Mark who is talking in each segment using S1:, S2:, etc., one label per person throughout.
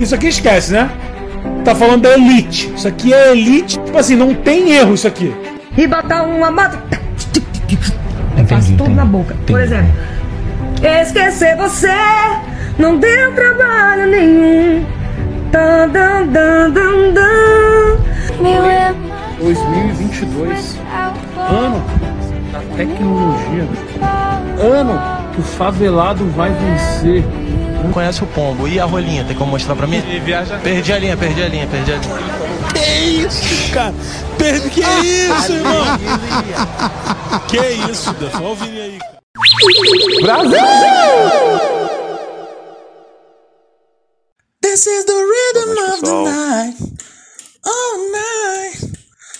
S1: Isso aqui esquece, né? Tá falando da elite. Isso aqui é elite. Tipo assim, não tem erro isso aqui.
S2: E botar uma moto. Faço tudo na boca. Por exemplo, esquecer você não deu trabalho nenhum. Dun, dun, dun, dun, dun.
S3: 2022, ano da tecnologia, ano que o favelado vai vencer.
S4: Não conhece o pombo. E a rolinha, tem como mostrar pra mim?
S5: E viaja.
S4: Perdi a linha, perdi a linha, perdi a linha.
S5: Que isso, cara? Perdi, que isso, irmão? Que isso, Deus? Olha o Vini aí, cara.
S6: This is the rhythm of the
S7: pessoal.
S6: night. All night.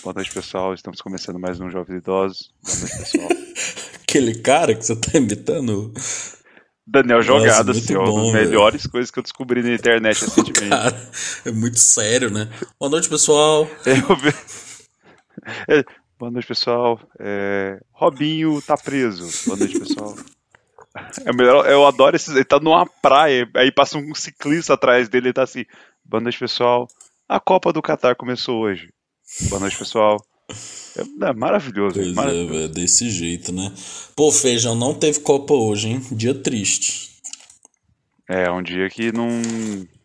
S7: Boa noite, pessoal. Estamos começando mais um Jovens Idosos. Boa noite, pessoal.
S6: Aquele cara que você tá imitando.
S7: Daniel Jogada,
S6: muito
S7: assim,
S6: bom,
S7: das melhores coisas que eu descobri na internet recentemente.
S6: Cara, é muito sério, né? Boa noite, pessoal.
S7: É, Boa noite, pessoal. É, Robinho tá preso. Boa noite, pessoal. É melhor, eu adoro esses. Ele tá numa praia, aí passa um ciclista atrás dele e tá assim. Boa noite, pessoal. A Copa do Catar começou hoje. Boa noite, pessoal. É, é maravilhoso,
S6: Pois é,
S7: maravilhoso.
S6: velho, desse jeito, né? Pô, Feijão, não teve Copa hoje, hein? Dia triste.
S7: É, um dia que não,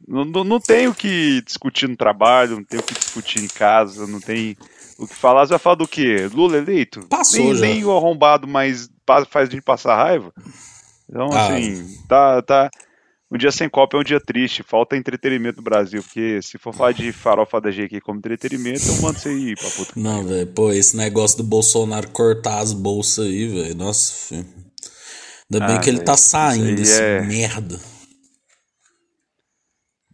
S7: não, não, tem o que discutir no trabalho, não tem o que discutir em casa, não tem o que falar. Você vai falar do quê? Lula eleito?
S6: Passou
S7: nem,
S6: já.
S7: nem o arrombado mais pa- faz a gente passar raiva. Então,
S6: Ah.
S7: assim, tá, tá. Um dia sem Copa é um dia triste, falta entretenimento no Brasil, porque se for falar de farofa da GQ como entretenimento, eu mando você ir pra puta.
S6: Não, velho, pô, esse negócio do Bolsonaro cortar as bolsas aí, velho. Nossa, filho. Ainda bem
S7: Ah,
S6: que ele tá
S7: velho, isso
S6: saindo, esse
S7: é-
S6: merda.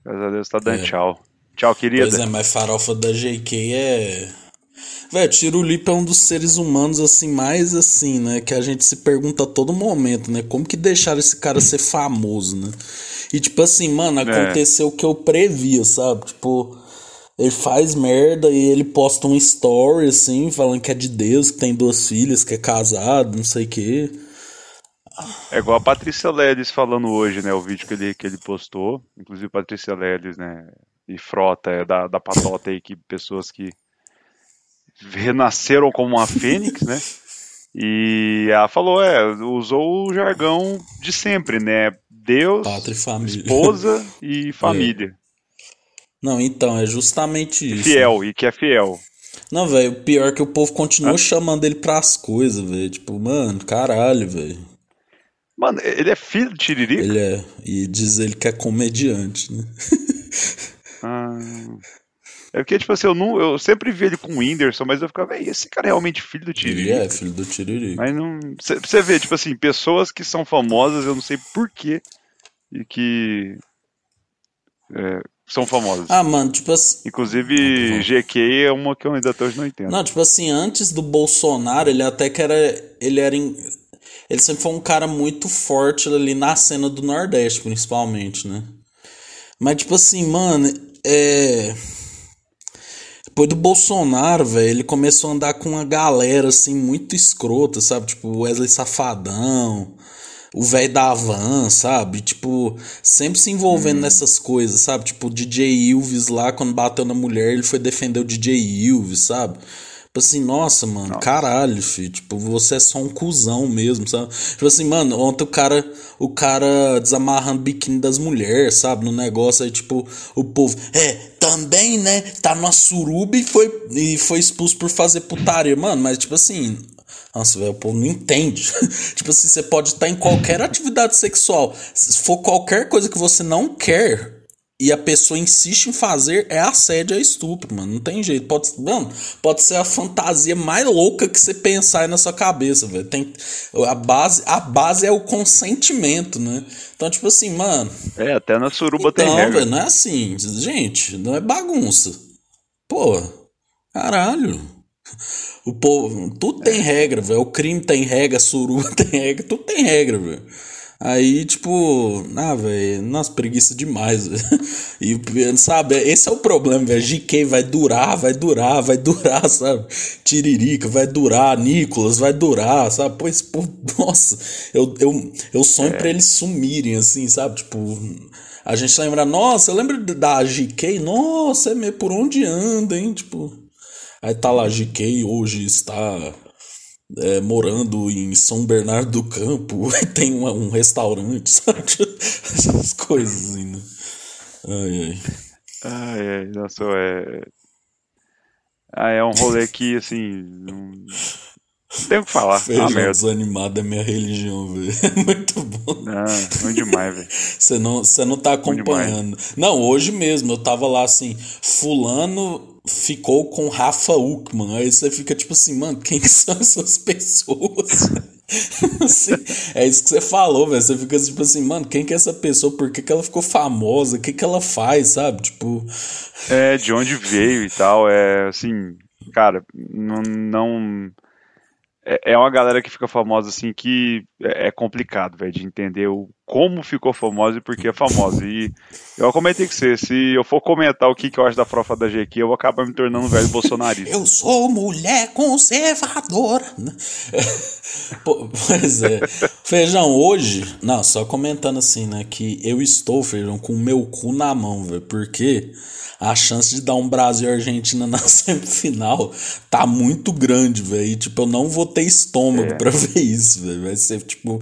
S7: Graças a Deus tá dando
S6: É.
S7: tchau. Tchau, querida.
S6: Pois é, mas farofa da JK é. Velho, Tirulipa é um dos seres humanos, assim, mais assim, né? Que a gente se pergunta a todo momento, né? Como que deixaram esse cara ser famoso, né? E tipo assim, mano, aconteceu o que eu previa, sabe? Tipo, ele faz merda e ele posta um story, assim, falando que é de Deus, que tem duas filhas, que é casado, não sei o quê.
S7: É igual a Patrícia Leles falando hoje, né? O vídeo que ele, que ele postou. Inclusive, Patrícia Leles, né? E Frota, é da, da patota aí, que pessoas que renasceram como uma fênix, né? E ela falou, é, usou o jargão de sempre, né? Deus,
S6: Pátria
S7: esposa e família.
S6: Não, então, é justamente isso.
S7: Fiel, e que é fiel.
S6: Não, velho, o pior é que o povo continua chamando ele pras coisas, velho. Tipo, mano, caralho, velho.
S7: Mano, ele é filho do Tiririca?
S6: Ele é. E diz ele que é comediante, né?
S7: Ah. É porque, tipo assim, eu, não, eu sempre vi ele com o Whindersson, mas eu ficava, "Véi, esse cara é realmente filho do
S6: Ele
S7: Tiririca?
S6: é filho do Tiririca.
S7: Mas não. Cê- Você vê, tipo assim, pessoas que são famosas, eu não sei porquê, e que. é, são famosas.
S6: Ah, mano, tipo assim.
S7: Inclusive, GQ é uma que eu ainda até hoje não entendo.
S6: Não, tipo assim, antes do Bolsonaro, ele até que era. Ele era. Ele sempre foi um cara muito forte ali na cena do Nordeste, principalmente, né? Mas, tipo assim, mano, é. Depois do Bolsonaro, velho, ele começou a andar com uma galera, assim, muito escrota, sabe? Tipo, Wesley Safadão, o velho da Van, sabe? Tipo, sempre se envolvendo nessas coisas, sabe? Tipo, o DJ Ilves lá, quando bateu na mulher, ele foi defender o DJ Ilves, sabe? Tipo assim, nossa, mano, caralho, filho. Tipo, você é só um cuzão mesmo, sabe? Tipo assim, mano, ontem o cara, o cara desamarrando o biquíni das mulheres, sabe? No negócio aí, tipo, o povo, é, também, né? Tá numa suruba e foi, e foi expulso por fazer putaria. Mano, mas tipo assim, nossa, velho, o povo não entende. tipo assim, você pode estar em qualquer atividade sexual. Se for qualquer coisa que você não quer e a pessoa insiste em fazer, é assédio, é estupro, mano. Não tem jeito. Pode, mano, pode ser a fantasia mais louca que você pensar aí na sua cabeça, velho. Tem a base, a base é o consentimento, né? Então, tipo assim, mano,
S7: É, até na suruba tem
S6: então,
S7: regra.
S6: velho, não é assim. Gente, não é bagunça. Pô, caralho. O povo, tudo tem regra, velho. O crime tem regra, a suruba tem regra, tudo tem regra, velho. Aí, tipo, ah, velho, nossa, preguiça demais. E, sabe, esse é o problema, velho. GK vai durar, vai durar, vai durar, sabe? Tiririca vai durar, Nicolas vai durar, sabe? Pois, pô, nossa, eu, eu, eu sonho pra eles sumirem, assim, sabe? Tipo, A gente lembra, nossa, lembra da GK? Nossa, é meio por onde anda, hein? Tipo. Aí tá lá, GK hoje está é, morando em São Bernardo do Campo, tem um, um restaurante, sabe? Essas coisas assim, né? Ai, ai.
S7: Ai, ai, nossa, é. Ah, é um rolê que, assim. Não, não tem o que falar.
S6: Feijão
S7: ah, merda.
S6: desanimado é minha religião, velho. É muito.
S7: Ah, ruim demais, velho.
S6: Você não, você não tá acompanhando. Não, hoje mesmo eu tava lá assim, fulano ficou com Rafa Uckman. Aí você fica tipo assim, mano, quem são essas pessoas? Assim, é isso que você falou, velho. Você fica tipo assim, mano, quem que é essa pessoa? Por que, que ela ficou famosa? O que, que ela faz, sabe? Tipo.
S7: É, de onde veio e tal. É assim, cara, não. não é, é uma galera que fica famosa assim que é, é complicado, velho, de entender o, como ficou famosa e por que é famosa. E eu comentei que você, se eu for comentar o que, que eu acho da profa da GQ, eu vou acabar me tornando um velho bolsonarista.
S6: Eu sou mulher conservadora. Pois é. Feijão, hoje. Não, só comentando assim, né? Que eu estou, feijão, com o meu cu na mão, velho. Porque a chance de dar um Brasil e Argentina na semifinal tá muito grande, velho. E, tipo, eu não vou ter estômago
S7: É.
S6: pra ver isso, velho. Vai ser, tipo.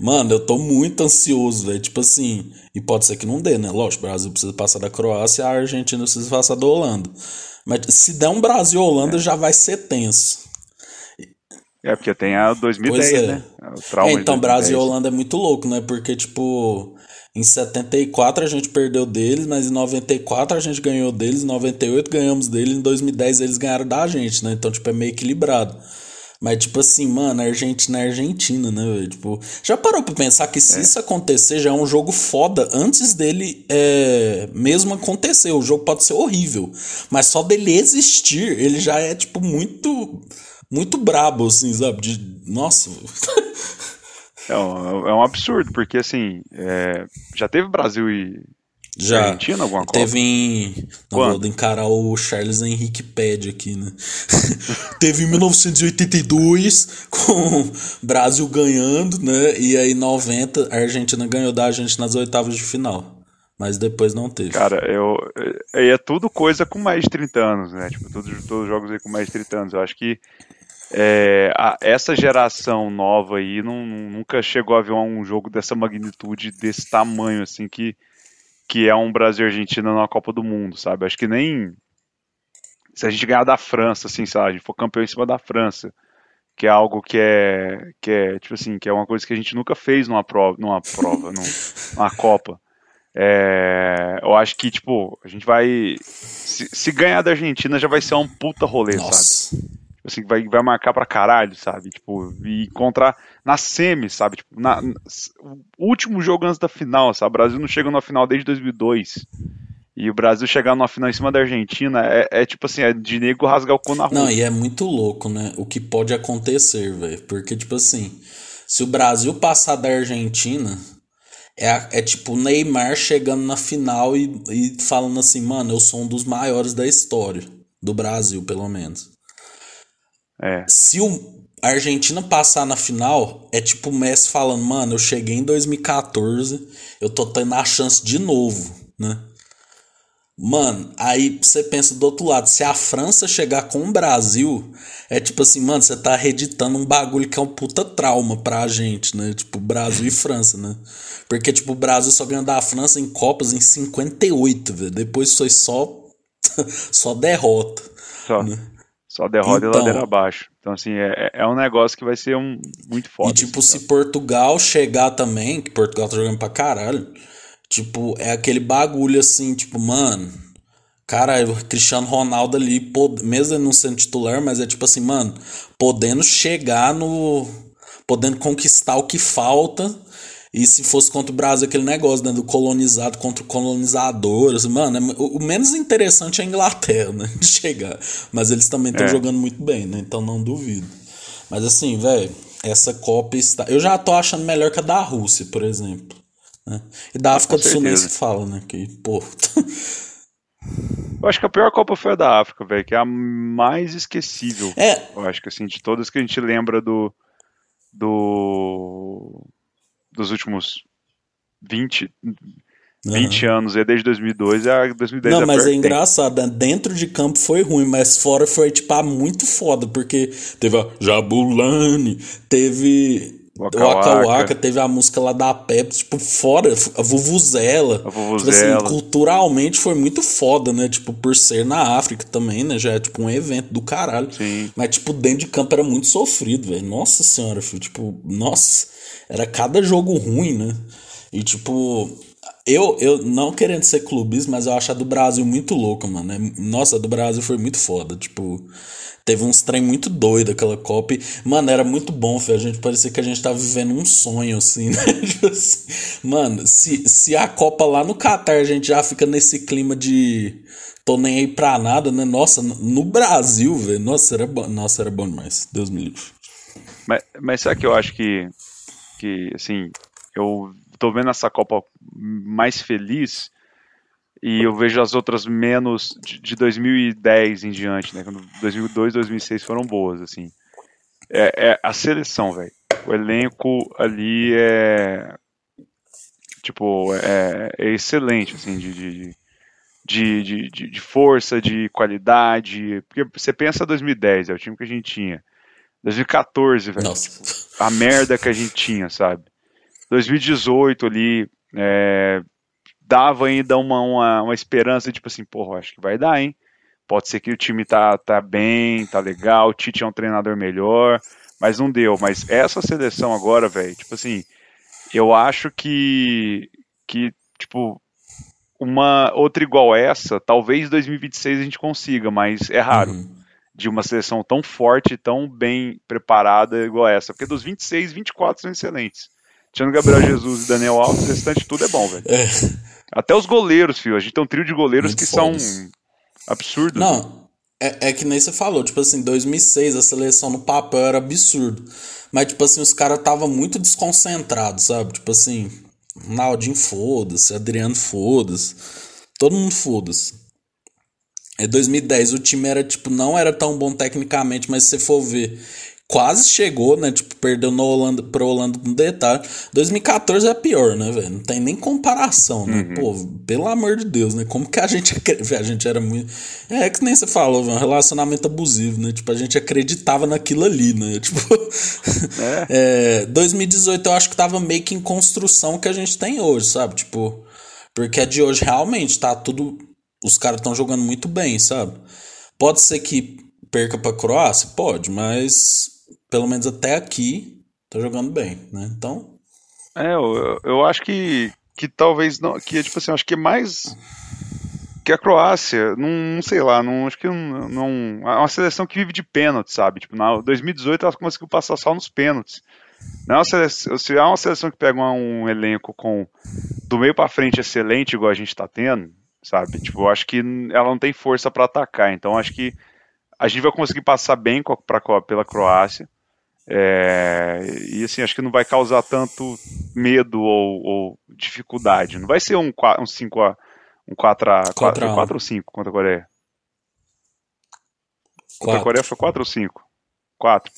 S6: Mano, eu tô muito ansioso, velho. Tipo assim. E pode ser que não dê, né? Lógico, o Brasil precisa passar da Croácia, a Argentina precisa passar da Holanda. Mas se der um Brasil e Holanda, já vai ser tenso.
S7: É, porque tem a 2010,
S6: Pois é.
S7: né?
S6: É,
S7: de
S6: então,
S7: 2010.
S6: Brasil e Holanda é muito louco, né? Porque, tipo, em 74 a gente perdeu deles, mas em 94 a gente ganhou deles, em 98 ganhamos deles, em 2010 eles ganharam da gente, né? Então, tipo, é meio equilibrado. Mas, tipo assim, mano, a Argentina é Argentina, né, velho? Tipo, já parou pra pensar que se isso acontecer já é um jogo foda antes dele é, mesmo acontecer? O jogo pode ser horrível, mas só dele existir, ele já é, tipo, muito, muito brabo, assim, sabe? De, nossa.
S7: É um, é um absurdo, porque assim, é, já teve Brasil e
S6: Já.
S7: Argentina alguma coisa?
S6: Teve em. Não
S7: Quando?
S6: vou encarar o Charles Henrique Pede aqui, né? Teve em 1982, com Brasil ganhando, né? E aí, em 90, a Argentina ganhou da Argentina nas oitavas de final. Mas depois não teve.
S7: Cara, eu. É, é tudo coisa com mais de 30 anos, né? Tipo, todos, todos os jogos aí com mais de 30 anos. Eu acho que é, a- essa geração nova aí não, nunca chegou a ver um jogo dessa magnitude, desse tamanho, assim, que, que é um Brasil e Argentina na Copa do Mundo, sabe? Acho que nem. Se a gente ganhar da França, assim, sabe? A gente for campeão em cima da França, que é algo que é, que é, tipo assim, que é uma coisa que a gente nunca fez numa prova, numa prova, num- numa Copa. É, eu acho que, tipo, a gente vai. Se, se ganhar da Argentina já vai ser um puta rolê, sabe?
S6: Nossa.
S7: Tipo Assim, vai, vai marcar pra caralho, sabe? Tipo, e encontrar na semi, sabe? Tipo, na, na- último jogo antes da final, sabe? O Brasil não chega na final desde 2002. E o Brasil chegar numa final em cima da Argentina é, é tipo assim, é de nego rasgar o cu na rua.
S6: Não, e é muito louco, né? O que pode acontecer, velho. Porque, tipo assim, se o Brasil passar da Argentina, é, é tipo o Neymar chegando na final e, e falando assim, mano, eu sou um dos maiores da história. Do Brasil, pelo menos.
S7: É.
S6: Se o a Argentina passar na final, é tipo o Messi falando, mano, eu cheguei em 2014, eu tô tendo a chance de novo, né? Mano, aí você pensa do outro lado, se a França chegar com o Brasil, é tipo assim, mano, você tá reeditando um bagulho que é um puta trauma pra gente, né? Tipo, Brasil e França, né? Porque, tipo, o Brasil só ganhou da França em Copas em 58, velho. Depois foi só, só derrota.
S7: Só, só derrota
S6: Então-
S7: e ladeira abaixo. Então, assim, é, é um negócio que vai ser um, muito foda.
S6: E tipo,
S7: assim,
S6: se Portugal chegar também, que Portugal tá jogando pra caralho, tipo, é aquele bagulho assim, tipo, mano, cara, o Cristiano Ronaldo ali, pod- mesmo ele não sendo titular, mas é tipo assim, mano, podendo chegar no. podendo conquistar o que falta. E se fosse contra o Brasil, aquele negócio, né? Do colonizado contra o colonizador. assim, mano, é- o, o menos interessante é a Inglaterra, né? De chegar. Mas eles também estão
S7: É.
S6: jogando muito bem, né? Então não duvido. Mas assim, velho, essa Copa está. Eu já tô achando melhor que a da Rússia, por exemplo. né? E da África
S7: com
S6: do Sul nem se fala, né? Que, pô.
S7: Eu acho que a pior Copa foi a da África, velho, que é a mais esquecível.
S6: É.
S7: Eu acho que assim, de todas que a gente lembra do. do dos últimos 20. 20 anos, é desde 2002 a 2010
S6: Não,
S7: é
S6: mas é engraçado, né? dentro de campo foi ruim, mas fora foi, tipo, ah, muito foda, porque teve a Jabulani, teve
S7: Waka
S6: o Waka
S7: Waka.
S6: Teve a música lá da Pepsi, tipo, fora, a Vuvuzela.
S7: A
S6: Tipo
S7: Vuvuzela.
S6: assim, culturalmente foi muito foda, né? Tipo, por ser na África também, né? Já é tipo um evento do caralho.
S7: Sim.
S6: Mas, tipo, dentro de campo era muito sofrido, velho. Nossa senhora, filho. Tipo, nossa. Era cada jogo ruim, né? E, tipo, eu, eu não querendo ser clubista, mas eu acho a do Brasil muito louca, mano. É- Nossa, a do Brasil foi muito foda. Tipo, teve uns trem muito doido aquela Copa. Mano, era muito bom, filho. A gente parecia que a gente tava vivendo um sonho, assim, né? Tipo assim, mano, se, se a Copa lá no Catar a gente já fica nesse clima de. Tô nem aí pra nada, né? Nossa, no Brasil, velho. Nossa, era bom. Nossa, era bom demais. Deus me livre.
S7: Mas, mas sabe que eu acho que, que, assim, eu tô vendo essa Copa mais feliz e eu vejo as outras menos de, de 2010 em diante, né? Quando 2002, 2006 foram boas, assim. É, é a seleção, velho. O elenco ali é, tipo, é, é excelente, assim, de, de, de, de- de força, de qualidade. Porque você pensa 2010, é o time que a gente tinha. 2014, velho
S6: Nossa.
S7: a merda que a gente tinha, sabe? 2018 ali, é, dava ainda uma, uma, uma esperança, tipo assim, porra, acho que vai dar, hein? Pode ser que o time tá, tá bem, tá legal, o Tite é um treinador melhor, mas não deu. Mas essa seleção agora, velho, tipo assim, eu acho que, que, tipo, uma outra igual essa, talvez 2026 a gente consiga, mas é raro
S6: Uhum.
S7: De uma seleção tão forte, tão bem preparada igual essa. Porque dos 26, 24 são excelentes. Tirando Gabriel Jesus e Daniel Alves, o restante tudo é bom, velho.
S6: É.
S7: Até os goleiros, filho. A gente tem um trio de goleiros
S6: Muito
S7: que são absurdos. né?
S6: Não, é, é que nem você falou, tipo assim, 2006 a seleção no papel era absurdo. Mas, tipo assim, os caras estavam muito desconcentrados, sabe? Tipo assim, Naldinho foda-se, Adriano foda-se, todo mundo foda-se. É 2010, o time era, tipo, não era tão bom tecnicamente, mas se você for ver, quase chegou, né? Tipo, perdeu no Holanda, pro Holanda no detalhe. 2014 é pior, né, velho? Não tem nem comparação, né? Pô, pelo amor de Deus, né? Como que a gente a gente era muito. É que nem você falou, velho, um relacionamento abusivo, né? Tipo, a gente acreditava naquilo ali, né? Tipo. é, 2018 eu acho que tava meio que em construção que a gente tem hoje, sabe? Tipo. Porque a de hoje realmente tá tudo. Os caras estão jogando muito bem, sabe? Pode ser que perca pra Croácia? Pode, mas pelo menos até aqui tá jogando bem, né? Então.
S7: É, eu, eu acho que, que talvez não. Que, tipo assim, acho que é mais. Que a Croácia, não, sei lá, não, acho que não, não. É uma seleção que vive de pênaltis, sabe? Tipo, na 2018 ela conseguiu passar só nos pênaltis. Não é uma seleção, se é uma seleção que pega um, elenco com do meio pra frente excelente, igual a gente tá tendo, sabe? Tipo, eu acho que ela não tem força pra atacar. Então, acho que a gente vai conseguir passar bem pra, pela Croácia. É, e assim, acho que não vai causar tanto medo ou, ou dificuldade. Não vai ser um, qua- um 5 a um 4 a 4,
S6: 4 a 1.
S7: 4 ou 5 contra a Coreia. Contra a. Coreia foi 4 ou 5? 4.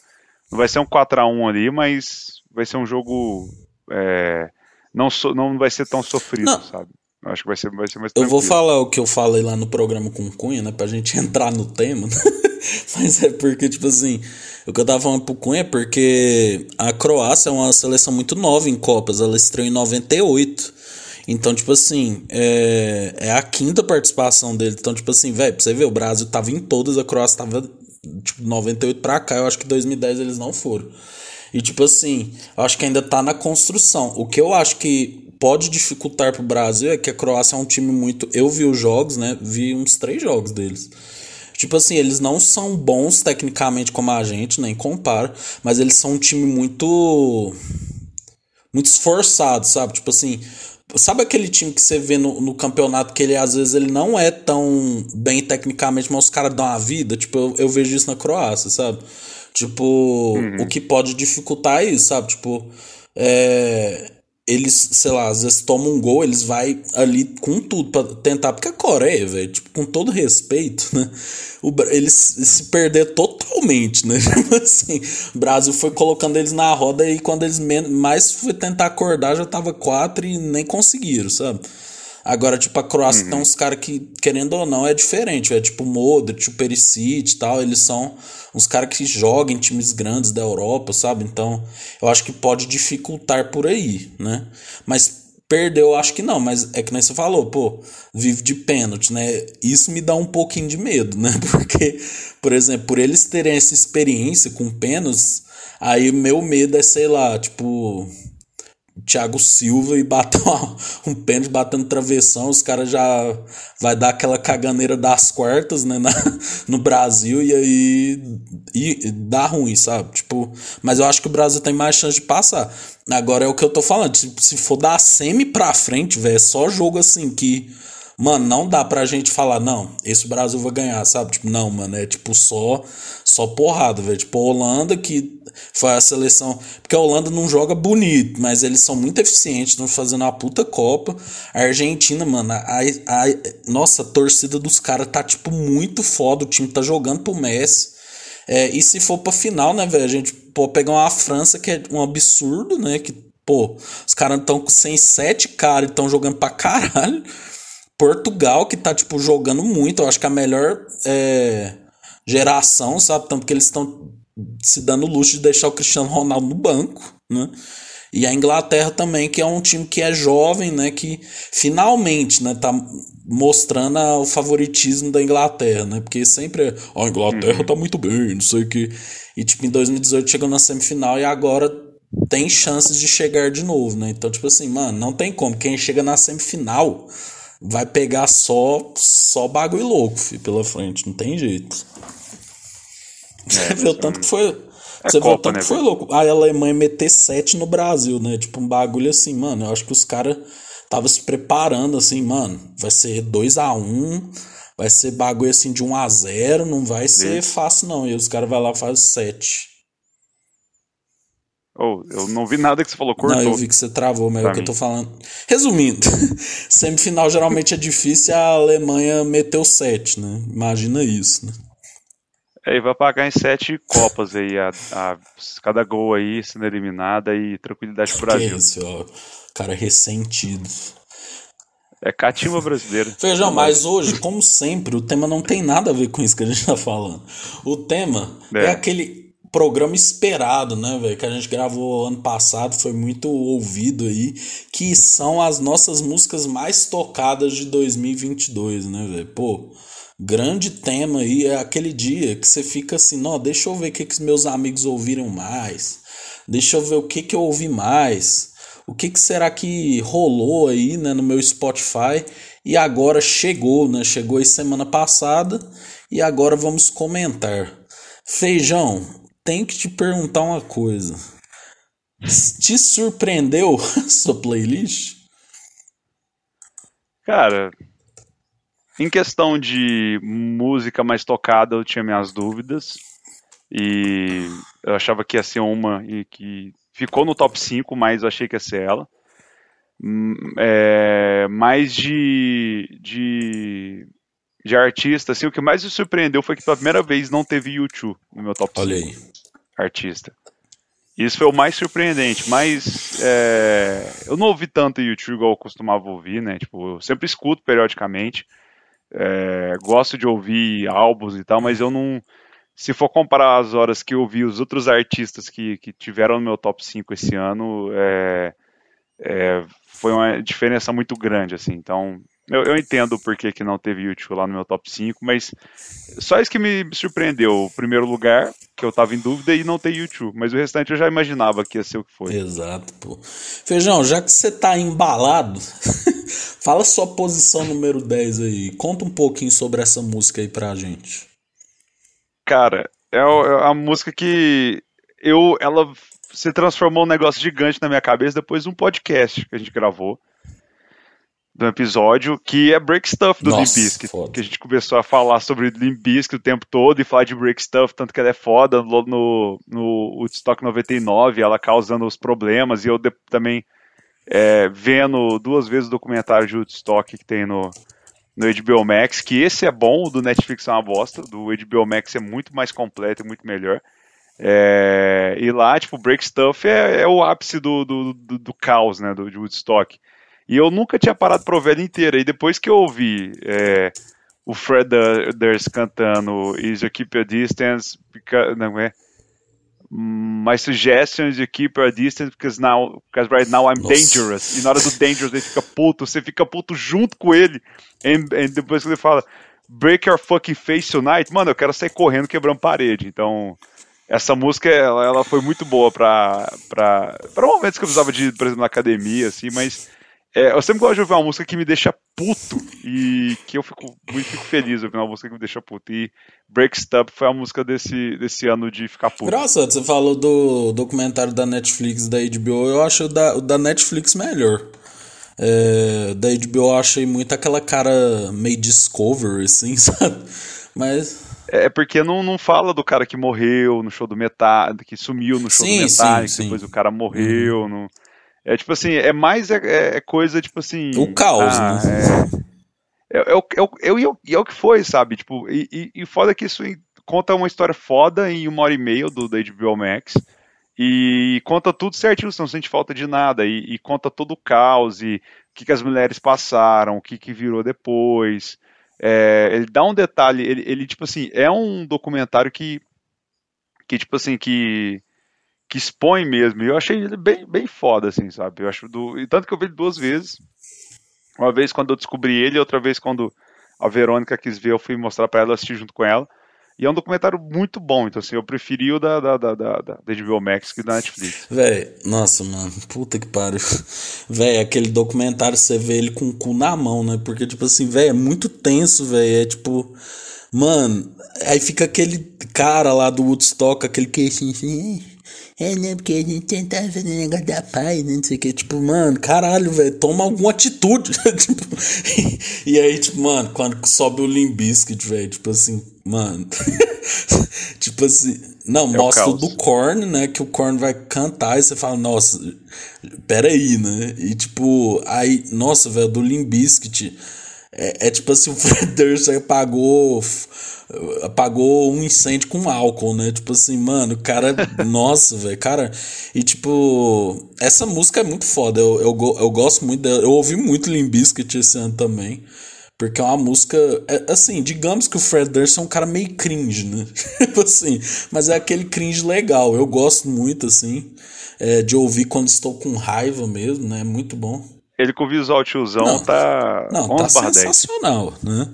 S7: Não vai ser um 4 a 1 ali, mas vai ser um jogo é, não, so- não vai ser tão sofrido,
S6: Não.
S7: sabe? Eu acho que vai ser, vai ser mais
S6: Eu vou
S7: tranquilo.
S6: falar o que eu falei lá no programa com o Cunha, né? Pra gente entrar no tema. Mas é porque, tipo assim, o que eu tava falando pro Cunha é porque a Croácia é uma seleção muito nova em Copas. Ela estreou em 98. Então, tipo assim, é, é a quinta participação dele. Então, tipo assim, velho, pra você ver, o Brasil tava em todas, a Croácia tava, tipo, 98 pra cá. Eu acho que 2010 eles não foram. E tipo assim, eu acho que ainda tá na construção. O que eu acho que pode dificultar pro Brasil é que a Croácia é um time muito. Eu vi os jogos, né? Vi uns três jogos deles. Tipo assim, eles não são bons tecnicamente como a gente, nem compara, mas eles são um time muito. muito esforçado, sabe? Tipo assim. Sabe aquele time que você vê no, no campeonato que ele às vezes ele não é tão bem tecnicamente, mas os caras dão a vida? Tipo, eu, eu vejo isso na Croácia, sabe? Tipo, o que pode dificultar é isso, sabe? Tipo, é, eles, sei lá, às vezes tomam um gol, eles vai ali com tudo pra tentar, porque a Coreia, velho, tipo, com todo respeito, né? O, eles se perder totalmente, né? Tipo assim, o Brasil foi colocando eles na roda e quando eles mais foi tentar acordar já tava quatro e nem conseguiram, sabe? Agora, tipo, a Croácia
S7: Uhum.
S6: tem uns caras que, querendo ou não, é diferente. É tipo o Modric, o Perisic e tal. Eles são uns caras que jogam em times grandes da Europa, sabe? Então, eu acho que pode dificultar por aí, né? Mas perdeu, eu acho que não. Mas é que nem você falou, pô, vive de pênalti, né? Isso me dá um pouquinho de medo, né? Porque, por exemplo, por eles terem essa experiência com pênaltis, aí meu medo é, sei lá, tipo. Thiago Silva e bater uma- um pênalti batendo travessão, os caras já vai dar aquela caganeira das quartas, né, na- no Brasil e aí e, e dá ruim, sabe? Tipo, mas eu acho que o Brasil tem mais chance de passar. Agora é o que eu tô falando, tipo, se for da semi pra frente, velho, é só jogo assim que Mano, não dá pra gente falar, não, esse Brasil vai ganhar, sabe? Tipo, não, mano, é tipo só só porrada, velho. Tipo, a Holanda que foi a seleção. Porque a Holanda não joga bonito, mas eles são muito eficientes, estão fazendo uma puta Copa. A Argentina, mano, a, a, nossa, a torcida dos caras tá, tipo, muito foda. O time tá jogando pro Messi. É, e se for pra final, né, velho? A gente pode pegar uma França que é um absurdo, né? Que, pô, os caras estão sem sete caras e estão jogando pra caralho. Portugal, que tá, tipo, jogando muito. Eu acho que a melhor é, geração, sabe? Tanto que eles estão se dando luxo de deixar o Cristiano Ronaldo no banco, né? E a Inglaterra também, que é um time que é jovem, né? Que finalmente, né? Tá mostrando o favoritismo da Inglaterra, né? Porque sempre é, "Ó, a Inglaterra tá muito bem, não sei o que. E, tipo, em 2018 chegou na semifinal e agora tem chances de chegar de novo, né? Então, tipo assim, mano, não tem como. Quem chega na semifinal vai pegar só só bagulho louco, filho, pela frente. Não tem jeito. Você vê o tanto que foi. você vê o
S7: Copa,
S6: tanto
S7: né,
S6: que foi louco. A Alemanha meter 7 no Brasil, né? Tipo, um bagulho assim, mano. Eu acho que os caras estavam se preparando assim, mano. Vai ser 2x1. Vai ser bagulho assim de 1x0. Não vai ser fácil, não. E os caras vão lá e fazem 7.
S7: Oh, eu não vi nada que você falou, cortou.
S6: Não, eu vi que você travou, mas é o que eu tô falando. Resumindo, semifinal geralmente é difícil e a Alemanha meteu 7, né? Imagina isso, né?
S7: Aí vai pagar em sete Copas aí, a, a- cada gol aí sendo eliminada e tranquilidade pro
S6: Que
S7: Brasil.
S6: isso, ó. Cara ressentido.
S7: É catimba brasileira.
S6: Feijão, mas hoje, como sempre, o tema não tem nada a ver com isso que a gente tá falando. O tema é,
S7: É.
S6: aquele programa esperado, né, velho? Que a gente gravou ano passado, foi muito ouvido aí, que são as nossas músicas mais tocadas de 2022, né, velho? Pô, grande tema aí, é aquele dia que você fica assim, não, deixa eu ver o que, que os meus amigos ouviram mais, deixa eu ver o que, que eu ouvi mais. O que, que será que rolou aí né, no meu Spotify e agora chegou, né? Chegou aí semana passada e agora vamos comentar. Feijão, tenho que te perguntar uma coisa. Te surpreendeu sua playlist?
S7: Cara, em questão de música mais tocada, eu tinha minhas dúvidas. E eu achava que ia ser uma e que ficou no top 5, mas achei que ia ser ela. Hum, É, mais de, de, de artista, assim, o que mais me surpreendeu foi que pela primeira vez não teve YouTube no meu top 5
S6: Olha aí.
S7: Artista. Isso foi o mais surpreendente, mas é, eu não ouvi tanto YouTube igual eu costumava ouvir, né? Tipo, eu sempre escuto periodicamente, é, gosto de ouvir álbuns e tal, mas eu não. Se for comparar as horas que eu ouvi os outros artistas que, que tiveram no meu top 5 esse ano, é, é, foi uma diferença muito grande, assim. Então, eu, eu entendo porquê que não teve YouTube lá no meu top 5, mas só isso que me surpreendeu. O primeiro lugar, que eu tava em dúvida, e não ter YouTube. Mas o restante eu já imaginava que ia ser o que foi.
S6: Exato, pô. Feijão, já que você tá embalado, fala sua posição número 10 aí. Conta um pouquinho sobre essa música aí pra gente.
S7: Cara, é é a música que eu, ela se transformou num negócio gigante na minha cabeça depois de um podcast que a gente gravou. Do episódio, que é Break Stuff do
S6: Nossa,
S7: Limp Bizkit, que a gente começou a falar sobre Limp Bizkit o tempo todo e falar de Break Stuff, tanto que ela é foda no, no, no Woodstock 99, ela causando os problemas, e eu de- também é, vendo duas vezes o documentário de Woodstock que tem no, no HBO Max, que esse é bom, o do Netflix é uma bosta, do HBO Max é muito mais completo e muito melhor. É, e lá, tipo, Break Stuff é, é o ápice do, do, do, do caos, né, do, de Woodstock. E eu nunca tinha parado pra ouvir ela inteira. E depois que eu ouvi é, o Fred Durst cantando Is You Keep Your Distance, because, não é? My suggestion is you keep your distance because now, because right now I'm
S6: Nossa.
S7: dangerous. E na hora do dangerous ele fica puto, você fica puto junto com ele. E depois que ele fala Break your fucking face tonight, mano, eu quero sair correndo quebrando parede. Então, essa música ela, ela foi muito boa pra, pra, pra momentos que eu precisava de, por exemplo, na academia, assim, mas é, eu sempre gosto de ouvir uma música que me deixa puto e que eu fico muito fico feliz ouvindo uma música que me deixa puto. E Break Stub foi a música desse, desse ano de ficar puto.
S6: Engraçado, você falou do documentário da Netflix da HBO, eu acho o da, o da Netflix melhor. É, da HBO eu achei muito aquela cara meio Discovery, assim, sabe? Mas.
S7: É porque não, não fala do cara que morreu no show do Metallica, que sumiu no show
S6: Sim,
S7: do Metallica,
S6: sim, sim.
S7: depois o cara morreu. no- É tipo assim, é mais é, é coisa tipo assim.
S6: O caos,
S7: ah,
S6: né?
S7: É, é, é, o- é, é, o- e é e é que foi, sabe? Tipo, e, e, e foda que isso conta uma história foda em uma hora e meia do da HBO Max. E conta tudo certinho, você não sente falta de nada. E, e conta todo o caos, e o que, que as mulheres passaram, o que, que virou depois. É, ele dá um detalhe, ele, ele, tipo assim, é um documentário que, que tipo assim, que, que expõe mesmo. E eu achei ele bem, bem foda, assim, sabe? Eu acho do, e tanto que eu vi ele duas vezes. Uma vez quando eu descobri ele, outra vez quando a Verônica quis ver, eu fui mostrar pra ela, assistir junto com ela. E é um documentário muito bom, então assim, eu preferi o da, da, da, da, da HBO Max que da Netflix.
S6: Véi, nossa, mano, puta que pariu. Véi, aquele documentário você vê ele com o cu na mão, né? Porque, tipo assim, véi, é muito tenso, véi. É tipo. Mano, aí fica aquele cara lá do Woodstock, aquele queixinho assim. É, né? Porque a gente tentava fazer negócio da paz, né? Não sei o que. Tipo, mano, caralho, velho, toma alguma atitude. tipo, e aí, tipo, mano, quando sobe o Limbiskit, velho, tipo assim, mano. tipo assim. Não,
S7: É
S6: mostra do Korn, né? Que o Korn vai cantar e você fala, nossa, peraí, né? E tipo, aí, nossa, velho, do Limbiskit. É, é tipo assim, o Fred Durst apagou, apagou um incêndio com álcool, né? Tipo assim, mano, o cara. nossa, velho, cara. E tipo, essa música é muito foda. Eu, eu, eu gosto muito dela. Eu ouvi muito Limbiskit esse ano também. Porque é uma música. é, assim, digamos que o Fred Durst é um cara meio cringe, né? Tipo assim, mas é aquele cringe legal. Eu gosto muito, assim, é, de ouvir quando estou com raiva mesmo, né? É muito bom.
S7: Ele com o visual tiozão
S6: Não,
S7: tá
S6: Não,
S7: 11
S6: tá
S7: barra 10.
S6: sensacional, né?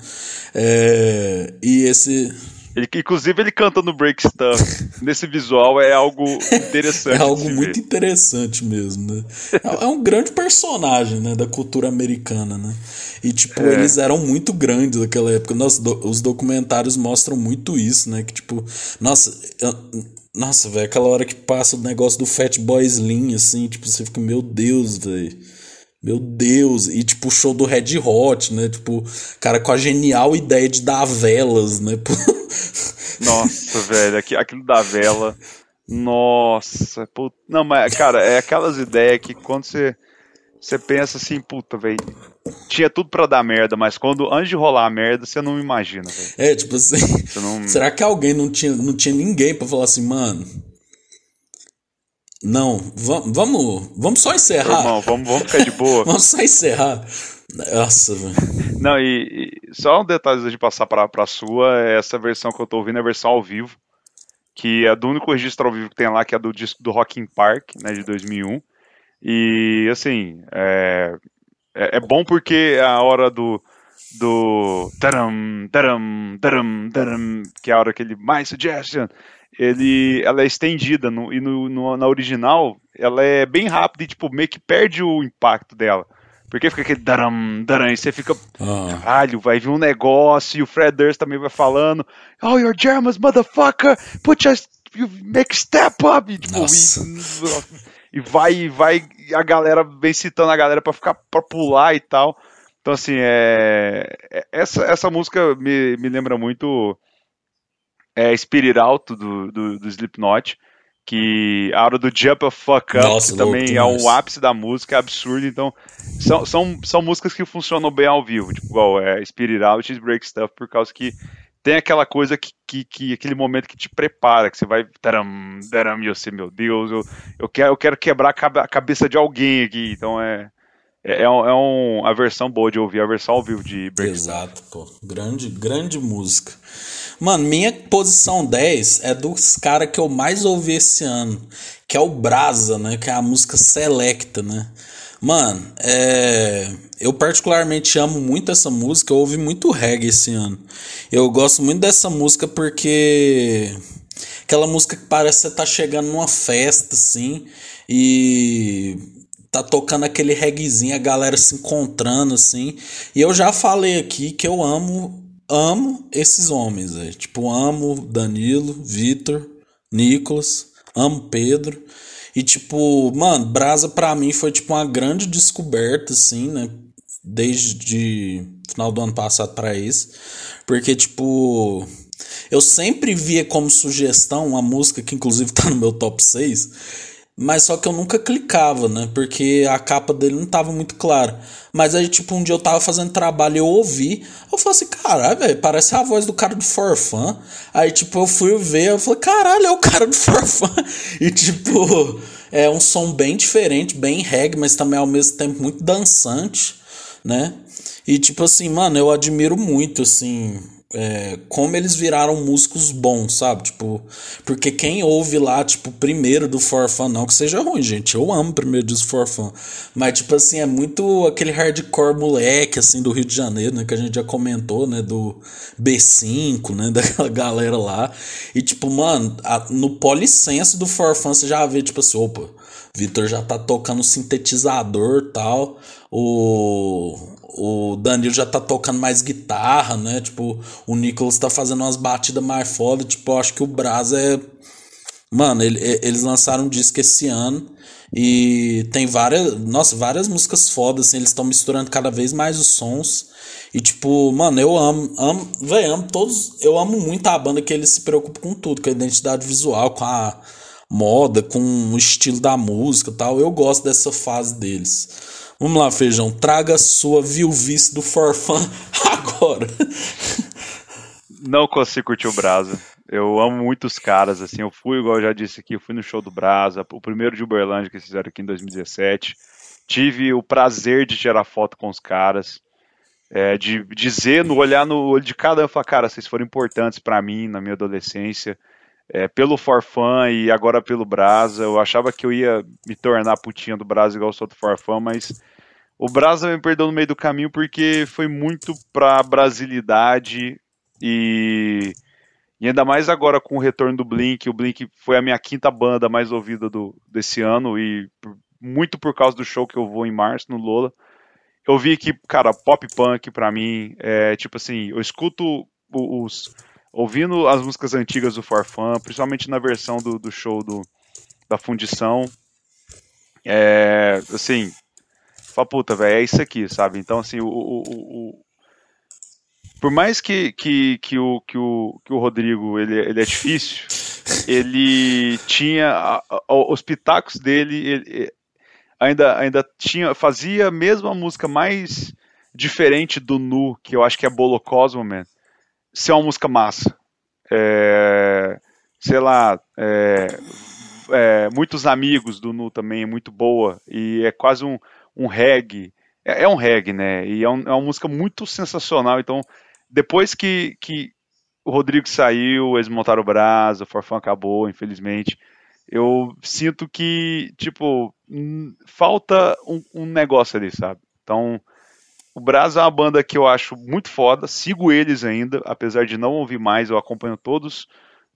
S6: É, e esse
S7: Ele, inclusive ele canta no Break Stuff. Nesse visual é algo interessante.
S6: é algo muito
S7: ver.
S6: interessante mesmo, né? É é um grande personagem, né, da cultura americana, né? E tipo,
S7: É.
S6: eles eram muito grandes naquela época. Nossa, do- os documentários mostram muito isso, né? Que tipo, nossa, eu- nossa, velho, aquela hora que passa o negócio do Fat Boy Slim, assim, tipo, você fica, meu Deus, velho. Meu Deus, e tipo o show do Red Hot, né? Tipo, cara com a genial ideia de dar velas, né?
S7: Nossa, velho, aqui- aquilo da vela. Nossa, puta. Não, mas, cara, é aquelas ideias que quando você, você pensa assim, puta, velho, tinha tudo pra dar merda, mas quando, antes de rolar a merda, você não imagina, velho.
S6: É, tipo assim.
S7: Não.
S6: Será que alguém não tinha, não tinha ninguém pra falar assim, mano? Não, va- vamos, vamos só encerrar.
S7: Irmão, vamos, vamos ficar de boa.
S6: Vamos só encerrar. Nossa, velho.
S7: Não, e, e só um detalhe antes de passar pra, pra sua, é essa versão que eu tô ouvindo é a versão ao vivo, que é do único registro ao vivo que tem lá, que é do disco do Rock in Park, né, de 2001. E, assim, é, é, é bom porque a hora do do taram, taram, taram, taram, que é a hora que ele mais suggestion, ele, ela é estendida no, e no, no- na original ela é bem rápida e tipo meio que perde o impacto dela. Porque fica aquele daram, daram, e você fica,
S6: Ah,
S7: caralho, vai vir um negócio, e o Fred Durst também vai falando, oh, you're Germans, motherfucker, put your, you make step up, e, tipo, e, e vai, e vai, e a galera vem citando a galera pra ficar, pra pular e tal. Então, assim, é, é- essa, essa música me, me lembra muito é, Spirit Out do, do, do Slipknot, que a hora do Jump a Fuck Up,
S6: Nossa,
S7: que também
S6: louco
S7: é o ápice da música, é absurdo. Então, são, são, são músicas que funcionam bem ao vivo, tipo, igual é, Spirit Out e Break Stuff, por causa que tem aquela coisa que, que, que aquele momento que te prepara, que você vai, taram, taram, e você, meu Deus, eu, eu, quero, eu quero quebrar a cabeça de alguém aqui, então é, é, é, um, é um, a versão boa de ouvir, a versão ao vivo de Break
S6: Exato, pô. Grande, grande música. Mano, minha posição 10 é dos caras que eu mais ouvi esse ano, que é o Brasa, né? Que é a música Selecta, né? Mano, é... eu particularmente amo muito essa música, eu ouvi muito reggae esse ano. Eu gosto muito dessa música porque aquela música que parece que você tá chegando numa festa, assim, e tá tocando aquele reggaezinho, a galera se encontrando, assim. E eu já falei aqui que eu amo, amo esses homens, véio. tipo, amo Danilo, Vitor, Nicolas, amo Pedro. E, tipo, mano, Brasa pra mim foi, tipo, uma grande descoberta, assim, né? Desde final do ano passado para isso. Porque, tipo, eu sempre via como sugestão uma música que, inclusive, tá no meu top 6. Mas só que eu nunca clicava, né? Porque a capa dele não tava muito clara. Mas aí, tipo, um dia eu tava fazendo trabalho e eu ouvi. Eu falei assim, caralho, velho, parece a voz do cara do Forfã. Aí, tipo, eu fui ver, eu falei, caralho, é o cara do Forfã. E, tipo, é um som bem diferente, bem reggae, mas também ao mesmo tempo muito dançante, né? E, tipo assim, mano, eu admiro muito, assim, é, como eles viraram músicos bons, sabe? Tipo, porque quem ouve lá, tipo, primeiro do Forfan, não que seja ruim, gente. Eu amo primeiro dos Forfan. Mas, tipo assim, é muito aquele hardcore moleque, assim, do Rio de Janeiro, né? Que a gente já comentou, né? Do B5, né? Daquela galera lá. E, tipo, mano, a, no policense do Forfan você já vê, tipo assim, opa, Vitor já tá tocando sintetizador tal. O o Danilo já tá tocando mais guitarra, né? Tipo, o Nicholas tá fazendo umas batidas mais foda. Tipo, acho que o Brasa é. Mano, ele, eles lançaram um disco esse ano e tem várias. Nossa, várias músicas fodas, assim. Eles estão misturando cada vez mais os sons. E, tipo, mano, eu amo, amo, velho, amo todos. Eu amo muito a banda que eles se preocupam com tudo, com a identidade visual, com a moda, com o estilo da música tal. Eu gosto dessa fase deles. Vamos lá, feijão. Traga sua viuvice do Forfã agora.
S7: Não consigo curtir o Brasa. Eu amo muito os caras, assim. Eu fui, igual eu já disse aqui, eu fui no show do Brasa, o primeiro de Uberlândia que eles fizeram aqui em 2017. Tive o prazer de tirar foto com os caras. É, de dizer, no olhar no olho de cada um, falar, cara, vocês foram importantes para mim na minha adolescência. É, pelo Forfã e agora pelo Brasa. Eu achava que eu ia me tornar putinha do Brasa igual eu sou do Forfã, mas o Brasa me perdeu no meio do caminho porque foi muito pra brasilidade e, e ainda mais agora com o retorno do Blink. O Blink foi a minha quinta banda mais ouvida do, desse ano e muito por causa do show que eu vou em março no Lola. Eu vi que, cara, pop punk pra mim é tipo assim, eu escuto os. ouvindo as músicas antigas do Forfã, principalmente na versão do, do show do, da Fundição. É, assim, Fala, puta, velho, é isso aqui, sabe? Então, assim, o, o, o, por mais que, que, que, o, que, o, que o Rodrigo ele, ele é difícil, ele tinha a, a, os pitacos dele, ele, ainda, ainda tinha, fazia mesmo a música mais diferente do Nu, que eu acho que é Bolocosmo, man, ser uma música massa. É, sei lá, é, é, muitos amigos do Nu também é muito boa e é quase um, um reggae. É, é, um reggae, né? E é, um, é, uma música muito sensacional. Então, depois que, que o Rodrigo saiu, eles montaram o Brasa, o Forfã acabou, infelizmente. Eu sinto que, tipo, falta um, um negócio ali, sabe? Então, o Brasa é uma banda que eu acho muito foda, sigo eles ainda, apesar de não ouvir mais, eu acompanho todos,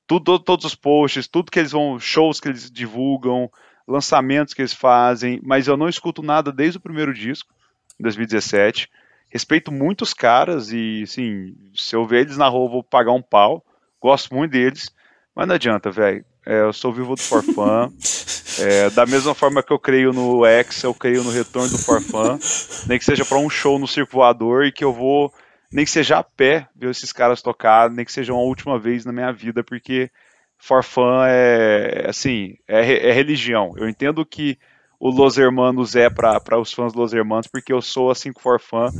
S7: tudo, todos os posts, tudo que eles vão, shows que eles divulgam, lançamentos que eles fazem, mas eu não escuto nada desde o primeiro disco, em 2017. Respeito muitos caras e, assim, se eu ver eles na rua, eu vou pagar um pau. Gosto muito deles, mas não adianta, velho. É, eu sou vivo do Forfã. É, da mesma forma que eu creio no X, eu creio no retorno do Forfã. Nem que seja para um show no Circo Voador e que eu vou, nem que seja a pé, ver esses caras tocar, nem que seja uma última vez na minha vida, porque Forfã é assim, é, é, religião. Eu entendo que o Los Hermanos é para os fãs Los Hermanos, porque eu sou assim com Forfã.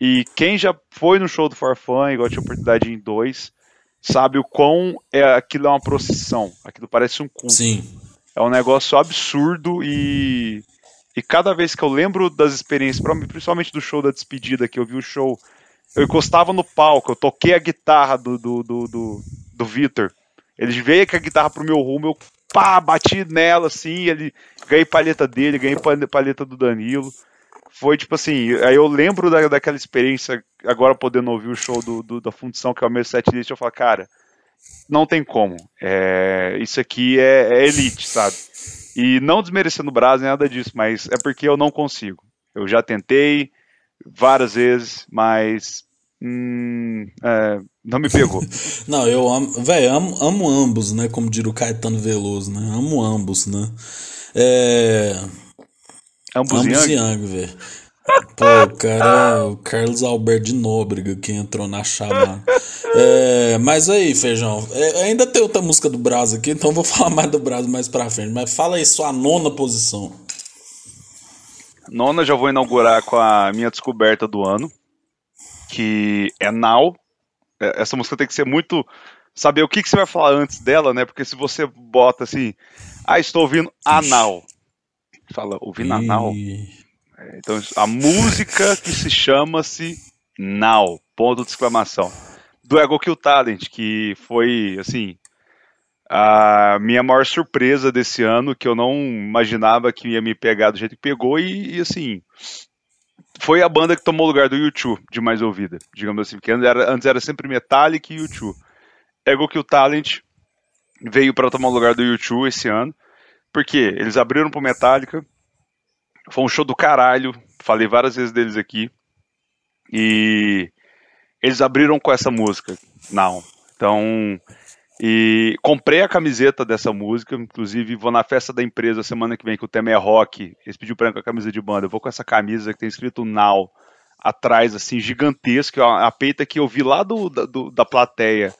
S7: E quem já foi no show do Forfã, igual tinha oportunidade em dois, sabe o quão é, aquilo é uma procissão. Aquilo parece um culto.
S6: Sim.
S7: É um negócio absurdo e, E cada vez que eu lembro das experiências, principalmente do show da despedida, que eu vi o show, eu encostava no palco, eu toquei a guitarra do, do, do, do, do Vitor. Ele veio com a guitarra pro meu rumo, eu pá, bati nela assim, ele ganhei palheta dele, ganhei palheta do Danilo. Foi tipo assim, aí eu lembro da, daquela experiência, agora podendo ouvir o show do, do da Fundição, que é o meu setlist, eu falo, cara, não tem como. É, isso aqui é, é, elite, sabe? E não desmerecendo o Brás, nada disso, mas é porque eu não consigo. Eu já tentei várias vezes, mas hum, é, não me pegou.
S6: não, eu amo, velho, amo, amo ambos, né? Como diria o Caetano Veloso, né? Amo ambos, né? É...
S7: Ambos, ambos
S6: Yang, velho. Pô, cara, o Carlos Alberto de Nóbrega que entrou na chamada. É, mas aí, Feijão, é, ainda tem outra música do Brás aqui, então vou falar mais do Brás mais pra frente. Mas fala aí sua nona posição.
S7: Nona já vou inaugurar com a minha descoberta do ano, que é Now. É, essa música tem que ser muito. Saber o que, que você vai falar antes dela, né? Porque se você bota assim, ah, estou ouvindo a Now. Fala, ouvindo a Now. É, então, a música que se chama-se Now, ponto de exclamação. Do Ego Kill Talent, que foi, assim, a minha maior surpresa desse ano, que eu não imaginava que ia me pegar do jeito que pegou, e, e assim, foi a banda que tomou o lugar do YouTube de mais ouvida, digamos assim, porque antes era, antes era sempre Metallic e YouTube. Ego Kill Talent veio para tomar o lugar do YouTube esse ano, porque eles abriram pro Metallica, foi um show do caralho. Falei várias vezes deles aqui. E eles abriram com essa música. Não. Então. E comprei a camiseta dessa música. Inclusive, vou na festa da empresa semana que vem, que o tema é rock. Eles pediram pra mim com a camisa de banda. Eu vou com essa camisa que tem escrito Now atrás, assim, gigantesco. A peita que eu vi lá do, do, da plateia.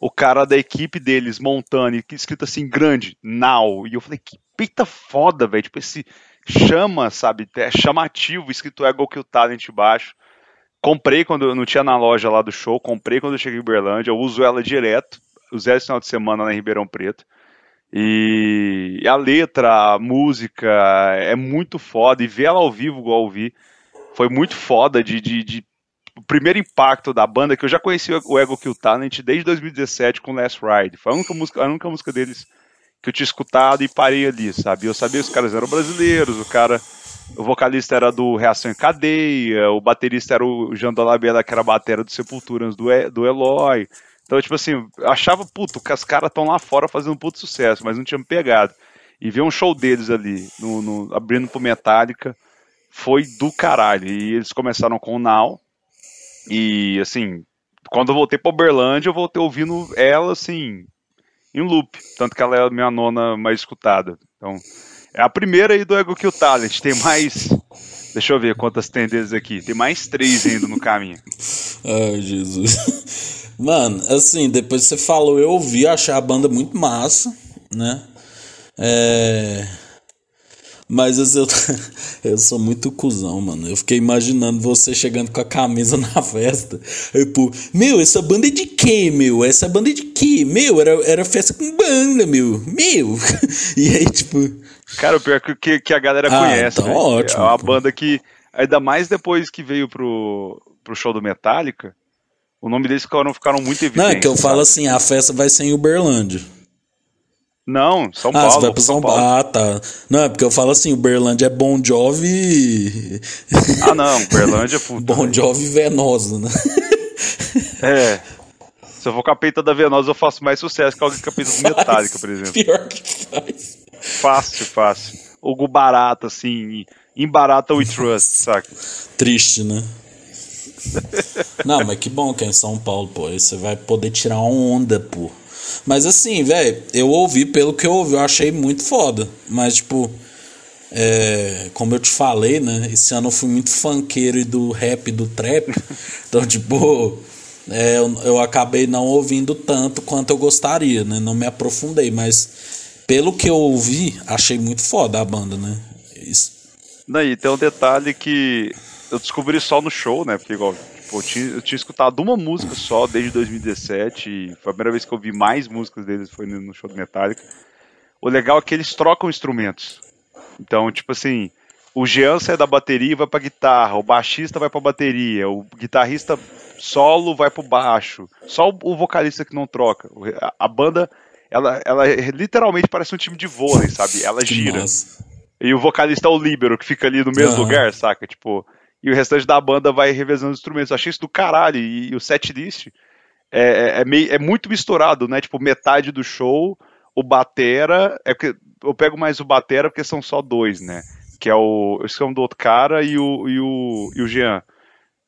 S7: O cara da equipe deles montando, escrito assim, grande, Now. E eu falei, que peita foda, velho. Tipo, esse chama, sabe? É chamativo, escrito Ego Kill Talent baixo. Comprei quando não tinha na loja lá do show, comprei quando eu cheguei em Uberlândia, eu uso ela direto, usei esse final de semana lá em Ribeirão Preto. E a letra, a música é muito foda, e ver ela ao vivo, igual eu vi, foi muito foda de, de, de o primeiro impacto da banda, que eu já conhecia o Ego Kill Talent desde 2017 com Last Ride. Foi a única música, a única música deles que eu tinha escutado e parei ali, sabe? Eu sabia que os caras eram brasileiros, o cara. O vocalista era do Reação em Cadeia, o baterista era o Jean Dolabella, que era a batera do Sepulturas do, do Eloy. Então, tipo assim, achava, puto, que os caras estão lá fora fazendo puto sucesso, mas não tinha pegado. E ver um show deles ali, no, no, abrindo pro Metallica, foi do caralho. E eles começaram com o Now. E, assim, quando eu voltei pra Uberlândia, eu voltei ouvindo ela, assim, em loop. Tanto que ela é a minha nona mais escutada. Então, é a primeira aí do Ego Kill Talent. Tem mais. Deixa eu ver quantas tem deles aqui. Tem mais três ainda no caminho.
S6: Ai, Jesus. Mano, assim, depois que você falou, eu ouvi, achei a banda muito massa, né? É. Mas eu, eu sou muito cuzão, mano. Eu fiquei imaginando você chegando com a camisa na festa. Tipo, meu, essa banda é de quê, meu? Essa banda é de quê? Meu, era, era festa com banda, meu. Meu. E aí, tipo.
S7: Cara, o pior é que, que a galera ah, conhece. Tá
S6: ótimo.
S7: É uma pô. banda que, ainda mais depois que veio pro, pro show do Metallica, o nome deles ficaram, ficaram muito evidentes.
S6: Não, é que eu sabe? falo assim, a festa vai ser em Uberlândia.
S7: Não, São ah, Paulo. Você
S6: vai pra São, São Paulo. Paulo. Ah, tá. Não, é porque eu falo assim, Uberlândia é Bon Jovi.
S7: Ah, não, Uberlândia é puta.
S6: bon Jovi Venosa, né?
S7: É. Se eu for com a peita da Venosa, eu faço mais sucesso que alguém com a peita do Metallica, por exemplo.
S6: Pior que faz.
S7: Fácil, fácil. Ou barata, assim, embarata We Trust, saca?
S6: Triste, né? Não, mas que bom que é em São Paulo, pô. Aí você vai poder tirar onda, pô. Mas assim, velho, eu ouvi, pelo que eu ouvi, eu achei muito foda. Mas, tipo, é, como eu te falei, né? Esse ano eu fui muito funkeiro e do rap e do trap. então, tipo, é, eu, eu acabei não ouvindo tanto quanto eu gostaria, né? Não me aprofundei, mas pelo que eu ouvi, achei muito foda a banda, né? Isso.
S7: Daí tem um detalhe que eu descobri só no show, né? Porque igual Pô, eu, tinha, eu tinha escutado uma música só desde 2017 e foi a primeira vez que eu vi mais músicas deles foi no show do Metallica. O legal é que eles trocam instrumentos. Então, tipo assim, o Jean sai da bateria e vai pra guitarra, o baixista vai pra bateria, o guitarrista solo vai pro baixo. Só o, vocalista que não troca. A, banda, ela, ela literalmente parece um time de vôlei, sabe? Ela gira. E o vocalista é o líbero, que fica ali no mesmo
S6: Aham.
S7: lugar, saca? Tipo, e o restante da banda vai revezando os instrumentos. Eu achei isso do caralho. E, e o setlist é, é, é, meio, é muito misturado, né? Tipo, metade do show, o Batera. É porque eu pego mais o Batera porque são só dois, né? Que é o. Eu esqueci do outro cara e o, e o, e o Jean.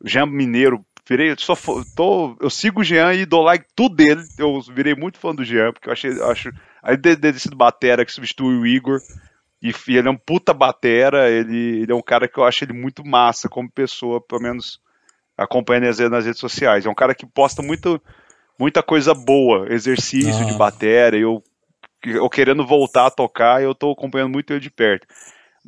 S7: O Jean Mineiro. Virei, só tô, eu sigo o Jean e dou like tudo dele. Eu virei muito fã do Jean, porque eu achei. acho. Aí de, de, desse Batera que substitui o Igor. E, e ele é um puta batera, ele, ele é um cara que eu acho ele muito massa como pessoa, pelo menos acompanhando as- nas redes sociais. É um cara que posta muito, muita coisa boa, exercício de
S6: Ah.
S7: batera, eu, eu querendo voltar a tocar, eu tô acompanhando muito ele de perto.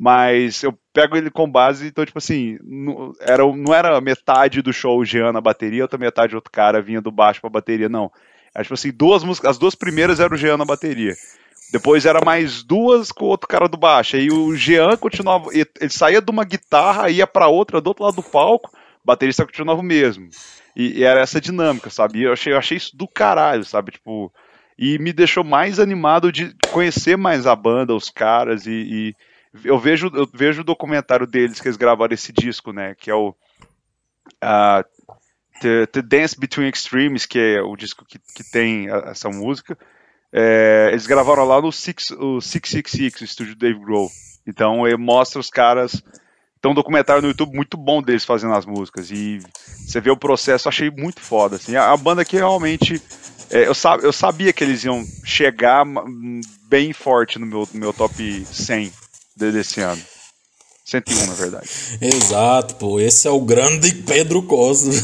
S7: Mas eu pego ele com base, então, tipo assim, não era, não era metade do show o Jean na bateria, outra metade outro cara vinha do baixo pra bateria, não. Era, tipo assim, duas músicas, as duas primeiras eram o Jean na bateria. Depois era mais duas com o outro cara do baixo. Aí o Jean continuava. Ele saía de uma guitarra, ia pra outra do outro lado do palco, baterista continuava o mesmo. E, e era essa dinâmica, sabe? E eu achei, eu achei isso do caralho, sabe? Tipo. E me deixou mais animado de conhecer mais a banda, os caras, e, e eu vejo eu vejo o documentário deles que eles gravaram esse disco, né? Que é o. ah, The, The Dance Between Extremes, que é o disco que, que tem essa música. É, eles gravaram lá no Six, o 666, o estúdio Dave Grohl. Então mostra os caras. Tem um documentário no YouTube muito bom deles fazendo as músicas. E você vê o processo, achei muito foda. Assim. A, a banda que realmente. é, eu, sa- eu sabia que eles iam chegar bem forte no meu, no meu top 100 de- desse ano. 101, na verdade.
S6: Exato, pô. Esse é o grande Pedro Costa.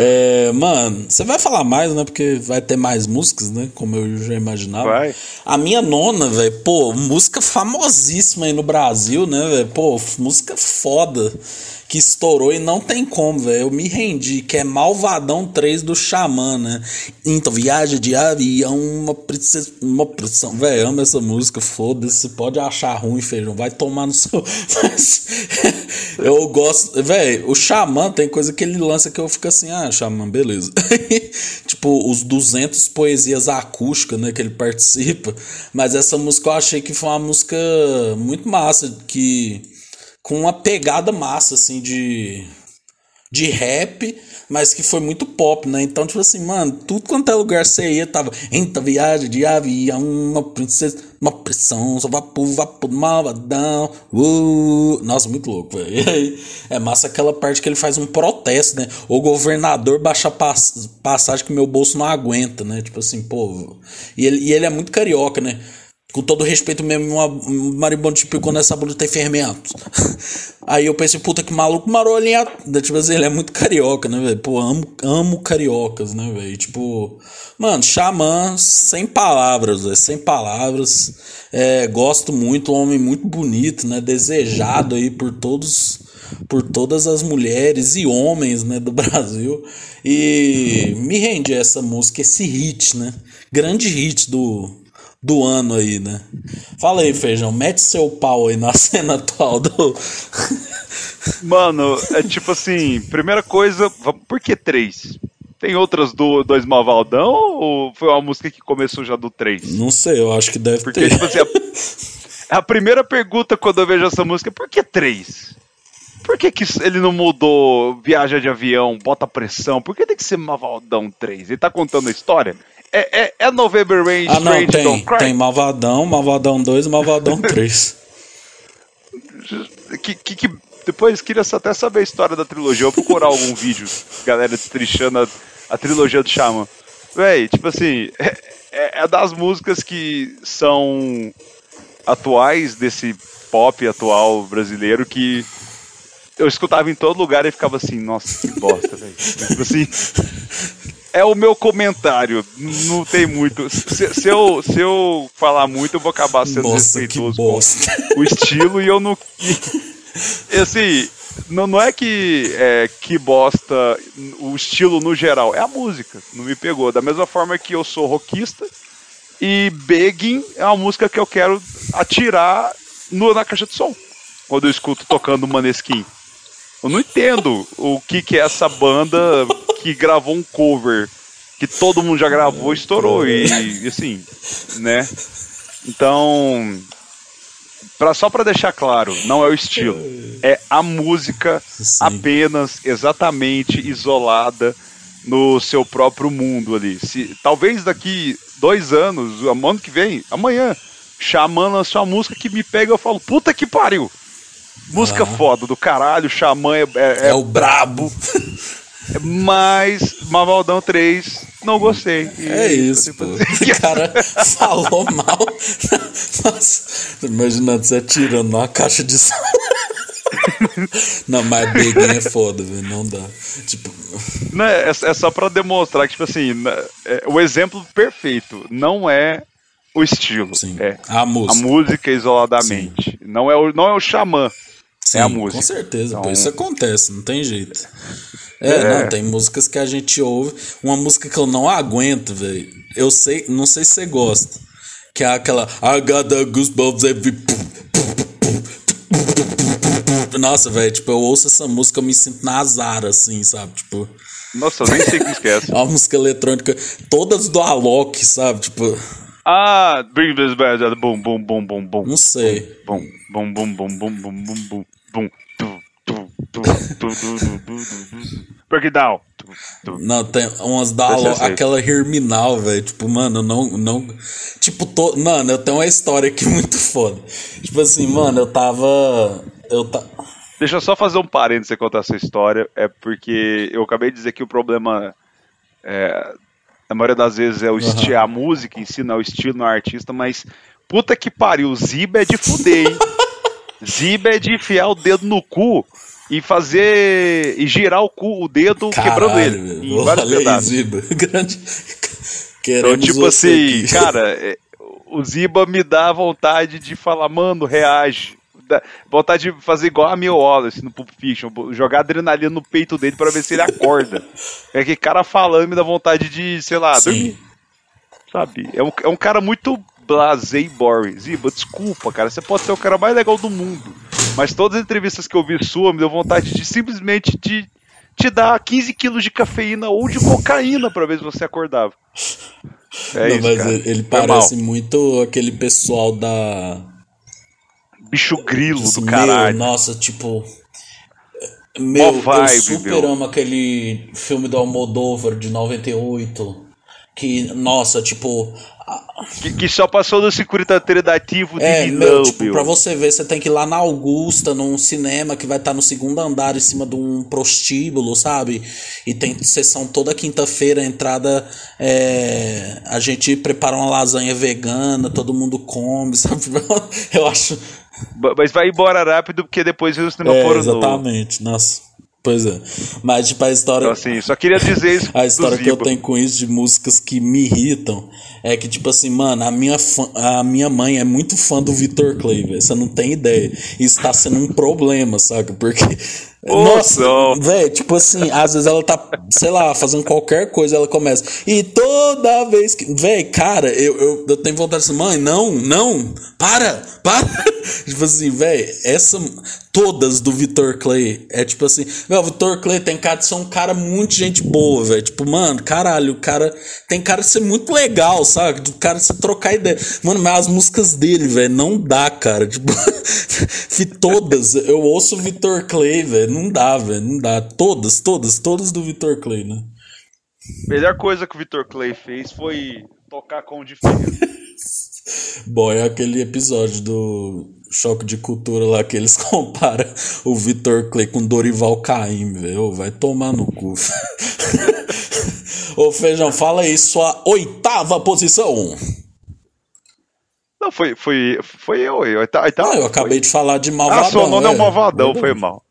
S6: É, mano, você vai falar mais, né? Porque vai ter mais músicas, né? Como eu já imaginava.
S7: Vai.
S6: A minha nona, velho, pô, música famosíssima aí no Brasil, né, velho? Pô, música foda. Que estourou e não tem como, velho. Eu me rendi, que é Malvadão 3 do Xamã, né? Então, viagem de avião, uma princesa. Uma. Velho, amo essa música, foda-se. Pode achar ruim, feijão. Vai tomar no seu. Mas eu gosto. Velho, o Xamã tem coisa que ele lança que eu fico assim, ah, Xamã, beleza. tipo, os 200 poesias acústicas, né, que ele participa. Mas essa música eu achei que foi uma música muito massa, que com uma pegada massa, assim, de, de rap, mas que foi muito pop, né? Então, tipo assim, mano, tudo quanto é lugar você ia, tava. Entra viagem de avião, uma princesa, uma pressão, só vapor, vapor, malvadão. Uh. Nossa, muito louco, velho. É massa aquela parte que ele faz um protesto, né? O governador baixa pass passagem que meu bolso não aguenta, né? Tipo assim, pô. E ele, e ele é muito carioca, né? Com todo respeito mesmo, uma um maribondo tipo quando essa blusa tem fermento. Aí eu pensei, puta que maluco marolinha. Tipo assim, ele é muito carioca, né, velho? Pô, amo, amo cariocas, né, velho? Tipo, mano, Xamã, sem palavras, velho, sem palavras. É, gosto muito, um homem muito bonito, né? Desejado aí por todos por todas as mulheres e homens né, do Brasil. E me rende essa música, esse hit, né? Grande hit do, do ano aí, né? Fala aí, Feijão, mete seu pau aí na cena atual do.
S7: Mano, é tipo assim, primeira coisa, por que três? Tem outras do Dois Malvaldão ou foi uma música que começou já do três?
S6: Não sei, eu acho que deve
S7: Porque,
S6: ter.
S7: tipo assim, a, a primeira pergunta quando eu vejo essa música é por que três? Por que, que ele não mudou Viaja de Avião, Bota Pressão? Por que tem que ser Malvaldão 3? Ele tá contando a história? É, é, é November Rain,
S6: Ah, não,
S7: Strange
S6: tem.
S7: Don't Cry?
S6: Tem Malvadão, Malvadão 2 e Malvadão 3.
S7: que, que, que- depois queria até saber a história da trilogia. Eu vou procurar algum vídeo, galera destrichando a, a trilogia do Shaman. Véi, tipo assim, é, é- é das músicas que são atuais desse pop atual brasileiro que eu escutava em todo lugar e ficava assim, nossa, que bosta, velho. Tipo assim. É o meu comentário, não tem muito. Se, se eu, se eu falar muito, eu vou acabar sendo
S6: Nossa,
S7: respeitoso com o estilo e eu não. E, assim, não, não é que é, que bosta o estilo no geral, é a música, não me pegou. Da mesma forma que eu sou rockista e Begging é uma música que eu quero atirar no, na caixa de som. quando eu escuto tocando Maneskin. Eu não entendo o que, que é essa banda que gravou um cover que todo mundo já gravou e estourou. E, e assim, né? Então, pra, só para deixar claro, não é o estilo. É a música
S6: Sim.
S7: apenas, exatamente isolada no seu próprio mundo ali. Se, talvez daqui dois anos, ano que vem, amanhã, Xamã lançou uma música que me pega e eu falo, puta que pariu! Música
S6: Ah.
S7: foda do caralho, Xamã é, é,
S6: É o brabo.
S7: mas Mavaldão 3 não gostei. E-
S6: É isso, pô. O cara falou mal. Nossa, tô imaginando você atirando numa caixa de. Não, mas Beguinha é foda, velho. Não dá. Tipo,
S7: Não, é, é só pra demonstrar que, tipo assim, na- é, o exemplo perfeito não é o estilo.
S6: sim.
S7: É
S6: A
S7: a
S6: música.
S7: música isoladamente. Não é o, não é o xamã.
S6: Sim,
S7: é a música.
S6: Com certeza, pô.
S7: Então-
S6: Isso acontece, não tem jeito. É,
S7: É.
S6: não, tem músicas que a gente ouve. Uma música que eu não aguento, velho. Eu sei, não sei se você gosta. Que é aquela I got the goosebumps every. Nossa, velho, tipo, eu ouço essa música, eu me sinto na azara, assim, sabe? Tipo,
S7: Nossa, eu nem sei que esquece.
S6: é uma música eletrônica, todas do Alok, sabe? Tipo,
S7: Ah, Bring This Bad, boom, boom, boom, boom, boom.
S6: não sei.
S7: Bum, bum, bum, bum, bum, bum, bum, bum, Bum, tum, tum, tum, tum, tum, tum, tum, Breakdown.
S6: Não, tem umas da aquela Herminal, velho. Tipo, mano, não. não tipo, to, mano, eu tenho uma história aqui muito foda. Tipo assim, mano, eu tava. Eu ta...
S7: Deixa eu só fazer um parênteses e contar essa história. É porque eu acabei de dizer que o problema. É, a maioria das vezes é o uhum. a música ensina é o estilo, no é o artista, mas. Puta que pariu, o Ziba é de fuder, hein? Ziba é de enfiar o dedo no cu e fazer. e girar o cu, o dedo quebrando
S6: Caralho,
S7: ele.
S6: velho.
S7: Em vários pedaços.
S6: Ziba. Grande.
S7: Então,
S6: Queremos
S7: tipo
S6: você
S7: assim,
S6: aqui.
S7: cara, é, o Ziba me dá vontade de falar, mano, reage. Vontade de fazer igual a Mil Wallace no Pulp Fiction, jogar adrenalina no peito dele pra ver se ele acorda. é que cara falando me dá vontade de, sei lá,
S6: Sim.
S7: dormir, sabe? É um, é um cara muito blasé e boring. Ziba, desculpa, cara, você pode ser o cara mais legal do mundo, mas todas as entrevistas que eu vi sua me deu vontade de simplesmente de te dar 15 quilos de cafeína ou de cocaína pra ver se você acordava. É
S6: Não,
S7: isso,
S6: mas
S7: cara.
S6: ele,
S7: Foi
S6: parece
S7: mal.
S6: muito aquele pessoal da.
S7: bicho grilo do
S6: meu,
S7: caralho.
S6: nossa, tipo. Meu,
S7: Mó vibe,
S6: eu super
S7: meu.
S6: amo aquele filme do Almodóvar de 98. Que, nossa, tipo.
S7: Que, que só passou no circuito alternativo de
S6: É,
S7: vilão,
S6: meu, tipo,
S7: meu.
S6: pra você ver, você tem que ir lá na Augusta, num cinema que vai estar no segundo andar, em cima de um prostíbulo, sabe? E tem sessão toda quinta-feira, entrada. é, a gente prepara uma lasanha vegana, todo mundo come, sabe? Eu acho.
S7: Mas vai embora rápido, porque depois o cinema
S6: É,
S7: pornô.
S6: exatamente, nossa. Pois é. Mas, tipo, a história.
S7: Então, assim, só queria dizer isso
S6: A história que eu tenho com isso de músicas que me irritam é que, tipo assim, mano, a minha, fã- a minha mãe é muito fã do Victor Clay, velho. Você não tem ideia. Isso tá sendo um problema, saca? Porque. Nossa, velho, tipo assim, às vezes ela tá, sei lá, fazendo qualquer coisa, ela começa. E toda vez que. Velho, cara, eu, eu, eu tenho vontade de dizer, mãe, não, não, para, para. tipo assim, velho, essa. Todas do Victor Clay. É tipo assim, meu, o Victor Clay tem cara de ser um cara muito gente boa, velho. Tipo, mano, caralho, o cara tem cara de ser muito legal, sabe? Do cara de você trocar ideia. Mano, mas as músicas dele, velho, não dá, cara. Tipo, todas. Eu ouço o Victor Clay, velho. Não dá, velho. Não dá. Todas, todas, todas do Victor Clay, né?
S7: Melhor coisa que o Victor Clay fez foi tocar com o de.
S6: Bom, é aquele episódio do Choque de Cultura lá que eles comparam o Vitor Clay com Dorival Caim, velho. Vai tomar no cu. Ô, Feijão, fala aí sua oitava posição.
S7: Não, foi, foi, foi eu. eu, tá,
S6: Ah, eu
S7: foi.
S6: acabei de falar de Malvadão.
S7: Ah, seu nome é o
S6: é.
S7: Malvadão, foi mal.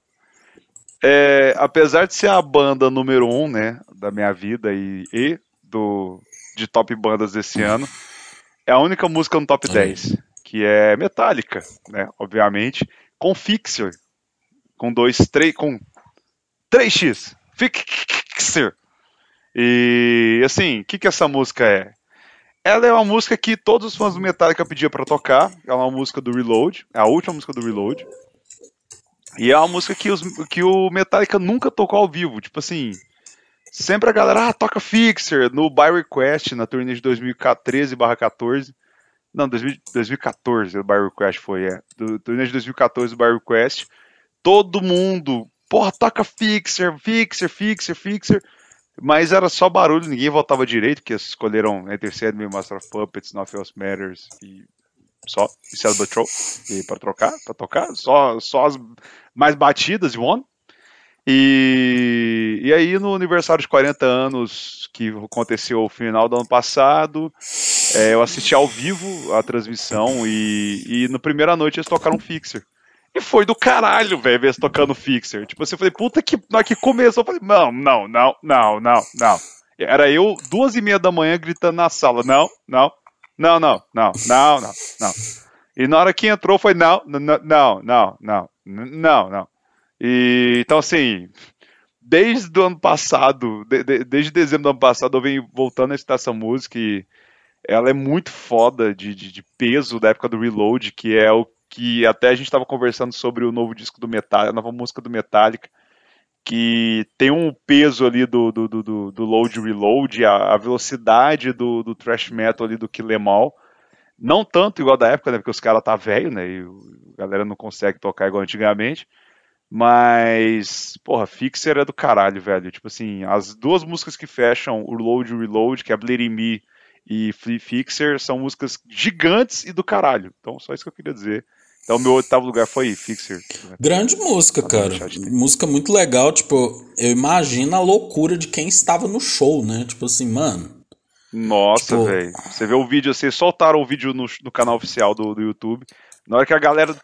S7: É, apesar de ser a banda número um, né, da minha vida e, e do, de top bandas desse ano, é a única música no top
S6: Olha aí.
S7: 10, que é Metallica, né, obviamente, com Fixer, com dois, três, com 3x, Fixer. E, assim, o que que essa música é? Ela é uma música que todos os fãs do Metallica pediam pra tocar, ela é uma música do Reload, é a última música do Reload, E é uma música que, os, que o Metallica nunca tocou ao vivo. Tipo assim, sempre a galera, ah, toca Fixer no By Request, na turnê de 2013-14. Não, 2014 o By Request foi, é. Do, turnê de 2014 o By Request. Todo mundo, porra, toca Fixer, Fixer, Fixer, Fixer. Mas era só barulho, ninguém voltava direito, porque escolheram Enter Sandman, Master of Puppets, Nothing Else Matters e só e Cell Patrol e para trocar, para tocar, só só as mais batidas de One. E, e aí no aniversário de 40 anos que aconteceu no final do ano passado, é, eu assisti ao vivo a transmissão e, e no primeira noite eles tocaram Fixer. E foi do caralho, velho, ver eles tocando Fixer. Tipo, você falei, puta que. Na que começou, eu falei, não, não, não, não, não, não. Era eu, duas e meia da manhã, gritando na sala, não, não, não, não, não, não, não, não. E na hora que entrou foi não, não, não, não, não, não. E então assim, desde o ano passado, de, de, desde dezembro do ano passado, eu venho voltando a escutar essa música e ela é muito foda de, de, de peso da época do Reload, que é o que até a gente estava conversando sobre o novo disco do Metallica, a nova música do Metallica, que tem um peso ali do, do, do, do load reload, a, a velocidade do, do thrash metal ali do Kill Em All. Não tanto igual da época, né, porque os caras tá velho, né, e a galera não consegue tocar igual antigamente. Mas, porra, Fixer é do caralho, velho. Tipo assim, as duas músicas que fecham o Load e Reload, que é Bleeding Me e Flea Fixer, são músicas gigantes e do caralho. Então, só isso que eu queria dizer. Então, meu oitavo lugar foi Fixer.
S6: Grande música, cara. Música muito legal. Tipo, eu imagino a loucura de quem estava no show, né? Tipo assim, mano.
S7: Nossa, tipo... velho. Você vê o vídeo, vocês soltaram o vídeo no, no canal oficial do, do YouTube. Na hora que a galera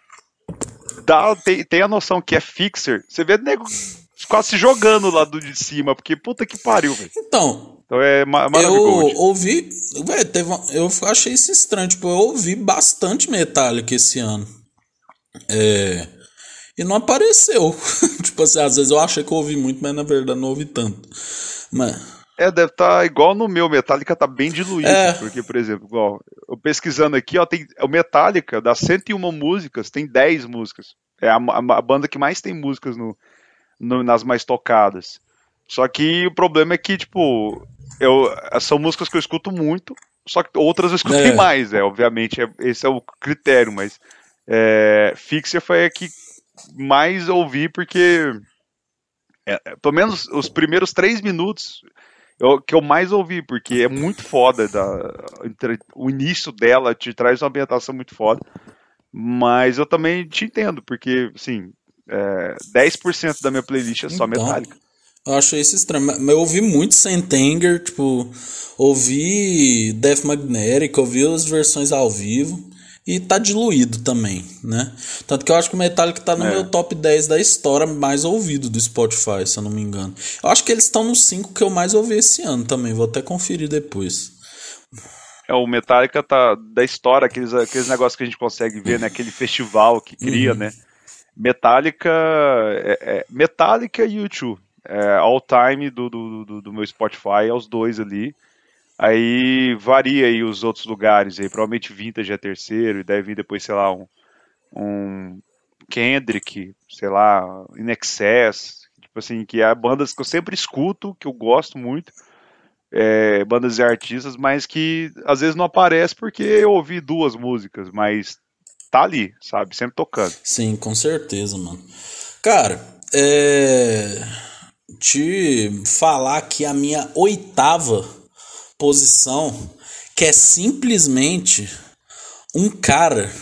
S7: dá, tem, tem a noção que é Fixer, você vê nego quase se jogando lá do de cima, porque puta que pariu, velho.
S6: Então,
S7: então é
S6: maravilhoso. Eu ouvi, velho, teve, eu achei isso estranho, tipo, eu ouvi bastante Metallica esse ano. É. E não apareceu. tipo assim, às vezes eu achei que eu ouvi muito, mas na verdade não ouvi tanto. Mas.
S7: É, deve estar tá igual no meu, Metallica tá bem diluído. É. Porque, por exemplo, igual, eu pesquisando aqui, ó, tem, o Metallica, das 101 músicas, tem 10 músicas. É a, a, a banda que mais tem músicas no, no, nas mais tocadas. Só que o problema é que, tipo, eu, são músicas que eu escuto muito, só que outras eu escutei é. mais, é, obviamente, é, esse é o critério, mas é, Fixer foi a que mais ouvi, porque é, é, pelo menos os primeiros três minutos eu, que eu mais ouvi, porque é muito foda. Da, o início dela te traz uma ambientação muito foda. Mas eu também te entendo, porque, assim, é, 10% da minha playlist é só então, metálica.
S6: Eu achei isso estranho. Mas eu ouvi muito Sentenger, tipo, ouvi Death Magnetic, ouvi as versões ao vivo. E tá diluído também, né? Tanto que eu acho que o Metallica tá no é. meu top 10 da história mais ouvido do Spotify, se eu não me engano. Eu acho que eles estão nos 5 que eu mais ouvi esse ano também, vou até conferir depois.
S7: É, o Metallica tá da história, aqueles, aqueles negócios que a gente consegue ver, né? Aquele festival que cria, uhum. né? Metallica, é, é, Metallica e YouTube. É, all time do, do, do, do meu Spotify, é os dois ali. Aí varia aí os outros lugares aí. Provavelmente Vintage é terceiro e deve vir depois, sei lá, um, um Kendrick, sei lá, In Excess. Tipo assim, que é bandas que eu sempre escuto, que eu gosto muito. É, bandas e artistas, mas que às vezes não aparece porque eu ouvi duas músicas, mas tá ali, sabe? Sempre tocando.
S6: Sim, com certeza, mano. Cara, é... te falar que a minha oitava posição que é simplesmente um cara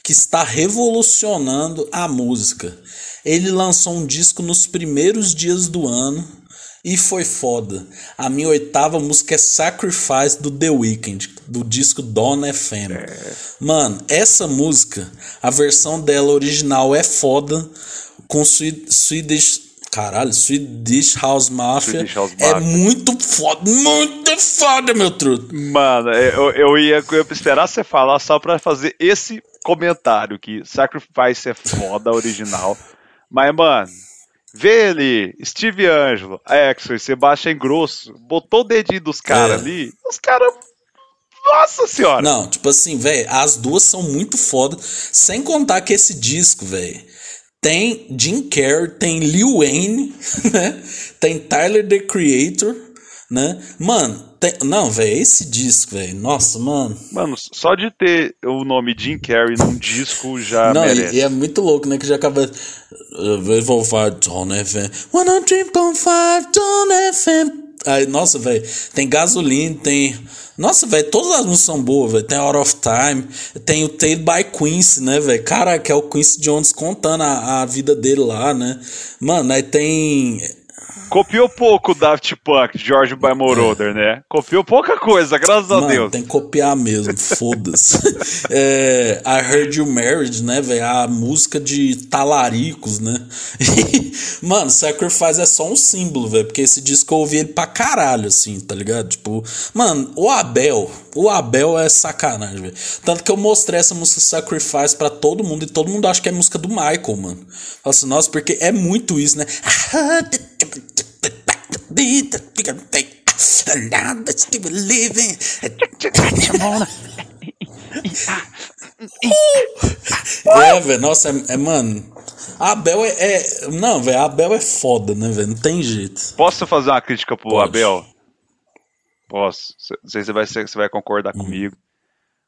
S6: que está revolucionando a música. Ele lançou um disco nos primeiros dias do ano e foi foda. A minha oitava música é Sacrifice do The Weeknd, do disco Donna FM. Mano, essa música, a versão dela original é foda, com Swedish Caralho, Swedish House Mafia Swedish House é Mafia. muito foda, muito foda, meu truto.
S7: Mano, eu, eu, ia, eu ia esperar você falar só pra fazer esse comentário que Sacrifice é foda, original. Mas, mano, vê ali, Steve Angelo, e Sebastian Grosso, botou o dedinho dos caras é. ali, os caras nossa senhora!
S6: Não, tipo assim, velho, as duas são muito foda. Sem contar que esse disco, velho, tem Jim Carrey, tem Lil Wayne, né? Tem Tyler the Creator, né? Mano, tem... não, velho, esse disco, velho. Nossa, mano.
S7: Mano, só de ter o nome Jim Carrey num disco já
S6: Não,
S7: merece.
S6: e, e é muito louco, né? Que já acaba. Revolvar John FM. 103.5 John FM. Aí, nossa, velho. Tem gasolina, tem. Nossa, velho, todas as músicas são boas, velho. Tem Out of Time, tem o Tate by Quincy, né, velho? Cara, que é o Quincy Jones contando a, a vida dele lá, né? Mano, aí tem.
S7: Copiou pouco o Daft Punk, George by Moroder, né? Copiou pouca coisa, graças a
S6: Mano,
S7: Deus.
S6: tem que copiar mesmo, foda-se. é, I Heard You Married, né, velho? A música de talaricos, né? Mano, Sacrifice é só um símbolo, velho. Porque esse disco eu ouvi ele pra caralho, assim, tá ligado? Tipo, mano, o Abel, o Abel é sacanagem, velho. Tanto que eu mostrei essa música Sacrifice pra todo mundo e todo mundo acha que é música do Michael, mano. Fala assim, nossa, porque é muito isso, né? É, velho, nossa, é, é, mano. A Abel é. é- não, velho, a Abel é foda, né, velho? Não tem jeito.
S7: Posso fazer uma crítica pro
S6: Pode.
S7: Abel? Posso. Não sei se você vai, se vai concordar
S6: Hum.
S7: comigo.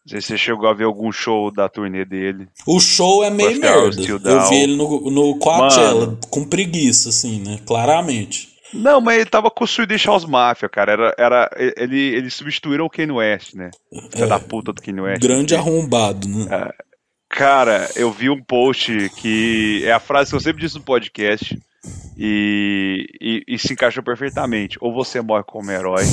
S7: Não sei se você chegou a ver algum show da turnê dele.
S6: O show é meio merda. Eu vi ele no, no Coachella,
S7: Mano.
S6: com preguiça, assim, né? Claramente.
S7: Não, mas ele tava com o Swedish House Mafia, cara. Era, era, ele, eles substituíram o Kanye West, né? Filha
S6: É.
S7: da puta do Kanye West.
S6: Grande arrombado, né?
S7: Cara, eu vi um post que é a frase que eu sempre disse no podcast e, e, e se encaixa perfeitamente. Ou você morre como herói,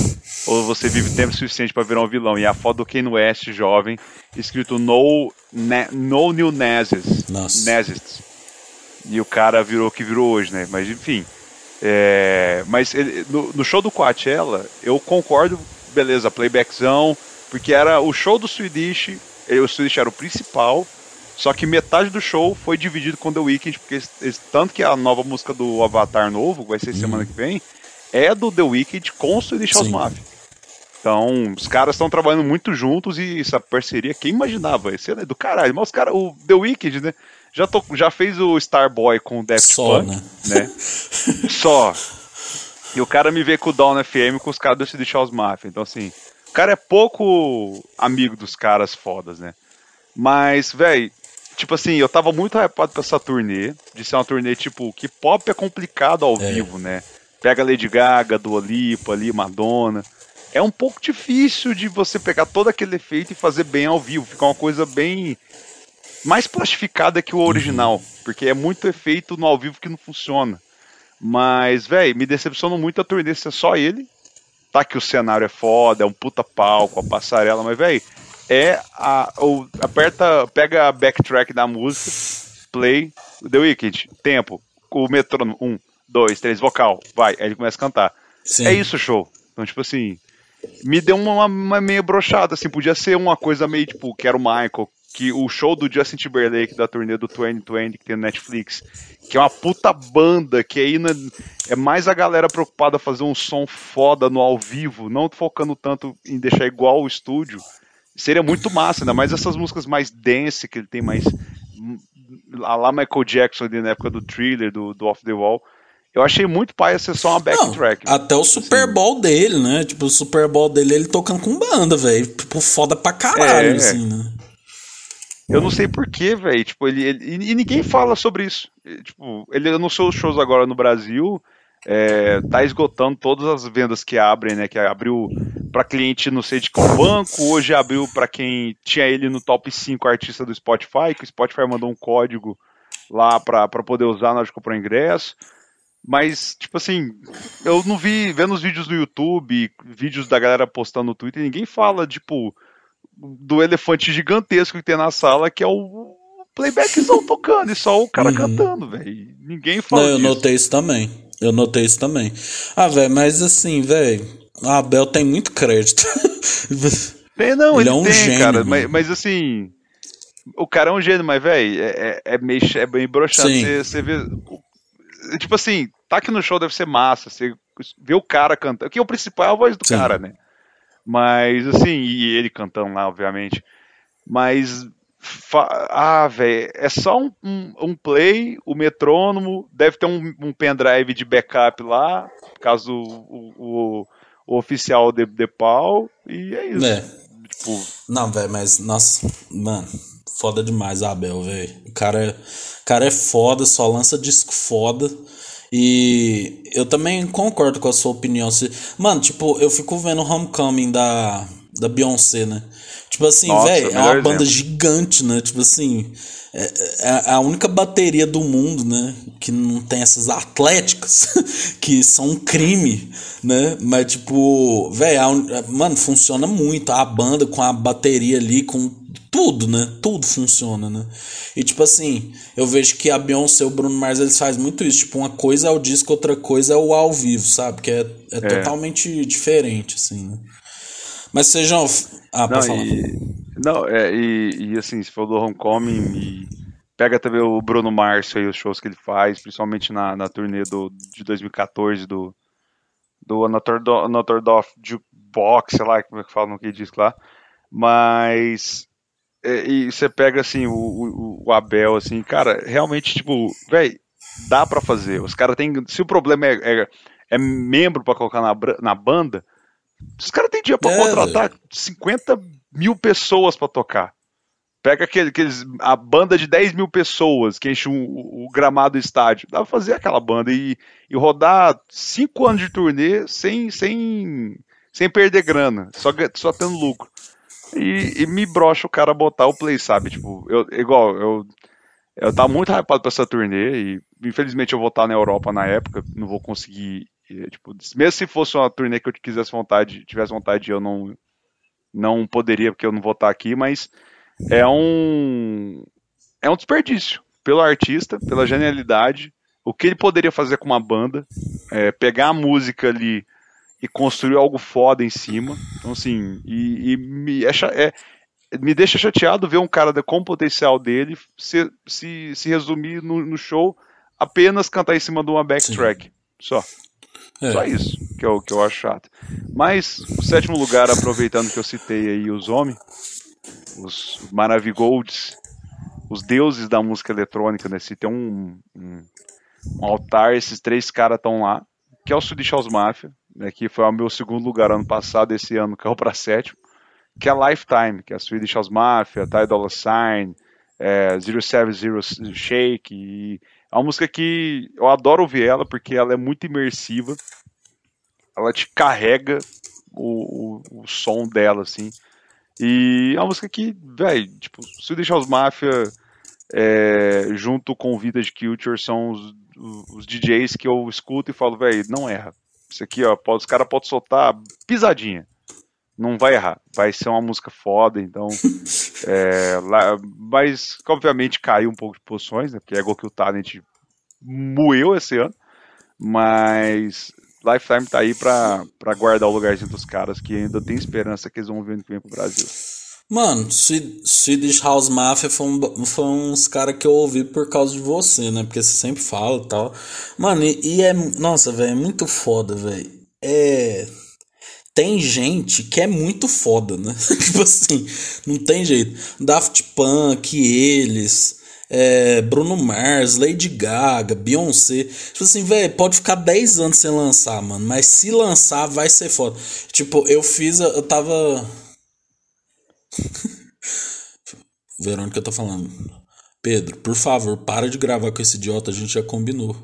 S7: ou você vive tempo suficiente pra virar um vilão. E a foto do Kanye West jovem, escrito No, na, no New Nazis.
S6: Nossa.
S7: Nazists. E o cara virou o que virou hoje, né? Mas enfim. É, mas ele- no, no show do Coachella, eu concordo, beleza, playbackzão, porque era o show do Swedish, eh, o Swedish era o principal, só que metade do show foi dividido com The Weeknd, porque eles- tanto que a nova música do Avatar novo, vai ser semana que vem, é do The Weeknd com o Swedish House
S6: Sim.
S7: Mafia. Então, os caras estão trabalhando muito juntos e essa parceria, quem imaginava? Esse é do caralho. Mas os caras, o The Weeknd, né? Já, to- já fez o Starboy com o Daft
S6: Só,
S7: Punk,
S6: né?
S7: né? Só. E o cara me vê com o Down FM com os caras do CD House Mafia. Então, assim, o cara é pouco amigo dos caras fodas, né? Mas, velho, tipo assim, eu tava muito hypado pra essa turnê. De ser uma turnê, tipo, que pop é complicado ao
S6: É.
S7: vivo, né? Pega Lady Gaga, Dua Lipa ali, Madonna. É um pouco difícil de você pegar todo aquele efeito e fazer bem ao vivo. Fica uma coisa bem mais plastificada que o original, porque é muito efeito no ao vivo que não funciona. Mas, velho, me decepcionou muito a turnê ser só ele. Tá que o cenário é foda, é um puta palco, a passarela, mas, velho, é a. O, aperta, pega a backtrack da música, play, The Weeknd, tempo, o metrônomo, um, dois, três, vocal, vai, aí ele começa a cantar.
S6: Sim.
S7: É isso o show. Então, tipo assim, me deu uma, uma meio brochada, assim, podia ser uma coisa meio, tipo, que era o Michael, que o show do Justin Timberlake da turnê do 2020 que tem no Netflix, que é uma puta banda, que aí né, é mais a galera preocupada a fazer um som foda no ao vivo, não focando tanto em deixar igual o estúdio, seria muito massa, ainda mais essas músicas mais dance, que ele tem mais a lá Michael Jackson ali na época do Thriller, do, do Off the Wall, eu achei muito pai ser só uma
S6: Não,
S7: backtrack.
S6: até o Super Bowl dele, né? Tipo, o Super Bowl dele, ele tocando com banda, velho. Tipo, foda pra caralho,
S7: É.
S6: assim, né?
S7: Eu não sei porquê, velho. Tipo, ele, ele- e, ninguém fala sobre isso. Tipo, ele anunciou os shows agora no Brasil. é, tá esgotando todas as vendas que abrem, né? Que abriu pra cliente não sei de qual banco, hoje abriu pra quem tinha ele no top 5 artista do Spotify, que o Spotify mandou um código lá pra poder usar na hora de comprar ingresso. Mas, tipo assim, eu não vi, vendo os vídeos do YouTube, vídeos da galera postando no Twitter, ninguém fala, tipo, do elefante gigantesco que tem na sala, que é o playbackzão tocando, e só o cara
S6: Uhum.
S7: cantando, velho. Ninguém
S6: Não,
S7: fala
S6: eu
S7: disso.
S6: notei isso também. Eu notei isso também. Ah, velho, mas assim, velho, a Abel tem muito crédito.
S7: Tem, não,
S6: Ele
S7: ele,
S6: é um
S7: tem,
S6: gênio,
S7: cara. Mas, mas assim, o cara é um gênio, mas, velho, é, é, é meio é bem broxante. Você você vê. Tipo assim, tá aqui no show deve ser massa. Você vê o cara cantando. Que o principal é a voz do
S6: Sim.
S7: cara, né? Mas, assim, e ele cantando lá, obviamente. Mas, Ah, velho, é só um, um, um play, o metrônomo, deve ter um, um pendrive de backup lá, caso o, o, o oficial dê, dê pau, e é isso.
S6: É.
S7: Tipo,
S6: Não, velho, mas, nossa, mano, foda demais Abel, velho. O cara, é- o cara é foda, só lança disco foda. E eu também concordo com a sua opinião. Mano, tipo, eu fico vendo o Homecoming da, da Beyoncé, né? Tipo assim, velho, é uma banda
S7: exemplo.
S6: gigante, né? Tipo assim, é, é a única bateria do mundo, né? Que não tem essas atléticas, que são um crime, né? Mas, tipo, velho, mano, funciona muito. A banda com a bateria ali, com tudo, né? Tudo funciona, né? E, tipo assim, eu vejo que a Beyoncé e o Bruno Mars, eles fazem muito isso. Tipo, uma coisa é o disco, outra coisa é o ao vivo, sabe? Que é, é, totalmente diferente, assim, né? Mas sejam. Ah,
S7: Não,
S6: pode falar.
S7: e, não é, e, e assim, se for do Homecoming, e pega também o Bruno Márcio aí, os shows que ele faz, principalmente na, na turnê do, de 2014 do, do Anotordorf Jukebox, sei lá como é que fala no que disco lá. Mas. É, E você pega assim, o, o, o Abel, assim, cara, realmente, tipo, velho, dá pra fazer. Os caras têm. Se o problema é, é, é membro pra colocar na, na banda, os caras têm dia pra
S6: É,
S7: contratar 50 mil pessoas pra tocar. Pega aquele, aqueles, a banda de 10 mil pessoas que enche o, o gramado do estádio. Dá pra fazer aquela banda e, e rodar 5 anos de turnê sem, sem, sem perder grana, só, só tendo lucro. E, e me brocha o cara botar o play, sabe? Tipo, eu, igual, eu, eu tava muito hypado pra essa turnê e infelizmente eu vou estar na Europa na época, não vou conseguir. eh, Tipo, mesmo se fosse uma turnê que eu quisesse vontade, tivesse vontade, eu não, não poderia, porque eu não vou estar aqui, mas é um. É um desperdício pelo artista, pela genialidade, o que ele poderia fazer com uma banda, é, pegar a música ali e construir algo foda em cima. Então, assim, e, e me, é, é- me deixa chateado ver um cara de- com o potencial dele se, se, se resumir no, no show apenas cantar em cima de uma backtrack. Só.
S6: É.
S7: Só isso que eu, que eu acho chato. Mas, o sétimo lugar, aproveitando que eu citei aí os homens, os Maravigolds, os deuses da música eletrônica, né? Se tem um, um, um altar, esses três caras estão lá, que é o Swedish House Mafia, né, que foi o meu segundo lugar ano passado, esse ano caiu para sétimo, que é Lifetime, que é a Swedish House Mafia, Ty Dolla Sign, é, Zero Seven Zero Shake, e é uma música que eu adoro ouvir ela, porque ela é muito imersiva, ela te carrega o, o, o som dela, assim, e é uma música que, velho, tipo, Swedish House Mafia é, junto com Vida de Culture são os, os DJs que eu escuto e falo, velho, não erra. Isso aqui, ó, pode, os caras podem soltar pisadinha. Não vai errar. Vai ser uma música foda, então. é, lá, mas, obviamente, caiu um pouco de posições, né? Porque é igual que o Talent moeu esse ano. Mas Lifetime tá aí pra, pra guardar o lugarzinho dos caras que ainda tem esperança que eles vão vir ano que vem pro Brasil.
S6: Mano, Swed- Swedish House Mafia foi, um, foi uns caras que eu ouvi por causa de você, né? Porque você sempre fala e tal. Mano, e, e é. Nossa, velho, é muito foda, velho. É. Tem gente que é muito foda, né? tipo assim, não tem jeito. Daft Punk, eles. é, Bruno Mars, Lady Gaga, Beyoncé. Tipo assim, velho, pode ficar 10 anos sem lançar, mano. Mas se lançar, vai ser foda. Tipo, eu fiz. Eu tava. Verônica tá falando. Pedro, por favor, para de gravar com esse idiota, a gente já combinou.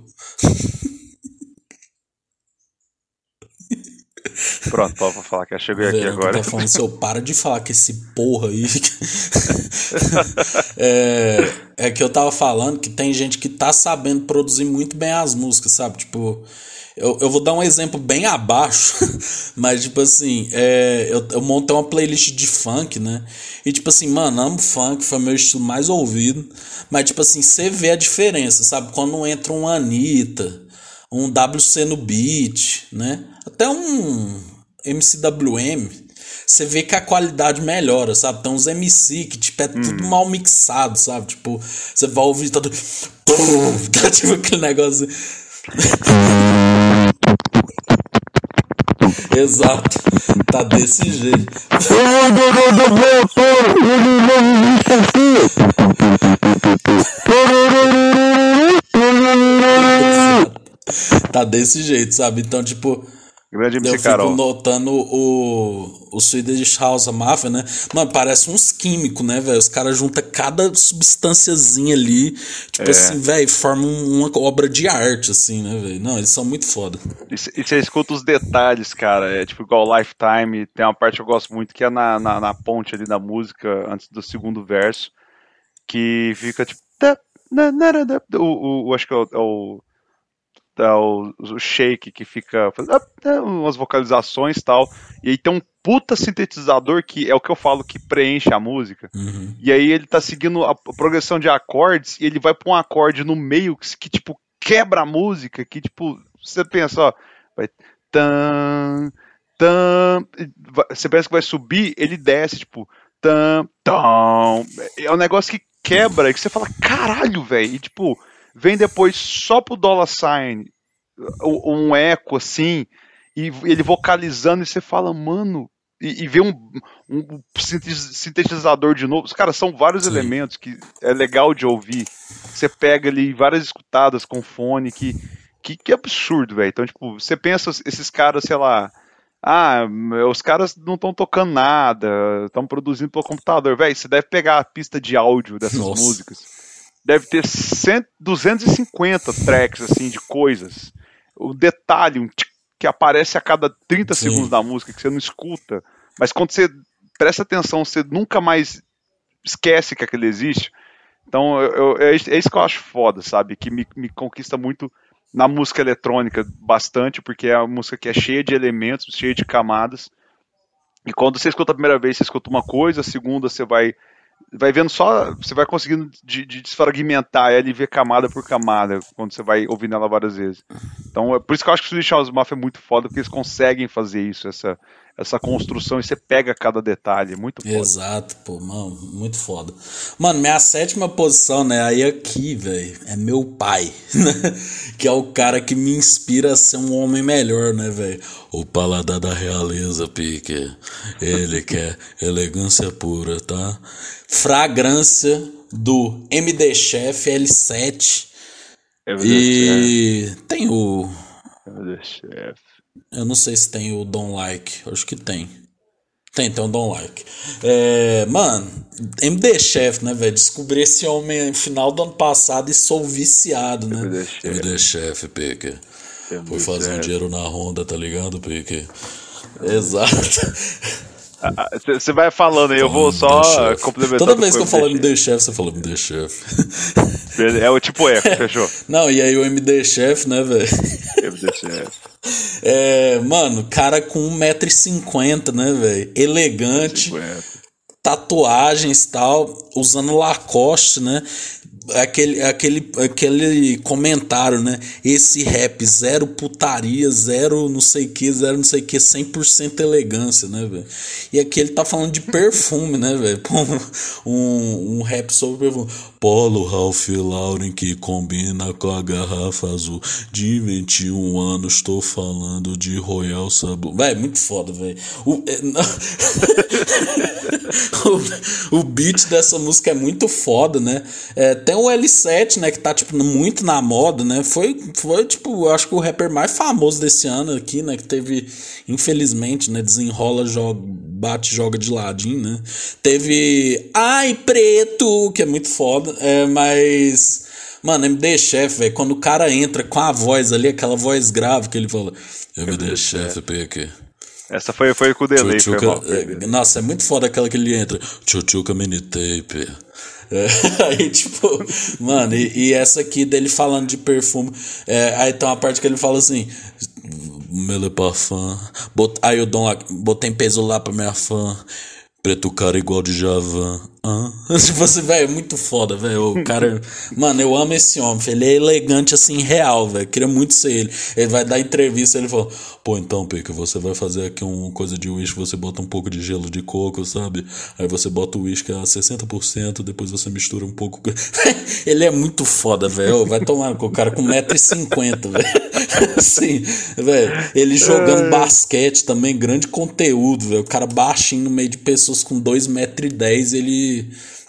S7: Pronto, pode falar que eu cheguei aqui
S6: Verônica
S7: agora.
S6: tá falando, seu, para de falar com esse porra aí. é, é que eu tava falando que tem gente que tá sabendo produzir muito bem as músicas, sabe? Tipo, eu, eu vou dar um exemplo bem abaixo, mas tipo assim, é, eu, eu montei uma playlist de funk, né? E tipo assim, mano, amo funk, foi meu estilo mais ouvido. Mas tipo assim, você vê a diferença, sabe? Quando entra um Anitta, um WC no beat, né? Até um MCWM, você vê que a qualidade melhora, sabe? Tem uns MC que tipo, é tudo mal mixado, sabe? Tipo, você vai ouvir todo. Tá tipo aquele negócio. Exato. Tá desse jeito. tá desse jeito, sabe? Então, tipo.
S7: Grande
S6: Eu
S7: MC
S6: fico
S7: Carol.
S6: notando o, o Swedish House Mafia, né? Mano, parece uns químicos, né, velho? Os caras juntam cada substânciazinha ali. Tipo
S7: É.
S6: assim, velho, formam uma obra de arte, assim, né, velho? Não, eles são muito foda.
S7: E você escuta os detalhes, cara. É tipo igual Lifetime. Tem uma parte que eu gosto muito que é na, na, na ponte ali da música, antes do segundo verso. Que fica tipo. O, o, o- acho que é o. é o é o, o shake que fica fazendo ah, ah, umas vocalizações e tal. E aí tem um puta sintetizador que é o que eu falo que preenche a música.
S6: Uhum.
S7: E aí ele tá seguindo a progressão de acordes e ele vai pra um acorde no meio que, que, tipo, quebra a música, que, tipo, você pensa, ó, vai tan, tan, você pensa que vai subir, ele desce, tipo, tan, tan. É um negócio que quebra e que você fala, caralho, velho, e tipo, vem depois só pro dollar sign, um eco assim, e ele vocalizando e você fala, mano, e, e vê um, um sintetiz- sintetizador de novo. Os caras são vários
S6: Sim.
S7: elementos que é legal de ouvir. Você pega ali várias escutadas com fone que que, que absurdo, velho. Então, tipo, você pensa esses caras, sei lá, ah, os caras não estão tocando nada, estão produzindo pelo computador, velho. Você deve pegar a pista de áudio dessas
S6: Nossa.
S7: músicas. Deve ter 100, 250 tracks assim de coisas. O detalhe, um que aparece a cada 30
S6: Sim.
S7: segundos da música que você não escuta, mas quando você presta atenção, você nunca mais esquece que aquele existe. Então, eu, eu- é, isso- é isso que eu acho foda, sabe? Que me, me conquista muito na música eletrônica, bastante, porque é uma música que é cheia de elementos, cheia de camadas. E quando você escuta a primeira vez, você escuta uma coisa, a segunda você vai vai vendo só, você vai conseguindo de, de desfragmentar ela e ver camada por camada, quando você vai ouvindo ela várias vezes. Então, é por isso que eu acho que o Swedish House Mafia é muito foda, porque eles conseguem fazer isso, essa, essa construção, e você pega cada detalhe, é muito foda.
S6: Exato, pô, mano, muito foda. Mano, minha sétima posição, né? Aí aqui, velho, é meu pai, né? Que é o cara que me inspira a ser um homem melhor, né, velho? O paladar da realeza, pique. Ele quer elegância pura, tá? Fragrância do MD Chef L7.
S7: É
S6: E tem o.
S7: verdade, chefe.
S6: Eu não sei se tem o Don't Like. Acho que tem. Tem, tem o Don't Like. É, mano, MD Chef, né, velho? Descobri esse homem no final do ano passado e sou viciado, né?
S7: MD Chef.
S6: MD Chef, Pique. Foi fazer um dinheiro na Honda, tá ligado, Pique? Exato.
S7: Você vai falando aí, eu vou só complementar.
S6: Toda vez que eu falo MD Chef, você fala MD Chef.
S7: É o tipo eco, fechou?
S6: Não, e aí o MD Chef, né, velho?
S7: MD Chef.
S6: É, mano, cara com 1,50m, né, velho? Elegante.
S7: 50.
S6: tatuagens e tal, usando Lacoste, né? Aquele, aquele, aquele comentário, né? Esse rap, zero putaria, zero não sei que, zero não sei que, 100% elegância, né, velho? E aqui ele tá falando de perfume, né, velho? Um, um rap sobre perfume. Polo Ralph Lauren que combina com a garrafa azul. De 21 anos, tô falando de Royal Sabu. Véi, muito foda, velho. o, o beat dessa música é muito foda, né? É, tem o L7, né, que tá, tipo, muito na moda, né? Foi, foi, tipo, eu acho que o rapper mais famoso desse ano aqui, né? Que teve, infelizmente, né? Desenrola, joga, bate, joga de ladinho, né? Teve Ai Preto, que é muito foda, é, mas... Mano, MD Chef, velho, quando o cara entra com a voz ali, aquela voz grave que ele fala MD Chef, PQ.
S7: Essa foi, foi com o delay, foi
S6: Tchutchuca,
S7: mal.
S6: é, nossa, é muito foda aquela que ele entra. Tchutchuca mini tape. É, aí, tipo, mano, e, e essa aqui dele falando de perfume. é, aí tem uma parte que ele fala assim: Mele parfum. Bot, aí eu dou uma, botei peso lá pra minha fã. Preto cara igual de Javan. Hã? Tipo assim, velho, é muito foda, velho. O cara. Mano, eu amo esse homem. Ele é elegante assim, real, velho. Queria muito ser ele. Ele vai dar entrevista ele fala: Pô, então, Pica, você vai fazer aqui uma coisa de uísque, você bota um pouco de gelo de coco, sabe? Aí você bota o uísque a 60%, depois você mistura um pouco. ele é muito foda, velho. Vai tomar com o cara com 1,50m, velho. Assim, velho. Ele jogando basquete também, grande conteúdo, velho. O cara baixinho no meio de pessoas com 2,10m, ele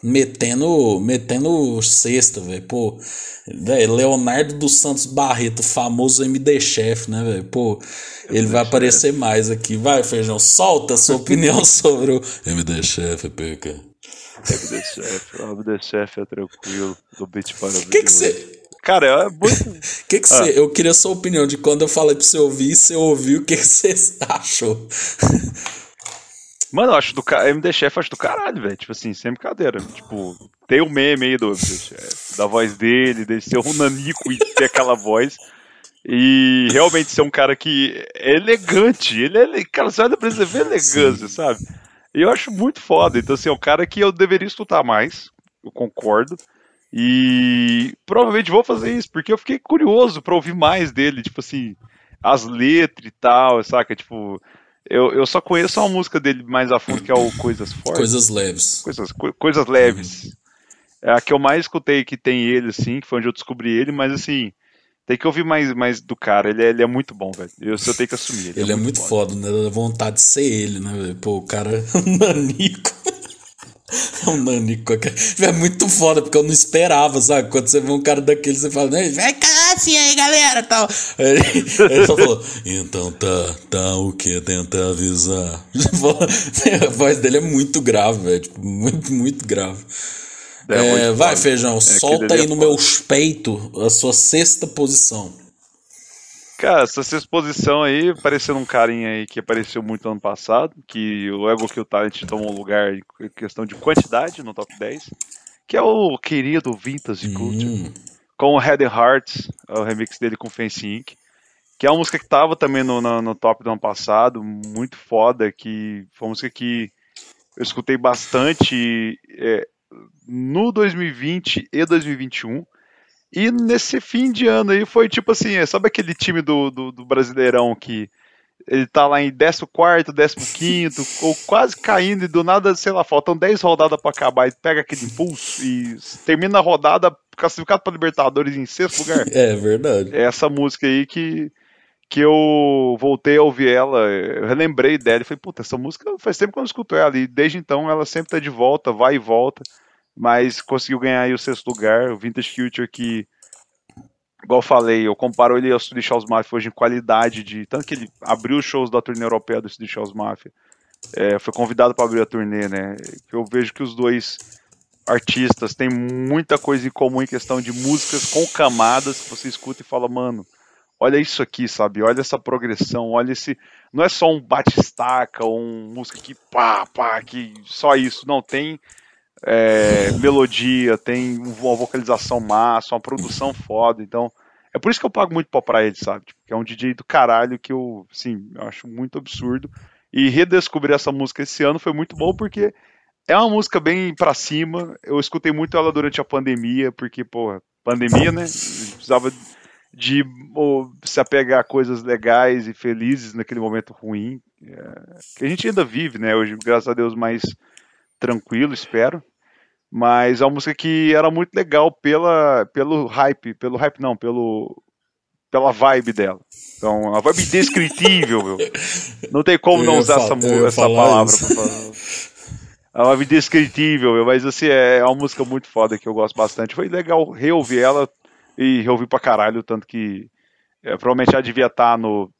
S6: metendo, metendo cesta, velho. Pô, velho, Leonardo dos Santos Barreto, famoso MD Chef, né, velho? Pô, ele vai aparecer mais aqui. Vai, Feijão, solta a sua opinião sobre o MD Chef, PK.
S7: MD Chef, o MD Chef é tranquilo, do beat para o
S6: que que você
S7: Cara, é muito.
S6: que que você. Ah. Eu queria sua opinião de quando eu falei pra você ouvir, você ouviu, o que você achou?
S7: Mano, eu acho do MD Chef acho do caralho, velho. Tipo assim, sem brincadeira. Tipo, tem o um meme aí do MD Chef, da voz dele, dele ser um nanico e ter aquela voz. E realmente ser um cara que é elegante. Ele é. Cara, você olha pra ele, você vê elegância, Sim. sabe? E eu acho muito foda. Então, assim, é um cara que eu deveria escutar mais. Eu concordo. E provavelmente vou fazer isso, porque eu fiquei curioso pra ouvir mais dele. Tipo assim, as letras e tal, saca? Tipo, eu, eu só conheço uma música dele mais a fundo, que é o Coisas Fortes.
S6: Coisas Leves.
S7: Coisas, co coisas Leves. Uhum. É a que eu mais escutei que tem ele, assim, que foi onde eu descobri ele, mas assim, tem que ouvir mais, mais do cara. Ele é, ele é muito bom, velho. Eu, eu tenho que assumir.
S6: Ele, ele é, é, muito, muito foda, né? Dá vontade de ser ele, né, velho? Pô, o cara é um nanico. É um nanico. É muito foda, porque eu não esperava, sabe? Quando você vê um cara daquele, você fala? Vai cá assim aí, galera, tal. Aí, ele só falou, então tá, tá o que? Tenta avisar. A voz dele é muito grave, velho. Tipo, muito, muito grave. É, é, vai, Feijão, é solta aí no meu peito a sua sexta posição.
S7: Cara, essa sexta posição aí, parecendo um carinha aí que apareceu muito ano passado, que o Ego Kill Talent tomou lugar em questão de quantidade no top 10, que é o querido Vintage hum. Culture, com o Head Hearts, o remix dele com Fancy Inc., que é uma música que tava também no, no, no, top do ano passado, muito foda, que foi uma música que eu escutei bastante é, no 2020 e 2021, e nesse fim de ano aí foi tipo assim, sabe aquele time do, do, do Brasileirão que ele tá lá em 14, 15, ou quase caindo, e do nada, sei lá, faltam 10 rodadas para acabar, e pega aquele impulso e termina a rodada classificado para Libertadores em sexto lugar.
S6: É verdade.
S7: É essa música aí que, que eu voltei a ouvir ela, eu relembrei dela e falei, puta, essa música faz tempo que eu não escuto ela, e desde então ela sempre tá de volta, vai e volta mas conseguiu ganhar aí o sexto lugar. O Vintage Culture que, igual eu falei, eu comparo ele ao Swedish House Mafia hoje em qualidade de. Tanto que ele abriu os shows da turnê europeia do Swedish House Mafia. É, foi convidado para abrir a turnê, né? Eu vejo que os dois artistas têm muita coisa em comum em questão de músicas com camadas que você escuta e fala, mano, olha isso aqui, sabe? Olha essa progressão, olha esse. Não é só um bate-estaca ou um música que pá, pá, que só isso. Não, tem é, melodia, tem uma vocalização massa, uma produção foda. Então, é por isso que eu pago muito pau pra ele, sabe? Tipo, que é um DJ do caralho que eu, assim, eu acho muito absurdo. E redescobrir essa música esse ano foi muito bom porque é uma música bem pra cima. Eu escutei muito ela durante a pandemia, porque, pô, pandemia, né? precisava de oh, se apegar a coisas legais e felizes naquele momento ruim. É, que a gente ainda vive, né? Hoje, graças a Deus, mais tranquilo, espero. Mas é uma música que era muito legal pela, pelo hype, pelo hype não, pelo pela vibe dela. Então, uma vibe indescritível, meu. Não tem como não usar essa, essa palavra. É uma vibe indescritível, meu. Mas assim, é uma música muito foda que eu gosto bastante. Foi legal reouvir ela e reouvir pra caralho, tanto que é, provavelmente já devia estar no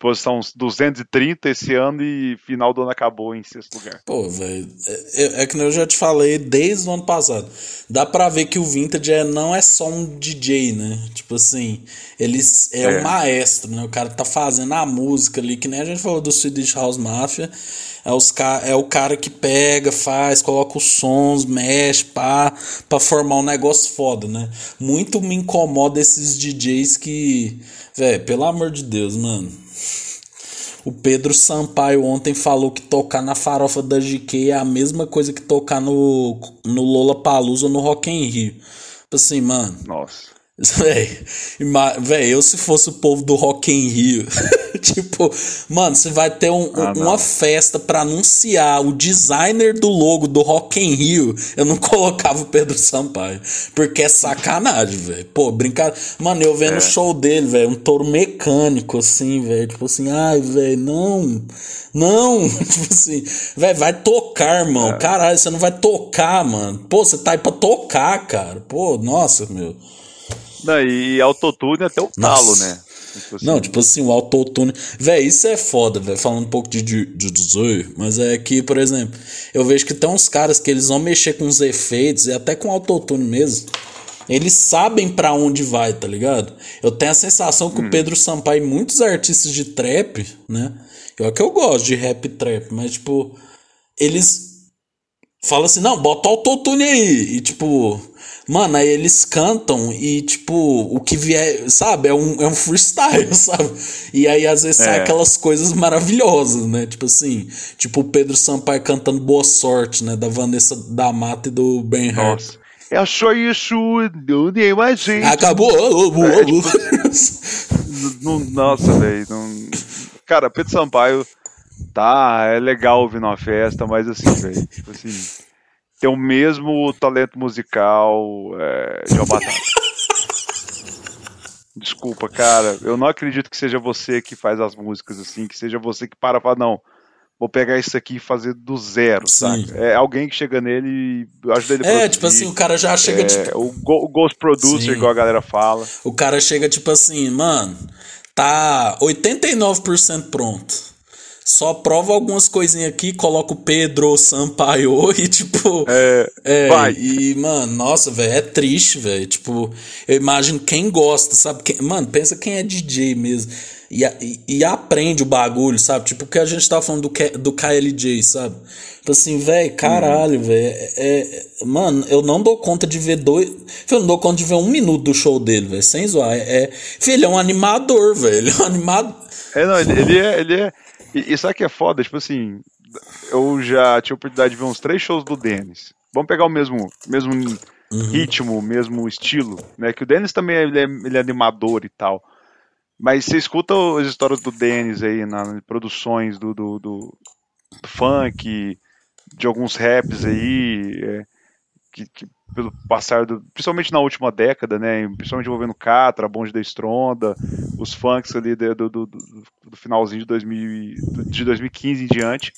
S7: posição 230 esse ano e final do ano acabou em sexto lugar.
S6: Pô, velho, é, é, é, que eu já te falei desde o ano passado. Dá pra ver que o Vintage é, não é só um DJ, né? Tipo assim, eles é, é um maestro, né? O cara tá fazendo a música ali, que nem a gente falou do Swedish House Mafia. É, os, é o cara que pega, faz, coloca os sons, mexe, pá, pra formar um negócio foda, né? Muito me incomoda esses DJs que. Velho, pelo amor de Deus, mano O Pedro Sampaio ontem falou que tocar na farofa da GK é a mesma coisa que tocar no, no Lola Palusa ou no Rock in Rio. Tipo assim, mano.
S7: Nossa.
S6: Véi, véi, eu se fosse o povo do Rock in Rio, tipo, mano, você vai ter um, ah, uma festa para anunciar o designer do logo do Rock in Rio, eu não colocava o Pedro Sampaio, porque é sacanagem, velho. Pô, brincar, mano, eu vendo o é. show dele, velho, um touro mecânico assim, velho, tipo assim, ai, velho, não. Não, tipo assim, velho, vai tocar, irmão. É. Caralho, você não vai tocar, mano. Pô, você tá aí pra tocar, cara. Pô, nossa, meu.
S7: Não, e autotune até o talo, né?
S6: Tipo assim. Não, tipo assim, o autotune. Véi, isso é foda, velho. Falando um pouco de, de, de mas é que, por exemplo, eu vejo que tem uns caras que eles vão mexer com os efeitos e até com autotune mesmo. Eles sabem para onde vai, tá ligado? Eu tenho a sensação que hum. o Pedro Sampaio e muitos artistas de trap, né? Eu é que eu gosto de rap trap, mas tipo, eles falam assim: não, bota autotune aí. E tipo, Mano, aí eles cantam e, tipo, o que vier, sabe? É um, é um freestyle, sabe? E aí às vezes é. sai aquelas coisas maravilhosas, né? Tipo assim, tipo o Pedro Sampaio cantando Boa Sorte, né? Da Vanessa da Mata e do Ben Hart.
S7: Eu sou isso, tem mais gente.
S6: Acabou.
S7: É, tipo, nossa, velho. Cara, Pedro Sampaio tá, é legal ouvir numa festa, mas assim, velho, tipo assim tem o mesmo talento musical é, de. Desculpa, cara. Eu não acredito que seja você que faz as músicas assim, que seja você que para e fala, não, vou pegar isso aqui e fazer do zero, Sim. saca? É alguém que chega nele e ajuda ele a
S6: É, tipo assim, o cara já chega,
S7: é,
S6: tipo...
S7: O, go, o Ghost Producer, Sim. igual a galera fala.
S6: O cara chega, tipo assim, mano, tá 89% pronto só prova algumas coisinhas aqui, coloca o Pedro Sampaio e tipo.
S7: É. é vai.
S6: E, mano, nossa, velho, é triste, velho. Tipo, eu imagino quem gosta, sabe? Quem, mano, pensa quem é DJ mesmo. E, e, e, aprende o bagulho, sabe? Tipo, o que a gente tava falando do, do KLJ, sabe? Tipo assim, velho, caralho, hum. velho. É, é, mano, eu não dou conta de ver dois. Eu não dou conta de ver um minuto do show dele, velho. Sem zoar. É, filho, ele é um animador, velho. Ele é um animador.
S7: É, não, ele, ele é. Ele é e, e sabe que é foda? Tipo assim, eu já tive a oportunidade de ver uns três shows do Dennis. Vamos pegar o mesmo, mesmo uhum. ritmo, mesmo estilo, né? Que o Dennis também ele é, ele é animador e tal. Mas você escuta as histórias do Dennis aí nas produções do, do, do, do funk, de alguns raps aí, é, que, que, pelo passar do. Principalmente na última década, né? Principalmente envolvendo Catra, Bonde da Estronda, os funks ali do, do, do, do finalzinho de, 2000, de 2015 em diante.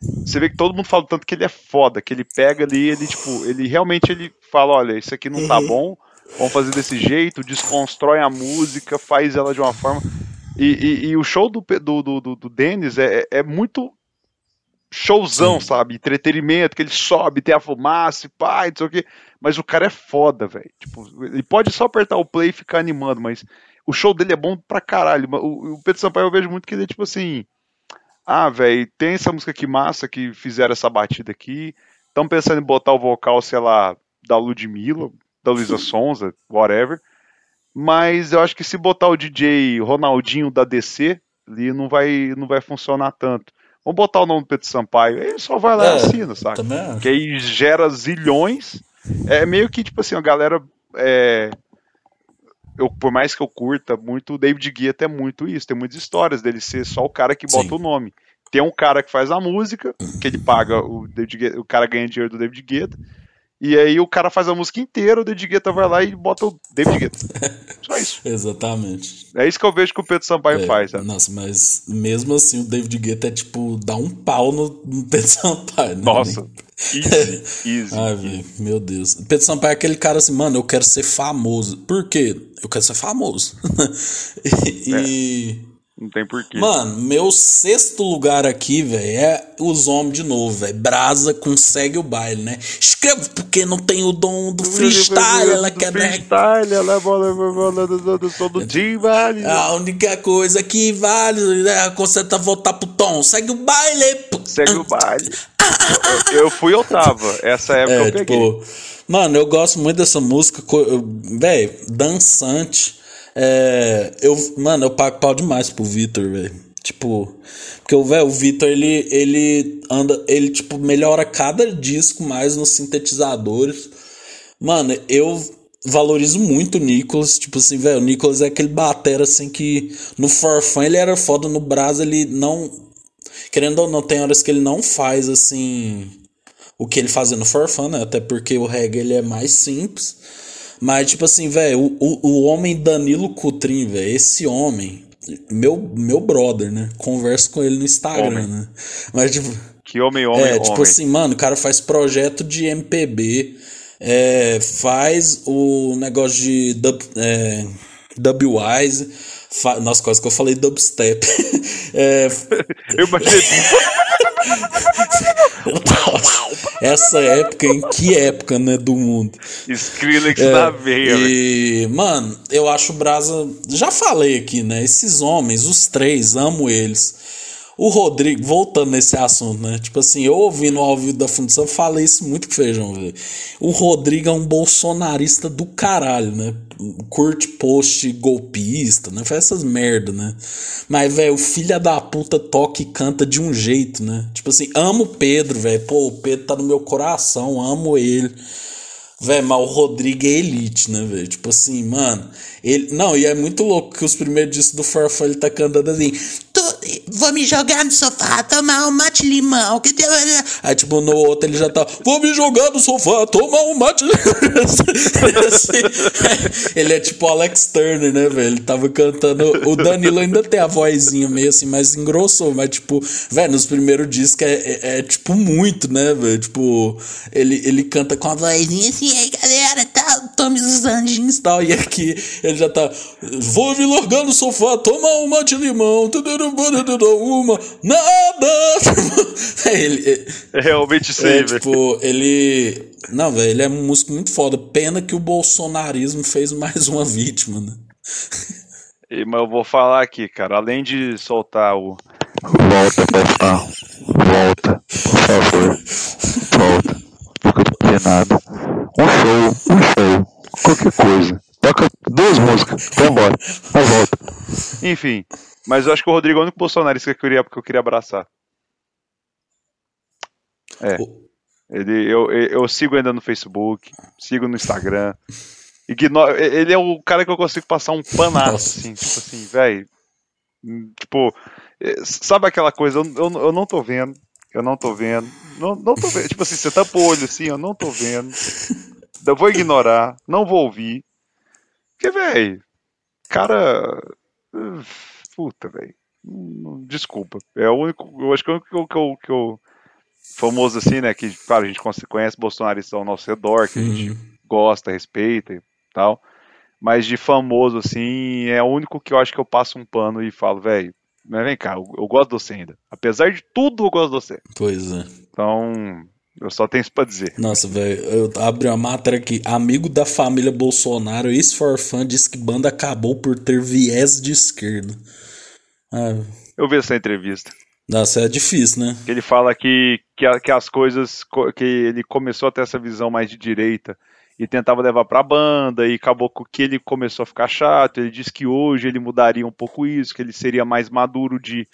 S7: Você vê que todo mundo fala tanto que ele é foda, que ele pega ali, ele, tipo, ele realmente ele fala, olha, isso aqui não tá uhum. bom, vamos fazer desse jeito, desconstrói a música, faz ela de uma forma. E, e, e o show do, do, do, do Dennis é, é muito showzão, Sim. sabe? Entretenimento, que ele sobe, tem a fumaça e pá, não sei o quê. Mas o cara é foda, velho. Tipo, ele pode só apertar o play e ficar animando, mas o show dele é bom pra caralho. O, o Pedro Sampaio eu vejo muito que ele é tipo assim. Ah, velho, tem essa música aqui massa que fizeram essa batida aqui. Estão pensando em botar o vocal, sei lá, da Ludmilla, da Luísa Sonza, whatever. Mas eu acho que se botar o DJ Ronaldinho da DC, ali não vai, não vai funcionar tanto. Vamos botar o nome do Pedro Sampaio. Ele só vai lá é, e assina, sabe? Também. Que aí gera zilhões. É meio que, tipo assim, a galera. É, eu, por mais que eu curta muito, o David Guetta é muito isso. Tem muitas histórias dele ser só o cara que bota Sim. o nome. Tem um cara que faz a música, que ele paga, o, David Guetta, o cara ganha dinheiro do David Guetta. E aí o cara faz a música inteira, o David Guetta vai lá e bota o David Guetta. Só isso.
S6: Exatamente.
S7: É isso que eu vejo que o Pedro Sampaio é, faz, sabe?
S6: Nossa, mas mesmo assim o David Guetta é tipo, dá um pau no, no Pedro Sampaio. Né?
S7: Nossa. Easy, easy.
S6: Ai, velho, meu Deus. Pedro Sampaio é aquele cara assim, mano, eu quero ser famoso. Por quê? Eu quero ser famoso. e...
S7: É. Não tem porquê.
S6: Mano, meu sexto lugar aqui, velho, é os homens de novo, velho. Brasa consegue o baile, né? Escreve porque não tem o dom do freestyle, ela quer
S7: freestyle, ela é bola, bola do som do Tim vale.
S6: A única coisa que vale é conserta voltar pro tom. Segue o baile.
S7: Segue o baile. eu, eu fui oitava, essa época é, eu peguei. Tipo,
S6: mano, eu gosto muito dessa música, velho, dançante. É, eu, mano, eu pago pau demais pro Vitor, velho. Tipo, porque o velho, o Vitor ele ele anda, ele tipo melhora cada disco mais nos sintetizadores. Mano, eu valorizo muito o Nicolas, tipo assim, velho, o Nicolas é aquele batera assim que no Forfã ele era foda, no Brasa ele não querendo ou não tem horas que ele não faz assim o que ele fazia no Forfã, né? Até porque o reggae ele é mais simples. Mas, tipo assim, velho, o, o, o homem Danilo Cutrim, velho, esse homem, meu, meu brother, né? Converso com ele no Instagram,
S7: Homem.
S6: né? Mas, tipo.
S7: Que homem, homem,
S6: É,
S7: homem.
S6: tipo assim, mano, o cara faz projeto de MPB, é, faz o negócio de dub, é, Dubwise, fa nossa, quase que eu falei dubstep. é,
S7: Eu imaginei.
S6: essa época, em que época, né, do mundo?
S7: Skrillex
S6: É,
S7: na veia,
S6: e, mano, eu acho o Brasa. Já falei aqui, né? Esses homens, os três, amo eles. O Rodrigo, voltando nesse assunto, né? Tipo assim, eu ouvi no ao vivo da fundação, falei isso muito com feijão, velho. O Rodrigo é um bolsonarista do caralho, né? Curte post golpista, né? Faz essas merda, né? Mas, velho, o filho da puta toca e canta de um jeito, né? Tipo assim, amo o Pedro, velho. Pô, o Pedro tá no meu coração, amo ele. Véi, mas o Rodrigo é elite, né, velho? Tipo assim, mano. Ele... Não, e é muito louco que os primeiros discos do Farfã ele tá cantando assim. "Tô- Vou me jogar no sofá, tomar um mate limão. Que deu... Aí, tipo, no outro ele já tá. Vou me jogar no sofá, tomar um mate. Assim, ele é tipo Alex Turner, né, velho? Ele tava cantando. O Danilo ainda tem a vozinha meio assim, mais engrossou, mas, tipo, velho, nos primeiros discos é, é, é, tipo muito, né, velho? Tipo, ele, ele canta com a vozinha assim, aí galera, tá, tome os anjinhos e tal. E aqui ele já tá. Vou me largar no sofá, tomar uma de limão, tudo uma, nada. ele,
S7: É realmente isso
S6: é,
S7: aí, velho.
S6: tipo, ele. Não, velho, ele é um músico muito foda. Pena que o bolsonarismo fez mais uma vítima, né?
S7: E, Mas eu vou falar aqui, cara. Além de soltar o.
S8: Volta, Faustão. Volta, por favor. Volta. Nada. Um show, um show. Qualquer coisa. Toca duas músicas. Vai embora. Mas volta.
S7: Enfim. Mas eu acho que o Rodrigo é o único bolsonarista que eu queria, que eu queria abraçar. É. Ele, eu, eu, sigo ainda no Facebook, sigo no Instagram. Ignoro, ele é o cara que eu consigo passar um panaço, assim, tipo assim, velho. Tipo, eh, sabe aquela coisa, eu, eu, eu não tô vendo, eu não tô vendo, não, não tô vendo. Tipo assim, você tampa o olho assim, eu não tô vendo. Eu vou ignorar, não vou ouvir. Porque, velho, cara. Puta, velho. Desculpa. É o único. Eu acho que é o único que eu, que eu, famoso assim, né? Que, claro, a gente conhece- conhece bolsonaristas ao nosso redor, que a gente
S6: Uhum.
S7: gosta, respeita e tal. Mas de famoso, assim, é o único que eu acho que eu passo um pano e falo, velho, mas vem cá, eu, eu gosto de você ainda. Apesar de tudo, eu gosto de você.
S6: Pois é.
S7: Então, eu só tenho isso pra dizer.
S6: Nossa, velho, eu abri uma matéria aqui. Amigo da família Bolsonaro, ex-forfã, diz que banda acabou por ter viés de esquerda. Ah,
S7: Eu vi essa entrevista.
S6: nossa, é difícil, né?
S7: ele fala que, que, que as coisas co- que ele começou a ter essa visão mais de direita e tentava levar pra banda e acabou que ele começou a ficar chato. Ele disse que hoje ele mudaria um pouco isso, que ele seria mais maduro de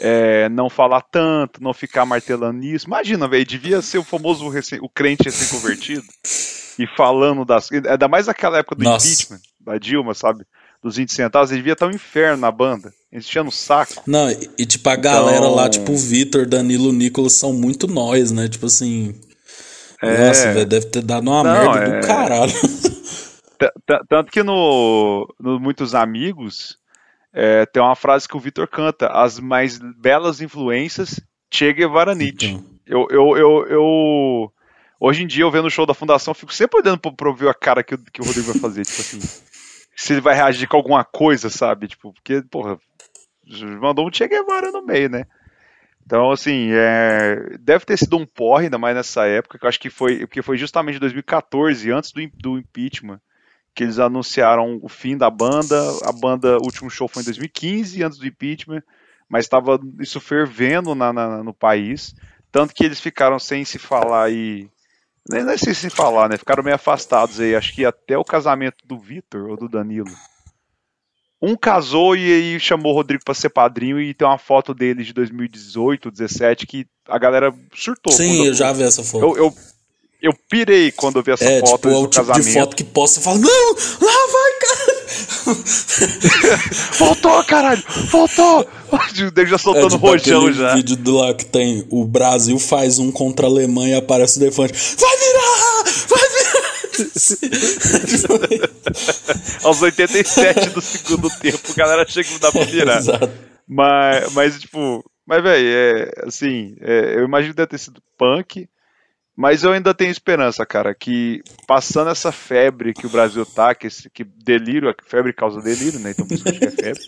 S7: é, não falar tanto, não ficar martelando nisso. Imagina, velho, devia ser o famoso o crente recém-convertido e falando das. Ainda mais naquela época do
S6: Nossa.
S7: impeachment da Dilma, sabe? Dos 20 centavos, ele devia estar um inferno na banda. Tinham no saco.
S6: Não, e, e, tipo, a galera
S7: Então-
S6: lá, tipo, o Vitor, Danilo, Nicolas são muito nós, né? Tipo assim.
S7: É.
S6: Nossa, velho, deve ter dado uma
S7: Não,
S6: merda
S7: é-
S6: do caralho.
S7: T- t- Tanto que no, no Muitos Amigos é, tem uma frase que o Vitor canta: As mais belas influências, Che Guevara Nietzsche.
S6: Então,
S7: Eu, eu, eu, eu- Hoje em dia, eu vendo o show da Fundação, fico sempre olhando pra, pra ver a cara que, o- que o Rodrigo vai fazer. Tipo assim, se ele vai reagir com alguma coisa, sabe? Tipo, porque, porra, mandou um Che Guevara no meio, né? Então, assim, é, deve ter sido um porre, ainda mais nessa época, que eu acho que foi, porque foi justamente em 2014, antes do, do impeachment, que eles anunciaram o fim da banda. A banda, o último show foi em 2015, antes do impeachment, mas estava isso fervendo na, na- no país, tanto que eles ficaram sem se falar e nem, nem sei se falar, né? Ficaram meio afastados aí, acho que até o casamento do Vitor ou do Danilo. Um casou e aí chamou o Rodrigo pra ser padrinho e tem uma foto dele de 2018, 17 que a galera surtou.
S6: Sim, eu já vi essa foto.
S7: Eu, eu, eu pirei quando eu vi essa
S6: é,
S7: foto
S6: tipo, é o
S7: do
S6: tipo
S7: casamento.
S6: de foto que posta e fala, não, lá vai, cara.
S7: Voltou, caralho! Voltou! Ele já
S6: É
S7: soltando
S6: tipo
S7: rojão já.
S6: vídeo do lá que tem o Brasil faz um contra a Alemanha e aparece o Defante. Vai virar!
S7: Aos 87 do segundo tempo, a galera chega que não dá pra virar. Mas, mas tipo, mas, velho, é, assim, é, eu imagino que deve ter sido punk, mas eu ainda tenho esperança, cara, que passando essa febre que o Brasil tá, que, esse, que delírio, a febre causa delírio, né? Então por isso que é febre.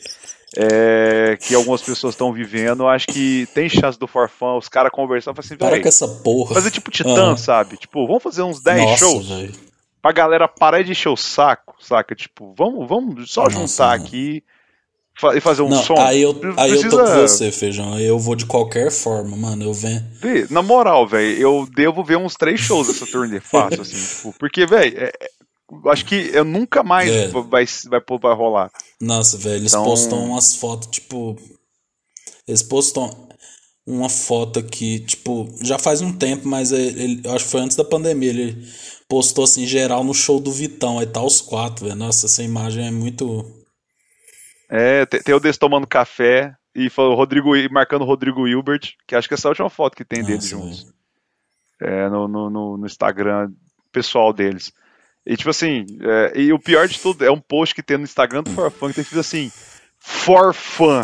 S7: é, que algumas pessoas estão vivendo, acho que tem chance do Forfã, os caras conversando, falar assim,
S6: Para com essa porra.
S7: fazer tipo Titã,
S6: Ah.
S7: sabe? Tipo, vamos fazer uns 10
S6: Nossa,
S7: shows
S6: velho.
S7: Pra galera parar de encher o saco, saca? Tipo, vamos, vamos só
S6: Nossa,
S7: juntar
S6: mano.
S7: aqui e fazer um
S6: Não,
S7: som.
S6: aí eu,
S7: Pre-
S6: aí eu tô
S7: precisa
S6: com você, Feijão. Aí eu vou de qualquer forma, mano. Eu venho.
S7: ver. Na moral, velho, eu devo ver uns três shows dessa turnê fácil, assim, tipo, porque, velho, é- é- acho que eu nunca mais
S6: É.
S7: vai, vai, vai rolar.
S6: Nossa, velho, eles
S7: Então-
S6: postam umas fotos, tipo. Eles postam uma foto aqui, tipo, já faz um tempo, mas ele, ele- eu acho que foi antes da pandemia. Ele postou assim, geral, no show do Vitão. Aí tá os quatro, velho. Nossa, essa imagem é muito.
S7: É, tem, tem o Des tomando café e falou Rodrigo, marcando o Rodrigo Hilbert, que acho que essa é a última foto que tem deles
S6: Nossa,
S7: juntos. É, no, no, no, Instagram pessoal deles. E tipo assim, é, e o pior de tudo é um post que tem no Instagram do For Fun que tem escrito assim: For Fun.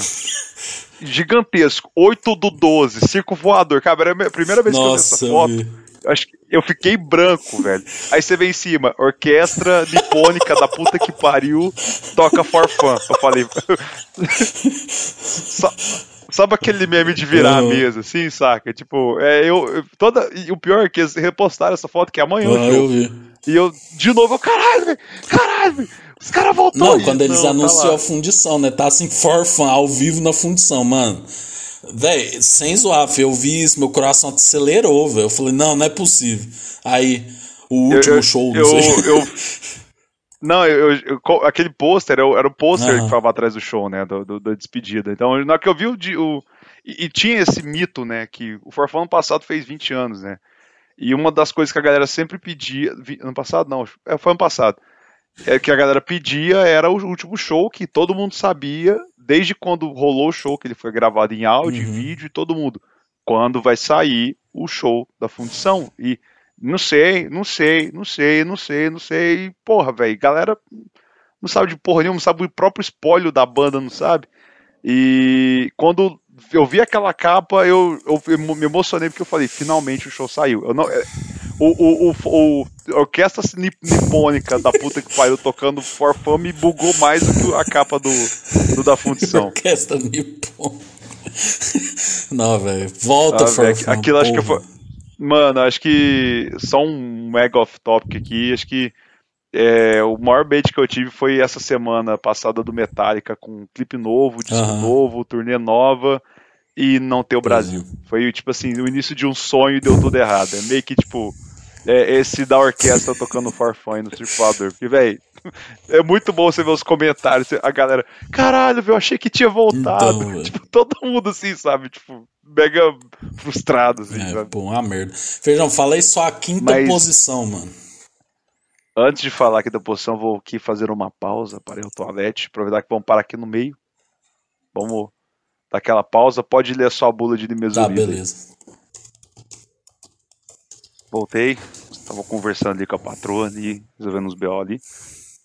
S7: Gigantesco, 8 do 12, circo voador. Cara, era a primeira vez que eu vi essa
S6: Nossa,
S7: foto.
S6: vi.
S7: Eu Acho que eu fiquei branco, velho. Aí você vê em cima, orquestra nipônica da puta que pariu, toca for fun. Eu falei. Sa- Sabe aquele meme de virar a
S6: Uhum.
S7: mesa, assim, saca? Tipo, é, eu, toda, e o pior é que eles repostaram essa foto, que é amanhã
S6: Ah, eu vi.
S7: E eu, de novo, eu, caralho, velho, caralho, velho, os caras voltaram.
S6: Não, quando eles
S7: Não, tá
S6: anunciam
S7: lá.
S6: a fundição, né? Tá assim, for fun, ao vivo na fundição, mano. Véi, sem zoar, filho, eu vi isso, meu coração acelerou, velho. Eu falei, não, não é possível. Aí, o último
S7: eu-
S6: show, não
S7: eu, eu- não, eu, aquele pôster era, o- pôster
S6: Aham.
S7: que ficava atrás do show, né? do- do- da despedida. Então, na hora que eu vi o. o e, e tinha esse mito, né? Que o Forfã ano passado fez 20 anos, né? E uma das coisas que a galera sempre pedia. Ano passado, não, é, foi ano passado. É que a galera pedia era o último show que todo mundo sabia, desde quando rolou o show, que ele foi gravado em áudio,
S6: Uhum.
S7: vídeo, e todo mundo. Quando vai sair o show da fundição. E não sei, não sei, não sei, não sei, não sei. Porra, velho, galera não sabe de porra nenhuma, não sabe o próprio espólio da banda, não sabe? E quando eu vi aquela capa, eu, eu me emocionei porque eu falei, finalmente o show saiu. Eu não, é, o, o, o, o- a orquestra nip- nipônica da puta que pariu tocando For Fun me bugou mais do que a capa do, do da fundição.
S6: Orquestra Nippon. Não, velho. Volta,
S7: Ah,
S6: fun,
S7: aquilo acho que
S6: porra.
S7: foi. Mano, acho que. Só um mega off-topic aqui. Acho que é, o maior bait que eu tive foi essa semana passada do Metallica com um clipe novo, disco
S6: Aham.
S7: novo, turnê nova e não ter o Brasil. Foi tipo assim, o início de um sonho e deu tudo errado. É meio que tipo. É, esse da orquestra tocando Farfã no circulador. Porque, velho, é muito bom você ver os comentários. A galera, caralho, eu achei que tinha voltado.
S6: Então, velho.
S7: tipo, todo mundo assim, sabe? Tipo, mega frustrado, assim,
S6: É,
S7: sabe?
S6: pô, uma merda. Feijão, fala aí só a quinta
S7: Mas-
S6: posição, mano.
S7: Antes de falar aqui da posição, vou aqui fazer uma pausa para ir ao toalete. Aproveitar que vamos parar aqui no meio. Vamos dar aquela pausa. Pode ler a sua bula de
S6: Tá,
S7: Nimesulida.
S6: beleza.
S7: Voltei. Tava conversando ali com a patroa ali, resolvendo uns BO ali.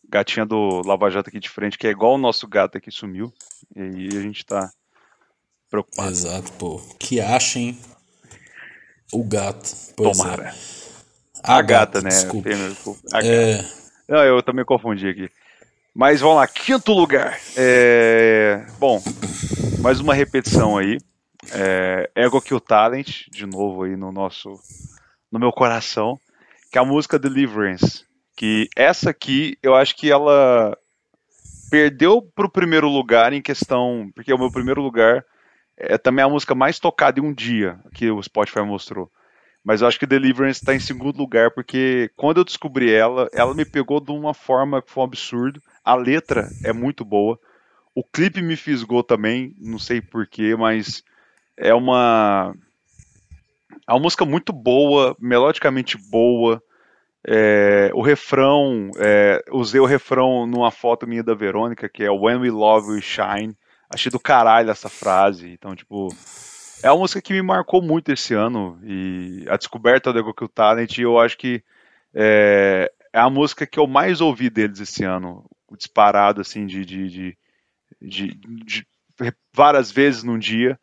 S7: Gatinha do Lava Jato aqui de frente, que é igual o nosso gato aqui sumiu. E aí a gente tá preocupado.
S6: Exato, pô. Que achem o gato. Pois é. A,
S7: A gata, né?
S6: Desculpa.
S7: A.
S6: É,
S7: Não, eu também confundi aqui. Mas vamos lá, quinto lugar. É, Bom, mais uma repetição aí. É... Ego Kill Talent, de novo aí no nosso. no meu coração. Que é a música Deliverance. Que essa aqui, eu acho que ela perdeu pro primeiro lugar em questão. Porque o meu primeiro lugar é também a música mais tocada em um dia que o Spotify mostrou. Mas eu acho que Deliverance está em segundo lugar, porque quando eu descobri ela, ela me pegou de uma forma que foi um absurdo. A letra é muito boa. O clipe me fisgou também, não sei porquê, mas é uma. É uma música muito boa, melodicamente boa. É, o refrão, é, usei o refrão numa foto minha da Verônica, que é When We Love We Shine. Achei do caralho essa frase. Então, tipo, é uma música que me marcou muito esse ano. E a descoberta do Ego Kill Talent, eu acho que é, é, a música que eu mais ouvi deles esse ano. Disparado, assim, de, de, de, de, de várias vezes num dia.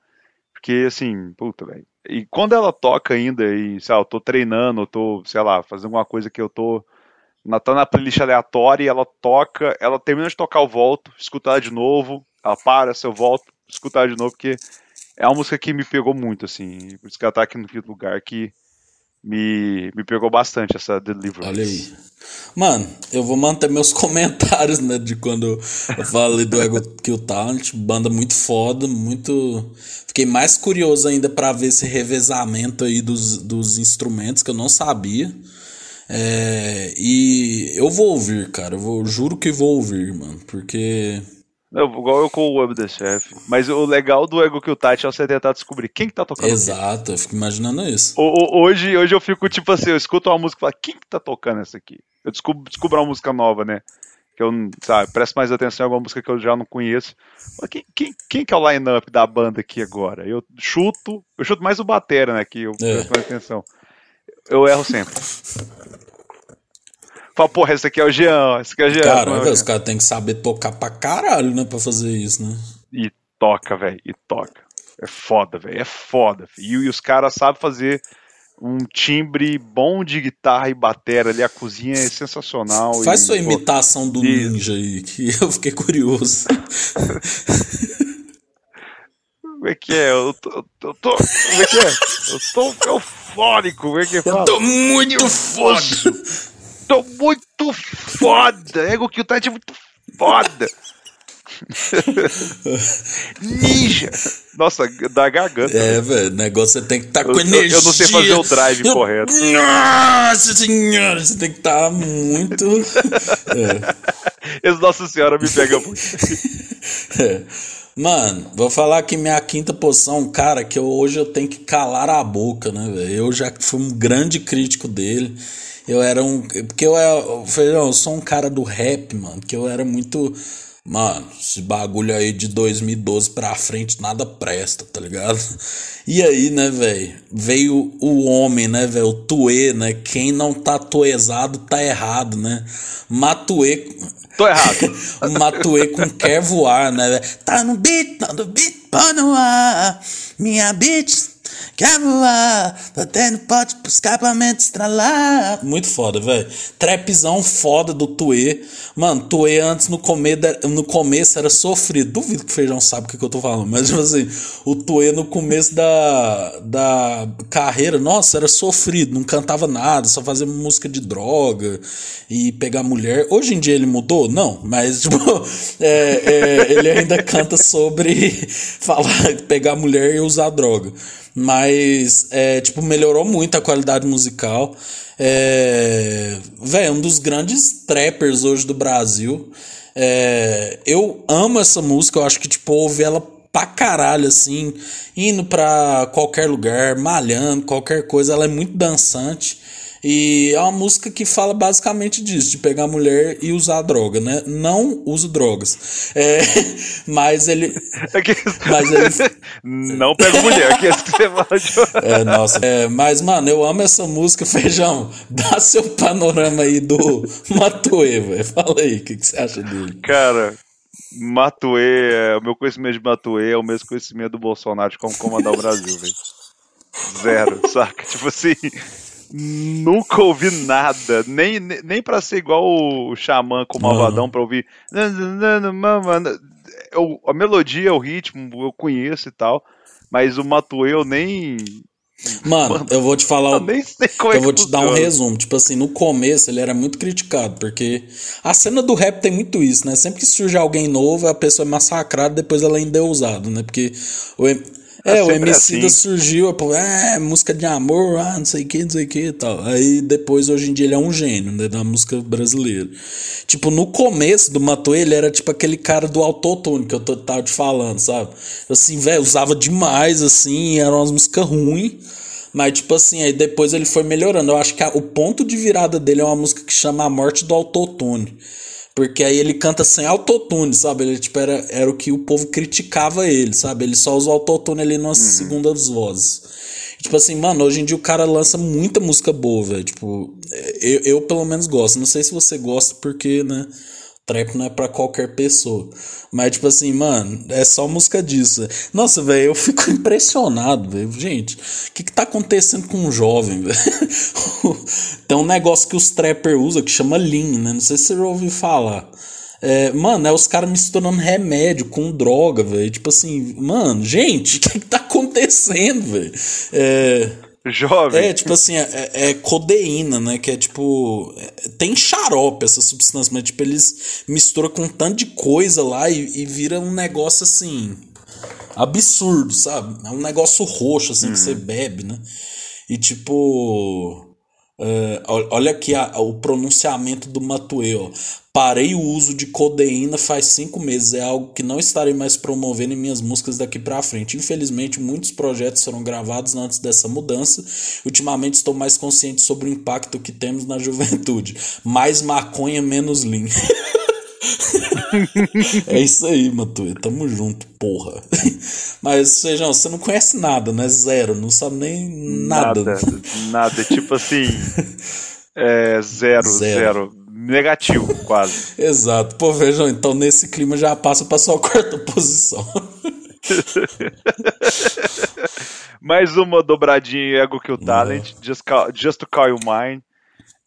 S7: Porque, assim, puta, velho. E quando ela toca ainda, e, sei lá, eu tô treinando, eu tô, sei lá, fazendo alguma coisa que eu tô. Na, tá na playlist aleatória e ela toca, ela termina de tocar, eu volto, escuto ela de novo, ela para, se eu volto, escuto ela de novo, porque é uma música que me pegou muito, assim. Por isso que ela tá aqui no quinto lugar que me, me pegou bastante essa Deliverance.
S6: Olha aí. Mano, eu vou manter meus comentários, né, de quando eu falei do Ego Kill Talent, banda muito foda, muito... Fiquei mais curioso ainda para ver esse revezamento aí dos, dos instrumentos, que eu não sabia. É, e eu vou ouvir, cara, eu vou, juro que vou ouvir, mano, porque...
S7: Não, igual eu com o Web the Chef. Mas o legal do Ego Kill Tati é você tentar descobrir quem que tá tocando.
S6: Exato, eu fico imaginando isso.
S7: O, o, hoje, hoje eu fico tipo assim, eu escuto uma música e falo, quem que tá tocando essa aqui? Eu descubro, descubro uma música nova, né? Que eu, sabe, presto mais atenção em alguma música que eu já não conheço. Mas quem, quem, quem que é o line-up da banda aqui agora? Eu chuto, eu chuto mais o Batera, né? Que eu é. presto mais atenção. Eu erro sempre. Fala, porra, esse aqui é o Jean, esse aqui é o Jean.
S6: Cara, é os caras têm que saber tocar pra caralho, né, pra fazer isso, né?
S7: E toca, velho, e toca. É foda, velho, é foda. E, e os caras sabem fazer um timbre bom de guitarra e batera ali, a cozinha é sensacional.
S6: Faz
S7: e,
S6: sua imitação do e... ninja aí, que eu fiquei curioso.
S7: Como é que é? Eu tô, eu tô, como é que é? Eu tô eufórico, como é que fala?
S6: Eu tô muito foda
S7: tô muito foda. Ego Kill Tide é muito foda. Ninja! Nossa, da garganta.
S6: É, velho, o negócio você tem que estar tá com energia.
S7: Eu não sei fazer o drive eu... correto.
S6: Nossa senhora, você tem que estar tá muito.
S7: é. Nossa Senhora me pega muito.
S6: é. Mano, vou falar que minha quinta posição, cara, que eu, hoje eu tenho que calar a boca, né, velho? Eu já fui um grande crítico dele. Eu era um. Porque eu, eu, eu sou um cara do rap, mano. Que eu era muito. Mano, esse bagulho aí de 2012 pra frente nada presta, tá ligado? E aí, né, velho? Veio o homem, né, velho? O Tuê, né? Quem não tá tuezado tá errado, né? Matuê.
S7: Tô errado.
S6: Matuê com quer voar, né? Tá no beat, tá no beat, pô no ar. Minha beat Quer voar, tô tendo pote pro escapamento estralar. Muito foda, velho. Trapzão foda do Tuê. Mano, Tuê antes no, no começo era sofrido. Duvido que o Feijão sabe o que, que eu tô falando. Mas, tipo assim, o Tuê no começo da, da carreira, nossa, era sofrido. Não cantava nada, só fazia música de droga e pegar mulher. Hoje em dia ele mudou? Não, mas, tipo, é, é, ele ainda canta sobre falar, pegar mulher e usar droga. Mas, é, tipo, melhorou muito a qualidade musical. É, Velho, um dos grandes trappers hoje do Brasil. É, eu amo essa música, eu acho que, tipo, ouvi ela pra caralho, assim, indo pra qualquer lugar, malhando, qualquer coisa. Ela é muito dançante. E é uma música que fala basicamente disso, de pegar mulher e usar droga, né? Não uso drogas. É, mas ele.
S7: É. Mas ele. Não pega mulher, que é isso que você
S6: fala. É, nossa. É, mas, mano, eu amo essa música, Feijão. Dá seu panorama aí do Matuê, velho. Fala aí, o que, que você acha dele?
S7: Cara, Matuê, é, o meu conhecimento de Matuê é o mesmo conhecimento do Bolsonaro de como comandar o Brasil, velho. Zero, saca? Tipo assim. Nunca ouvi nada, nem, nem pra ser igual o Xamã com o Malvadão uhum. pra ouvir. Eu, a melodia, o ritmo, eu conheço e tal, mas o Matuê eu nem.
S6: Mano, Mano, eu vou te falar. Eu, nem sei como eu é vou te funciona. dar um resumo. Tipo assim, no começo ele era muito criticado, porque a cena do rap tem muito isso, né? Sempre que surge alguém novo, a pessoa é massacrada, depois ela ainda é usada, né? Porque o, É, o MC da
S7: assim.
S6: surgiu, é, música de amor, ah, não sei o que, não sei o que e tal. Aí depois, hoje em dia, ele é um gênio, né, da música brasileira. Tipo, no começo do Matuê, ele era tipo aquele cara do autotune que eu tô- tava te falando, sabe? Assim, velho, usava demais, assim, eram umas músicas ruins. Mas, tipo assim, aí depois ele foi melhorando. Eu acho que a- o ponto de virada dele é uma música que chama A Morte do Autotune. Porque aí ele canta sem autotune, sabe? Ele, tipo, era, era o que o povo criticava ele, sabe? Ele só usa o autotune ali nas segundas vozes. Tipo assim, mano, hoje em dia o cara lança muita música boa, velho. Tipo, eu, eu pelo menos gosto. Não sei se você gosta porque, né? Trap não é pra qualquer pessoa. Mas, tipo assim, mano, é só música disso. Nossa, velho, eu fico impressionado, velho. Gente, o que que tá acontecendo com um jovem, velho? Tem um negócio que os trapper usam que chama Lean, né? Não sei se você já ouviu falar. É, mano, é os caras misturando remédio com droga, velho. Tipo assim, mano, gente, o que que tá acontecendo, velho? É.
S7: Jovem.
S6: É, tipo assim, é, é codeína, né? Que é tipo. é- tem xarope essa substância, mas tipo, eles misturam com um tanto de coisa lá e, e vira um negócio assim. Absurdo, sabe? É um negócio roxo, assim, que você bebe, né? E tipo. é, ol- olha aqui a- o pronunciamento do Matuê, ó. Parei o uso de codeína faz cinco meses. É algo que não estarei mais promovendo em minhas músicas daqui pra frente. Infelizmente, muitos projetos foram gravados antes dessa mudança. Ultimamente, estou mais consciente sobre o impacto que temos na juventude. Mais maconha, menos lean. é isso aí, Matuê. Tamo junto, porra. Mas, Sejão, você não conhece nada, né? Zero. Não sabe nem nada.
S7: Nada, nada. Tipo assim. É, zero,
S6: Zero.
S7: zero, Negativo, quase.
S6: Exato. Pô, vejam, então nesse clima já passa pra sua quarta posição.
S7: Mais uma dobradinha Ego Kill Talent, Just, Call- Just to Call You Mine.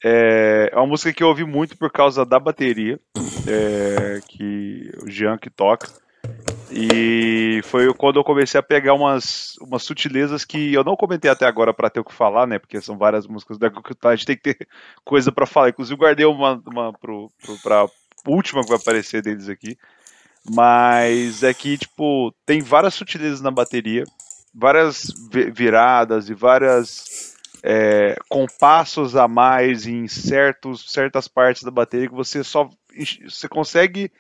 S7: É, é uma música que eu ouvi muito por causa da bateria, é, que o Jean que toca. E foi quando eu comecei a pegar umas, umas sutilezas que eu não comentei até agora pra ter o que falar, né? Porque são várias músicas Kill Talent, a gente tem que ter coisa pra falar. Inclusive, guardei uma, uma pro, pro, pra última que vai aparecer deles aqui. Mas é que, tipo, tem várias sutilezas na bateria, várias vi- viradas e várias é, compassos a mais em certos, certas partes da bateria que você só você consegue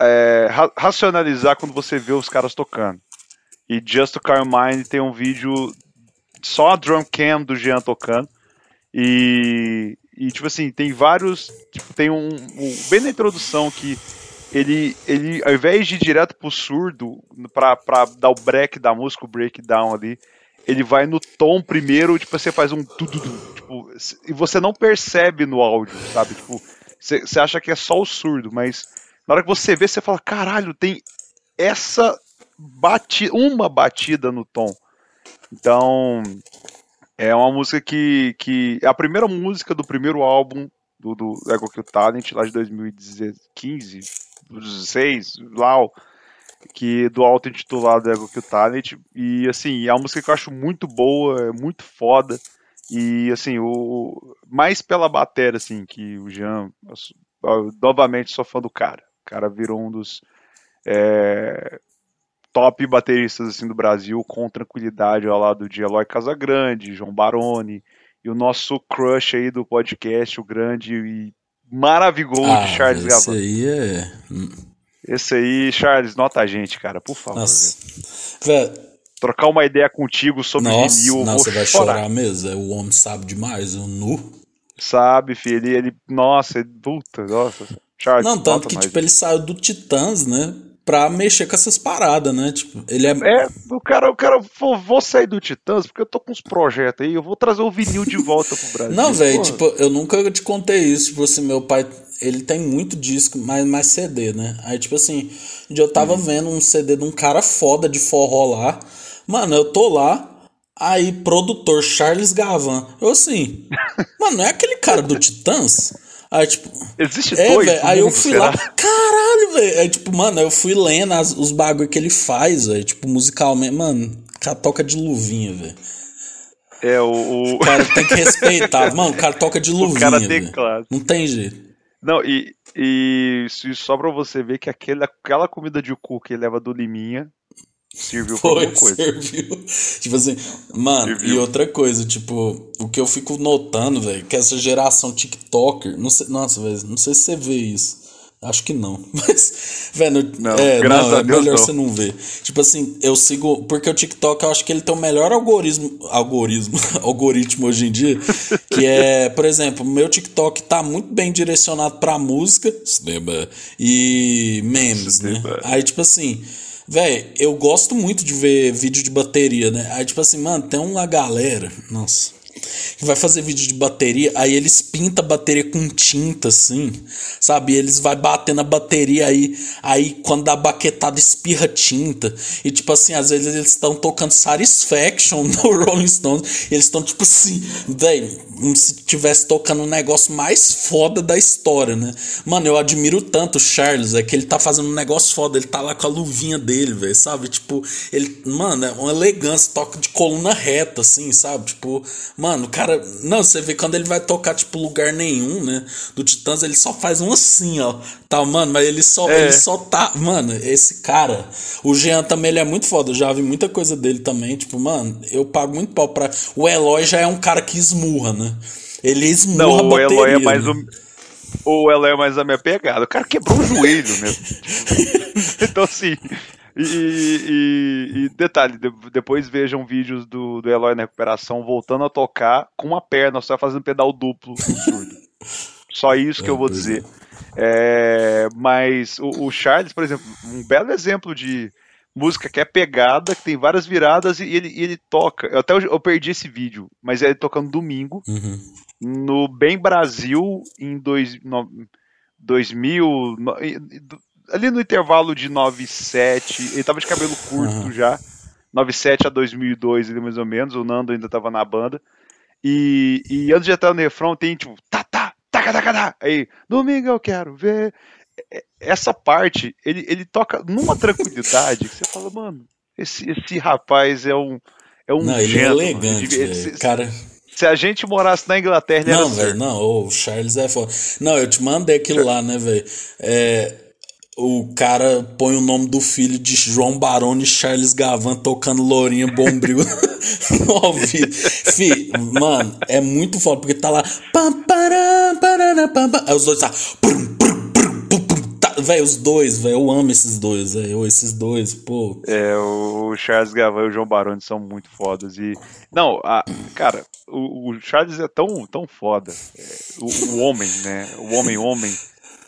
S7: é, ra- racionalizar quando você vê os caras tocando. E Just to Your Mind tem um vídeo só a drum cam do Jean tocando. E, e tipo assim, tem vários. Tipo, tem um, um- Bem na introdução que ele, ele, ao invés de ir direto pro surdo, pra, pra dar o break da música, o breakdown ali, ele vai no tom primeiro, tipo, você faz um tudo, tipo, e você não percebe no áudio, sabe? Tipo, você acha que é só o surdo, mas na hora que você vê, você fala, caralho, tem essa batida, uma batida no tom. Então, é uma música que, que é a primeira música do primeiro álbum do, do Ego Kill Talent, lá de 2015, 2016, lá, que do auto-intitulado Ego Kill Talent. E, assim, é uma música que eu acho muito boa, é muito foda. E, assim, o mais pela bateria, assim, que o Jean, eu, novamente sou fã do cara. O cara virou um dos é, top bateristas assim do Brasil com tranquilidade ao lado de Eloy Casagrande, João Baroni e o nosso crush aí do podcast, o grande e maravilhoso
S6: Ah,
S7: Charles
S6: esse
S7: Gavan.
S6: aí é.
S7: Esse aí, Charles, nota a gente, cara, por favor.
S6: Nossa.
S7: velho. Trocar uma ideia contigo sobre
S6: nossa,
S7: vinil, eu vou
S6: você vai
S7: chorar.
S6: chorar mesmo. é, O homem sabe demais, o nu.
S7: Sabe, filho, ele, ele nossa, ele, puta, nossa. Charles,
S6: Não, tanto que,
S7: mais.
S6: tipo, ele saiu do Titãs, né? Pra mexer com essas paradas, né? Tipo, ele é.
S7: É, o cara, o cara, vou, vou sair do Titãs porque eu tô com uns projetos aí, eu vou trazer o vinil de volta pro Brasil.
S6: Não, velho, tipo, eu nunca te contei isso. Tipo assim, meu pai, ele tem muito disco, mas mais CD, né? Aí, tipo assim, eu tava
S7: Uhum.
S6: vendo um CD de um cara foda de forró lá. Mano, eu tô lá. Aí, produtor Charles Gavan. Eu assim, mano, não é aquele cara do Titãs? Aí, tipo.
S7: Existe
S6: É,
S7: dois no
S6: Aí eu fui
S7: será?
S6: lá, caralho, velho. Aí, tipo, mano, eu fui lendo as- os bagulho que ele faz, velho. Tipo, musicalmente. Mano, o cara toca de luvinha, velho.
S7: É, o, o-
S6: O cara tem que respeitar. Mano, o cara toca de luvinha.
S7: cara
S6: velho.
S7: teclado.
S6: Não tem jeito.
S7: Não, e, e isso- só pra você ver que aquele, aquela comida de cu que ele leva do Liminha serviu pra
S6: Foi,
S7: alguma coisa.
S6: serviu. Tipo assim, mano,
S7: Serviu.
S6: e outra coisa, tipo, o que eu fico notando, velho, que essa geração TikToker, não sei, nossa, velho, não sei se você vê isso. Acho que não. Mas, velho,
S7: Não,
S6: é, não, é
S7: Deus
S6: melhor
S7: não.
S6: você não ver. Tipo assim, eu sigo. Porque o TikTok eu acho que ele tem o melhor algoritmo. Algoritmo. algoritmo hoje em dia. Que é, por exemplo, o meu TikTok tá muito bem direcionado pra música. cinema, E memes, né? Aí, tipo assim. Véi, eu gosto muito de ver vídeo de bateria, né? Aí, tipo assim, mano, tem uma galera. Nossa que vai fazer vídeo de bateria, aí eles pintam a bateria com tinta, assim, sabe? E eles vai batendo a bateria aí, aí quando dá baquetada espirra tinta. E tipo assim, às vezes eles estão tocando Satisfaction no Rolling Stones, eles estão tipo assim, velho, como se tivesse tocando um negócio mais foda da história, né? Mano, eu admiro tanto o Charles, é que ele tá fazendo um negócio foda, ele tá lá com a luvinha dele, velho, sabe? Tipo, ele, mano, é uma elegância, toca de coluna reta, assim, sabe? Tipo, mano, o cara. Não, você vê quando ele vai tocar, tipo, lugar nenhum, né? Do Titãs, ele só faz um assim, ó. Tá, mano, mas ele só,
S7: É.
S6: ele só tá. Mano, esse cara. O Jean também, ele é muito foda. Eu já vi muita coisa dele também. Tipo, mano, eu pago muito pau pra. O Eloy já é um cara que esmurra, né? Ele esmurra
S7: Não, o. Eloy é mais
S6: né?
S7: o. O Eloy é mais a minha pegada. O cara quebrou o joelho mesmo. então, assim. E, e- e detalhe, de- depois vejam vídeos do, do Eloy na recuperação voltando a tocar com uma perna, só fazendo pedal duplo no surdo. Só isso que
S6: É,
S7: eu vou
S6: pois
S7: dizer. É, mas o, o Charles, por exemplo, um belo exemplo de música que é pegada, que tem várias viradas e ele, e ele toca. Eu até eu perdi esse vídeo, mas é ele tocando domingo
S6: Uhum.
S7: no Bem Brasil em dois, no, 2000, no- ali no intervalo de 97, ele tava de cabelo curto
S6: Aham.
S7: já, 97 a 2002 ali mais ou menos, o Nando ainda tava na banda, e, e antes de entrar no refrão tem tipo, tá, tá, tá, tá, tá, aí, domingo eu quero ver, essa parte, ele, ele toca numa tranquilidade que você fala, mano, esse, esse rapaz é um, é um
S6: Não, ele é elegante,
S7: ele se-
S6: Cara.
S7: se a gente morasse na Inglaterra, ele
S6: Não, velho, não, o Charles é foda. Não, eu te mandei aquilo lá, né, velho? É, o cara põe o nome do filho de João Baroni Charles Gavan tocando Lourinha Bombril no ouvido. Fi, mano, é muito foda, porque tá lá. pam, param, parará, pam, pam. Aí os dois tá. Velho, os dois, velho, eu amo esses dois, velho. Esses dois, pô.
S7: É, o Charles Gavan e o João Baroni são muito fodas. E. Não, a, cara, o, o Charles é tão, tão foda. É, o, o homem, né? O homem-homem.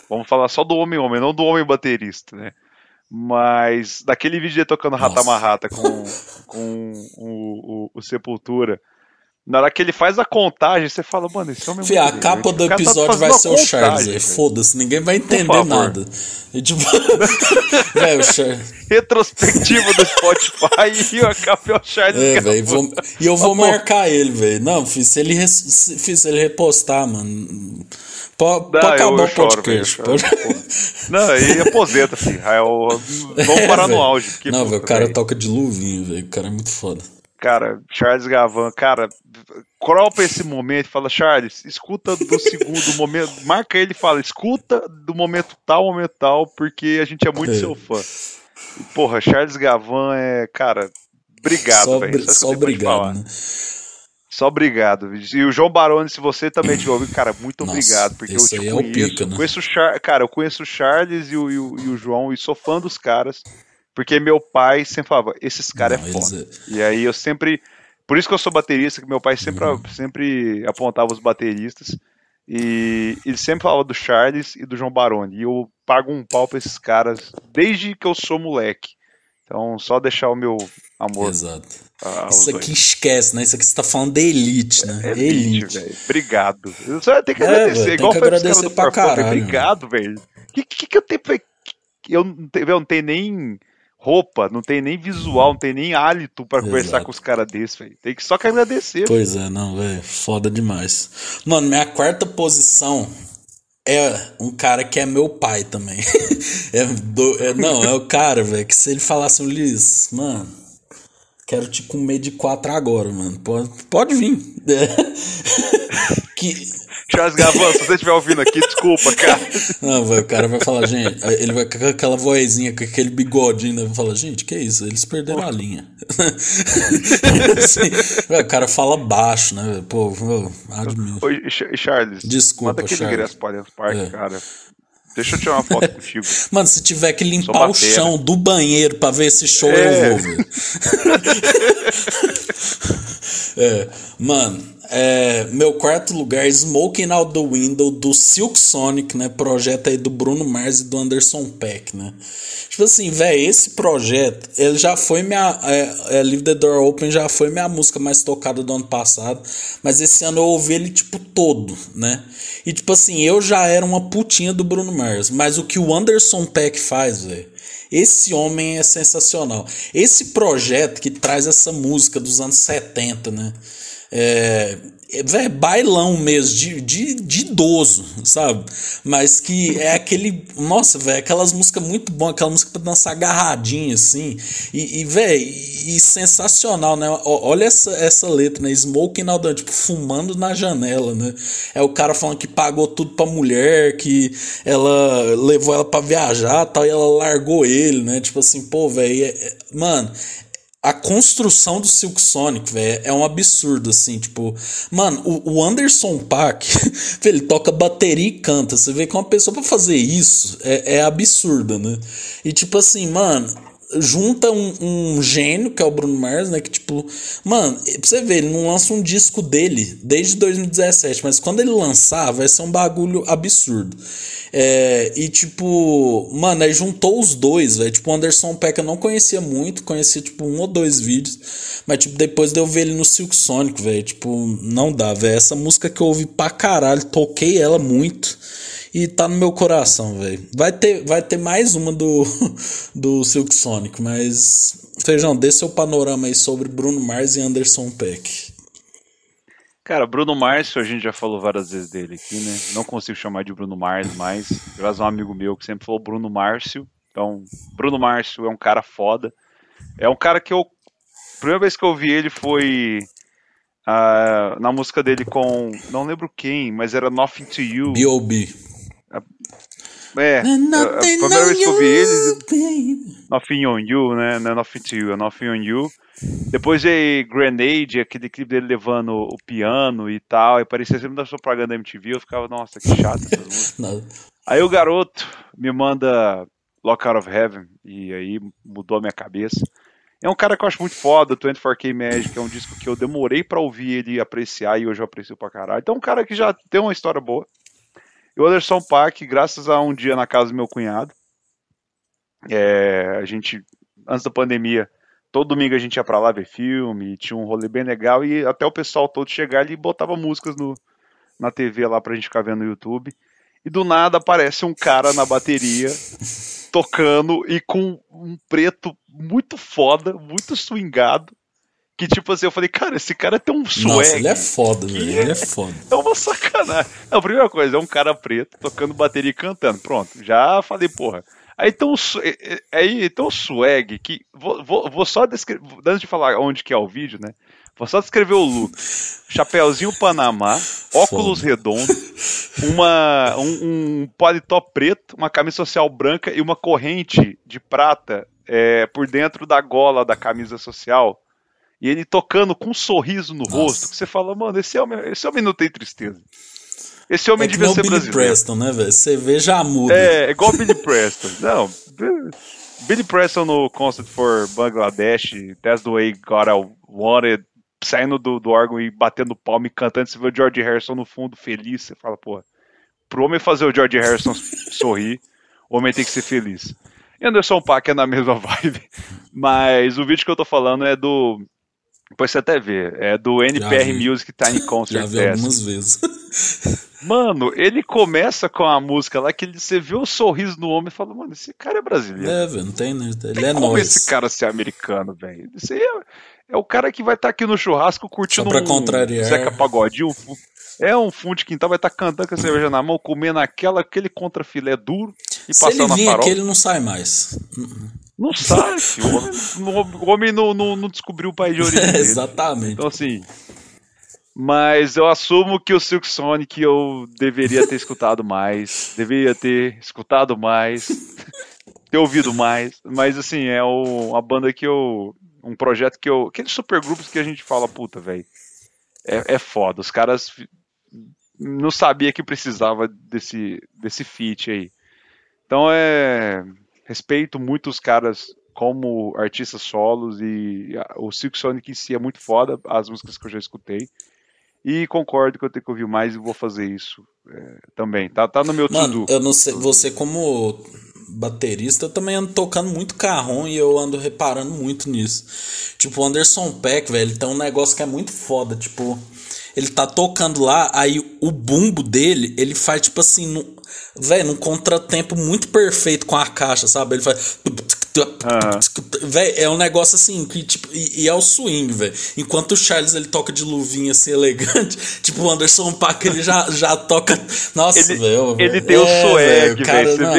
S7: Vamos falar só do homem-homem, não do homem baterista, né? Mas daquele vídeo dele tocando. Rata Marrata com, com o, o, o Sepultura. Na hora que ele faz a contagem, você fala, mano, esse homem é
S6: Fih, a capa do
S7: tá
S6: episódio
S7: fazendo
S6: vai ser o Charles, velho. Foda-se, ninguém vai entender nada. E tipo. velho, o Charles.
S7: Retrospectiva do Spotify e a capa é o Charles
S6: É, velho. vou- E eu vou
S7: Tá bom.
S6: marcar ele, velho. Não, filho, se ele, filho, se ele repostar, mano. Pode, acabar o podcast.
S7: choro, Não, e aposenta, filho. Aí eu- Vamos parar
S6: É,
S7: no auge. porque,
S6: Não, velho, o cara
S7: velho.
S6: toca de luvinho, velho. O cara é muito foda.
S7: Cara, Charles Gavan, cara, cropa esse momento e fala, Charles, escuta do segundo momento, marca ele e fala, escuta do momento tal, momento tal, porque a gente é muito
S6: É.
S7: seu fã. Porra, Charles Gavan é, cara, obrigado,
S6: só
S7: velho.
S6: só
S7: te
S6: obrigado, né?
S7: Só obrigado. E o João Baroni, se você também tiver ouvindo, cara, muito
S6: Nossa,
S7: obrigado, porque eu te
S6: aí é o
S7: conheço.
S6: pica, né?
S7: conheço o Char... Cara, eu conheço o Charles e o, e o- e o João e sou fã dos caras, porque meu pai sempre falava, esses caras é
S6: eles
S7: foda. E aí eu sempre. Por isso que eu sou baterista, que meu pai sempre,
S6: Uhum.
S7: sempre apontava os bateristas. E ele sempre falava do Charles e do João Baroni. E eu pago um pau pra esses caras desde que eu sou moleque. Então, só deixar o meu amor.
S6: Exato. Isso
S7: dois.
S6: aqui esquece, né? Isso aqui você tá falando de elite, né?
S7: É
S6: elite.
S7: elite, velho. Obrigado. Eu só tenho que
S6: É,
S7: agradecer.
S6: velho, tem
S7: igual
S6: que agradecer pra caralho,
S7: Obrigado, velho. O que, que, que eu tenho. pra- Eu eu não tenho nem roupa, não tenho nem visual, não tenho nem hálito pra conversar com os caras desses, velho. Tem que só que agradecer.
S6: Pois é, não, velho. Foda demais. Mano, minha quarta posição é um cara que é meu pai também. é do- é- não, é o cara, velho, que se ele falasse, Luiz, mano, quero te comer de quatro agora, mano. Pode, pode vir. Que
S7: Charles Gavan, se você estiver ouvindo aqui, desculpa, cara.
S6: Não, vai, o cara vai falar, gente, ele vai com aquela vozinha, com aquele bigodinho, né? Vai falar, gente, que isso? Eles perderam a linha. assim, o cara fala baixo, né? Pô, admiro.
S7: Oi, Charles.
S6: Desculpa,
S7: Manda aquele
S6: Charles.
S7: ingresso para Allianz Parque,
S6: É.
S7: cara. Deixa eu tirar uma foto contigo.
S6: Mano, se tiver que limpar o
S7: batera.
S6: chão do banheiro pra ver esse show,
S7: É.
S6: eu vou, velho. é, mano, é, meu quarto lugar, Smoking Out the Window, do Silk Sonic, né? Projeto aí do Bruno Mars e do Anderson Peck, né? Tipo assim, velho, esse projeto, ele já foi minha. É, é, Leave the Door Open já foi minha música mais tocada do ano passado. Mas esse ano eu ouvi ele, tipo, todo, né? E, tipo assim, eu já era uma putinha do Bruno Mars. Mas o que o Anderson Peck faz, velho. Esse homem é sensacional. Esse projeto que traz essa música dos anos 70, né? É, é, bailão mesmo, de, de, de idoso, sabe? Mas que é aquele. Nossa, velho, aquelas músicas muito boas, aquela música pra dançar agarradinha, assim. E, e velho, e sensacional, né? Olha essa, essa letra, né? Smoking out the, tipo, fumando na janela, né? É o cara falando que pagou tudo pra mulher, que ela levou ela pra viajar tal, e ela largou ele, né? Tipo assim, pô, velho, é- é- mano. A construção do Silk Sonic, velho, é um absurdo, assim, tipo... Mano, o, o Anderson Paak, ele toca bateria e canta. Você vê que uma pessoa pra fazer isso é, é absurda, né? E tipo assim, mano... Junta um, um gênio, que é o Bruno Mars, né? Que tipo... Mano, pra você ver, ele não lança um disco dele desde 2017. Mas quando ele lançar, vai ser um bagulho absurdo. É, e tipo, mano, aí juntou os dois, velho. Tipo, o Anderson Peck eu não conhecia muito, conhecia tipo um ou dois vídeos, mas tipo, depois de eu ver ele no Silk Sonic, velho, tipo, não dá, velho. Essa música que eu ouvi pra caralho, toquei ela muito e tá no meu coração, velho. Vai ter, vai ter mais uma do, do Silk Sonic, mas Feijão, dê seu panorama aí sobre Bruno Mars e Anderson Peck.
S7: Cara, Bruno Márcio, a gente já falou várias vezes dele aqui, né? Não consigo chamar de Bruno Mars mais, graças a um amigo meu que sempre falou Bruno Márcio. Então, Bruno Márcio é um cara foda. É um cara que eu. A primeira vez que eu vi ele foi ah, na música dele com. Não lembro quem, mas era Nothing to You.
S6: B.O.B.
S7: É, a primeira vez que eu vi ele. Nothing on You, né? Não é Nothing to You, é Nothing on You. Depois veio Grenade, aquele clipe dele levando o piano e tal, e parecia sempre da propaganda da MTV, eu ficava, nossa, que chato essas músicas. Aí o garoto me manda Lock Out of Heaven, e aí mudou a minha cabeça. É um cara que eu acho muito foda, 24K Magic, é um disco que eu demorei pra ouvir ele apreciar, e hoje eu aprecio pra caralho. Então é um cara que já tem uma história boa. E o Anderson Paak, graças a um dia na casa do meu cunhado, é, a gente, antes da pandemia, todo domingo a gente ia pra lá ver filme, tinha um rolê bem legal, e até o pessoal todo chegar ali e botava músicas no, na TV lá pra gente ficar vendo no YouTube. E do nada aparece um cara na bateria tocando e com um preto muito foda, muito swingado. Que tipo assim, eu falei, cara, esse cara tem um swag.
S6: Nossa, ele é foda, velho. Ele é foda.
S7: É uma sacanagem. A primeira coisa, é um cara preto tocando bateria e cantando. Pronto, já falei, porra. Aí tem um, é- é- aí tem um swag que. Vou, vou, vou só descrever. Antes de falar onde que é o vídeo, né? Vou só descrever o look. Chapeuzinho Panamá, óculos redondos, uma, um, um paletó preto, uma camisa social branca e uma corrente de prata é, por dentro da gola da camisa social. E ele tocando com um sorriso no rosto, que você fala, mano, esse homem, esse homem não tem tristeza. Esse homem
S6: É
S7: devia ser
S6: Billy
S7: brasileiro.
S6: Preston, né, velho? Você vê, já muda.
S7: É, é igual Billy Preston. Não, Billy Preston no Concert for Bangladesh, That's the Way God I Wanted, saindo do, do órgão e batendo palma e cantando, você vê o George Harrison no fundo feliz, você fala, pô, pro homem fazer o George Harrison sorrir, o homem tem que ser feliz. Anderson Paak é na mesma vibe, mas o vídeo que eu tô falando é do, depois você até vê, é do NPR. Music Tiny Concert
S6: Já vi algumas vezes.
S7: Mano, ele começa com a música lá que ele, você vê o sorriso no homem e fala, mano, esse cara é brasileiro.
S6: É, velho, não tem, né? Ele
S7: Tem
S6: é
S7: como esse cara ser americano, velho? Esse aí é, é o cara que vai estar aqui no churrasco curtindo
S6: Só pra
S7: um
S6: contrariar.
S7: Zeca Pagodinho. um É um fundo de quintal, vai estar cantando com a cerveja na mão, comendo aquela, aquele contrafilé duro e
S6: Se ele
S7: passando na
S6: vir
S7: farofa.
S6: aqui, ele não sai mais.
S7: Não filho. O homem, o homem não, não- não descobriu o país de origem.
S6: Exatamente.
S7: Então, assim. Mas eu assumo que o Silk Sonic eu deveria ter escutado mais, deveria ter escutado mais, ter ouvido mais. Mas assim, é o, uma banda que eu. Um projeto que eu. Aqueles supergrupos que a gente fala, puta, velho. É, é foda. Os caras não sabia que precisava desse, desse feat aí. Então é. Respeito muito os caras como artistas solos e o Silk Sonic em si é muito foda, as músicas que eu já escutei. E concordo que eu tenho que ouvir mais e vou fazer isso é, também. Tá, tá no meu
S6: Mano,
S7: tudo.
S6: eu não sei, você como baterista, eu também ando tocando muito carrom e eu ando reparando muito nisso. Tipo, o Anderson Peck, velho, tem um negócio que é muito foda, tipo, ele tá tocando lá, aí o bumbo dele, ele faz tipo assim, no, velho, num contratempo muito perfeito com a caixa, sabe? Ele faz Uhum. Véi, é um negócio assim, que, tipo, e, e é o swing, velho. Enquanto o Charles ele toca de luvinha assim, elegante, tipo, o Anderson Paak ele já, já toca. Nossa, velho.
S7: Ele tem é, o swag,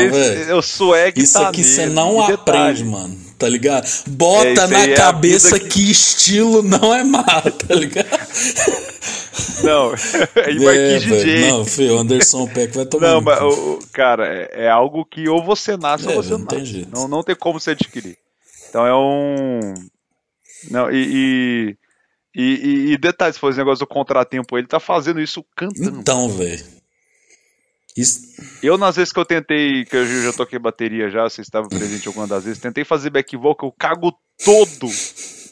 S7: velho. O swag
S6: Isso
S7: tá
S6: aqui você não aprende, mano. Tá ligado? Bota
S7: É,
S6: na
S7: é
S6: cabeça
S7: vida
S6: que... estilo não é má, tá ligado?
S7: Não, é Marquinhos
S6: velho.
S7: DJ.
S6: Não, filho, o Anderson Peck vai tomar.
S7: Não, mas, o- cara, é, é algo que ou você nasce
S6: É,
S7: ou você
S6: não
S7: não
S6: tem
S7: nasce.
S6: jeito.
S7: Não, não tem como você adquirir. Então é um. Não, e. E, e, e, e detalhes, foi esse negócio do contratempo, ele tá fazendo isso cantando.
S6: Então, velho. Isso...
S7: Eu, nas vezes que eu tentei, que eu já toquei bateria já, você estava presente alguma das vezes, tentei fazer back vocal, eu cago todo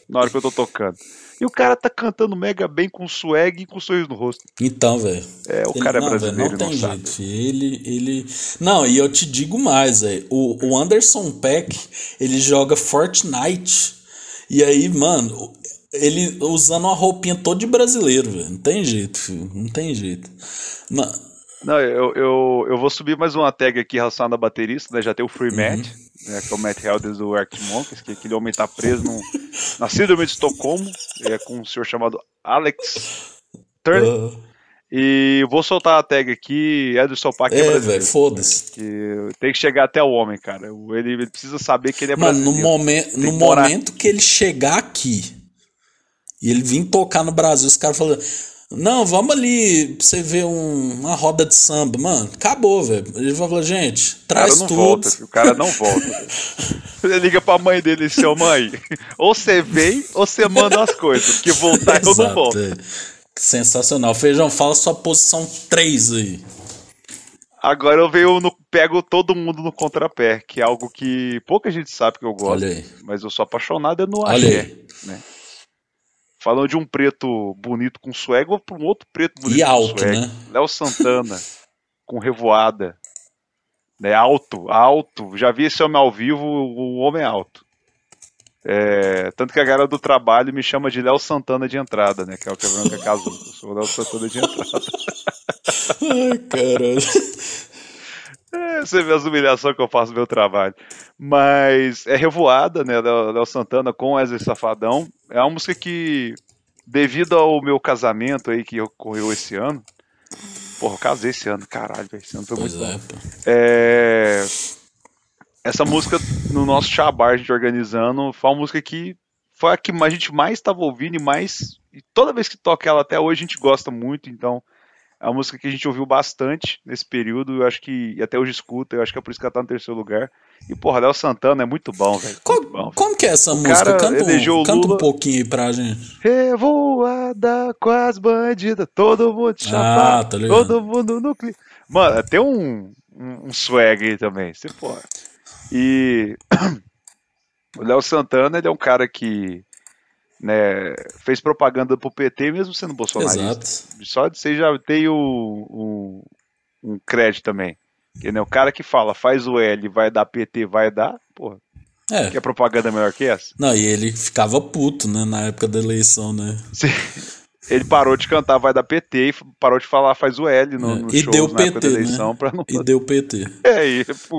S7: na hora que eu tô tocando. E o cara tá cantando mega bem com swag e com sorriso no rosto.
S6: Então, velho.
S7: É, o
S6: Ele-
S7: cara é
S6: não,
S7: brasileiro,
S6: velho, não tem
S7: não
S6: jeito. Ele, ele. Não, e eu te digo mais, velho. O, o Anderson Peck, ele joga Fortnite. E aí, mano, ele usando uma roupinha toda de brasileiro, velho. Não tem jeito, filho. Não tem jeito. Ma-
S7: Não, eu, eu, eu vou subir mais uma tag aqui relacionada a baterista, né? Já tem o Free Matt, né? Que é o Matt Helder do Arctic Monkeys, que aquele homem tá preso no, na síndrome de Estocolmo, é com um senhor chamado Alex Turner. E vou soltar a tag aqui, Ederson Paak é,
S6: é, velho, foda-se.
S7: Que tem que chegar até o homem, cara. Ele, ele precisa saber que ele é
S6: Mano,
S7: brasileiro.
S6: no, momen no
S7: morar-
S6: momento que ele chegar aqui e ele vir tocar no Brasil, os caras falando. Não, vamos ali pra você ver um- uma roda de samba. Mano, acabou, velho. Ele vai falar, gente,
S7: O cara
S6: traz
S7: não
S6: tudo.
S7: volta, o cara não volta. Ele liga pra mãe dele e seu mãe, ou você vem ou você manda as coisas, porque voltar eu não volto.
S6: é. Sensacional. Feijão, fala sua posição 3 aí.
S7: Agora eu venho no, pego todo mundo no contrapé, que é algo que pouca gente sabe que eu gosto, mas eu sou apaixonado no
S6: Olha
S7: axé,
S6: aí.
S7: né? Falando de um preto bonito com swag, vou pra um outro preto bonito
S6: E
S7: com
S6: alto,
S7: swag.
S6: né?
S7: Léo Santana, com revoada. Né, alto, alto. Já vi esse homem ao vivo, o homem é alto. É, tanto que a galera do trabalho me chama de Léo Santana de entrada, né? Que é o que a Branca casou. Eu sou o Léo Santana de entrada.
S6: Ai, caralho.
S7: É, você vê as humilhações que eu faço no meu trabalho. Mas é revoada, né? Léo Léo Santana com Wesley Safadão. É uma música que, devido ao meu casamento aí que ocorreu esse ano. Porra, eu casei esse ano, caralho, esse ano foi
S6: Pois
S7: muito bom.
S6: é, pô.
S7: É, Essa música no nosso chabar, a gente organizando, foi uma música que foi a que a gente mais estava ouvindo e mais. E toda vez que toca ela até hoje a gente gosta muito, então é uma música que a gente ouviu bastante nesse período, eu acho que e até hoje escuta, eu acho que é por isso que ela tá no terceiro lugar. E porra, Léo Santana é muito bom, velho. Velho.
S6: como que é essa música?
S7: cara
S6: Canta, um,
S7: o
S6: canta um pouquinho aí pra gente.
S7: Revoada com as bandidas, todo mundo
S6: Ah,
S7: chapado,
S6: tá ligado.
S7: todo mundo no clima. Mano, tem um, um, um swag aí também, se for. E o Léo Santana, ele é um cara que né, fez propaganda pro PT mesmo sendo bolsonarista.
S6: Exato.
S7: Só de você já tem o, o- um crédito também. Que, né, o cara que fala, faz o L, vai dar PT, vai dar, porra.
S6: É.
S7: Quer propaganda melhor que essa?
S6: Não, e ele ficava puto, né, na época da eleição, né?
S7: Ele parou de cantar Vai da PT e parou de falar Faz o L no,
S6: É,
S7: no
S6: e
S7: shows
S6: deu
S7: na época
S6: PT,
S7: da eleição
S6: né?
S7: pra não...
S6: E deu PT.
S7: É, e, pô,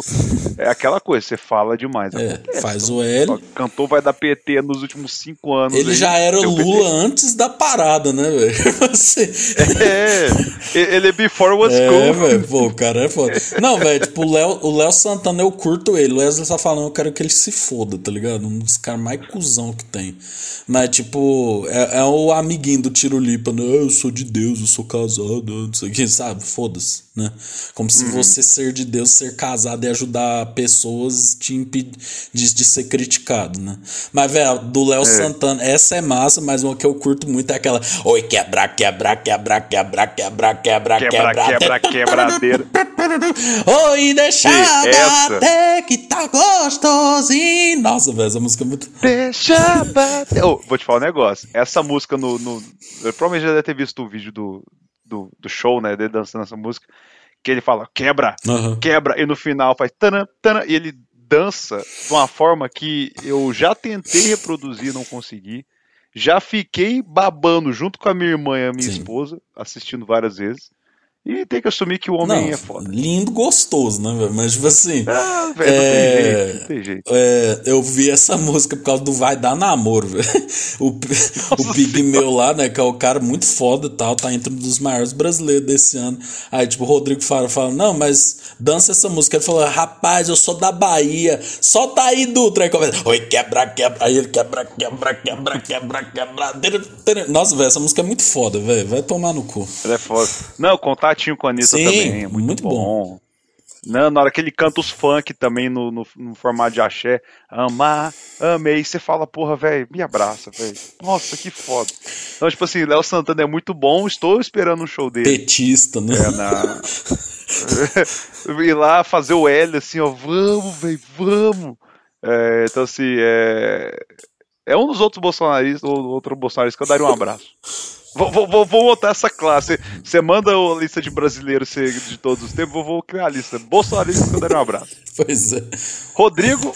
S7: é aquela coisa, você fala demais.
S6: É,
S7: acontece.
S6: faz o L.
S7: Cantou Vai dar PT nos últimos cinco anos.
S6: Ele
S7: aí,
S6: já era Lula antes da parada, né, velho? Você...
S7: PT. É, ele é before was
S6: É,
S7: cool.
S6: velho, pô, o cara é foda. Não, velho, tipo, o Léo, o Léo Santana, eu curto ele. O Wesley só falando, eu quero que ele se foda, tá ligado? Um dos caras mais cuzão que tem. Mas, tipo, é, é o amiguinho do tiro Lipa, né? Eu sou de Deus, eu sou casado, não sei o que, sabe? Foda-se, né? Como se você ser de Deus, ser casado e ajudar pessoas te impedir de, de ser criticado, né? Mas, velho, do Léo Santana, essa é massa, mas uma que eu curto muito é aquela. Oi, quebra, quebra, quebra, quebra, quebra, quebra,
S7: Quebra, quebra, quebradeira.
S6: Oi, deixa bater que tá gostosinho. Nossa, velho, essa música é muito.
S7: Deixa bater. Ô, vou te falar um negócio. Essa música no. no provavelmente já deve ter visto o vídeo do, do, do show, né? Dele dançando essa música. Que ele fala, quebra,
S6: Aham.
S7: quebra, e no final faz tanã, tanã, e ele dança de uma forma que eu já tentei reproduzir, não consegui. Já fiquei babando junto com a minha irmã e a minha
S6: Sim.
S7: esposa, assistindo várias vezes. E tem que assumir que o homem
S6: Não,
S7: é foda.
S6: lindo, gostoso, né, velho? Mas, tipo assim.
S7: Ah, velho,
S6: é,
S7: não tem jeito, não tem jeito.
S6: é, eu vi essa música por causa do Vai Dar Namoro, velho. O, o Pigmeu lá, né, que é o cara muito foda e tal, tá entre um dos maiores brasileiros desse ano. Aí, tipo, o Rodrigo fala, fala, não, mas dança essa música. Ele falou, rapaz, eu sou da Bahia, solta aí, Dutra. Aí começa, oi, quebra, quebra. Aí ele quebra, quebra, quebra, quebra, quebra. Nossa, velho, essa música é muito foda, velho. Vai tomar no cu.
S7: Ele é foda. Não, contatinho com a Anitta
S6: Sim,
S7: também. É muito,
S6: muito
S7: bom. Não, na hora que ele canta os funk também no, no, no formato de axé. Amar, amei. Você fala, porra, velho, me abraça, velho. Nossa, que foda. Então, tipo assim, Léo Santana é muito bom. Estou esperando um show dele.
S6: Petista, né?
S7: É, na... Ir lá fazer o L assim, ó. Vamos, velho, vamos. É, então, assim, é. É um dos outros bolsonaristas, ou outro bolsonarista que eu daria um abraço. Vou, vou, vou, vou montar essa classe. Você manda a lista de brasileiros de todos os tempos, vou, vou criar a lista. Bolsonaristas que eu daria um abraço.
S6: Pois é.
S7: Rodrigo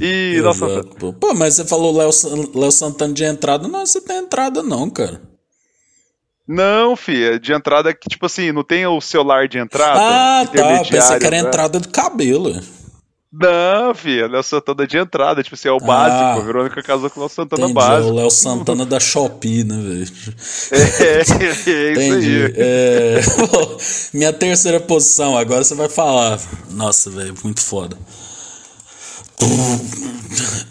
S7: e.
S6: Exato, pô. Mas você falou Léo San- Léo Santana de entrada. Não, você tem entrada, não, cara.
S7: Não, filha, de entrada é que, tipo assim, não tem o celular de entrada?
S6: Ah, tá. Pensei que era
S7: né?
S6: entrada do cabelo.
S7: Não, filha, Léo Santana de entrada, tipo assim, é o básico.
S6: Ah.
S7: A Verônica casou com o Léo Santana
S6: Entendi. É
S7: básico.
S6: o Léo Santana da Shopee, né, velho?
S7: É, é isso
S6: Entendi.
S7: aí.
S6: É, minha terceira posição, agora você vai falar. Nossa, velho, muito foda.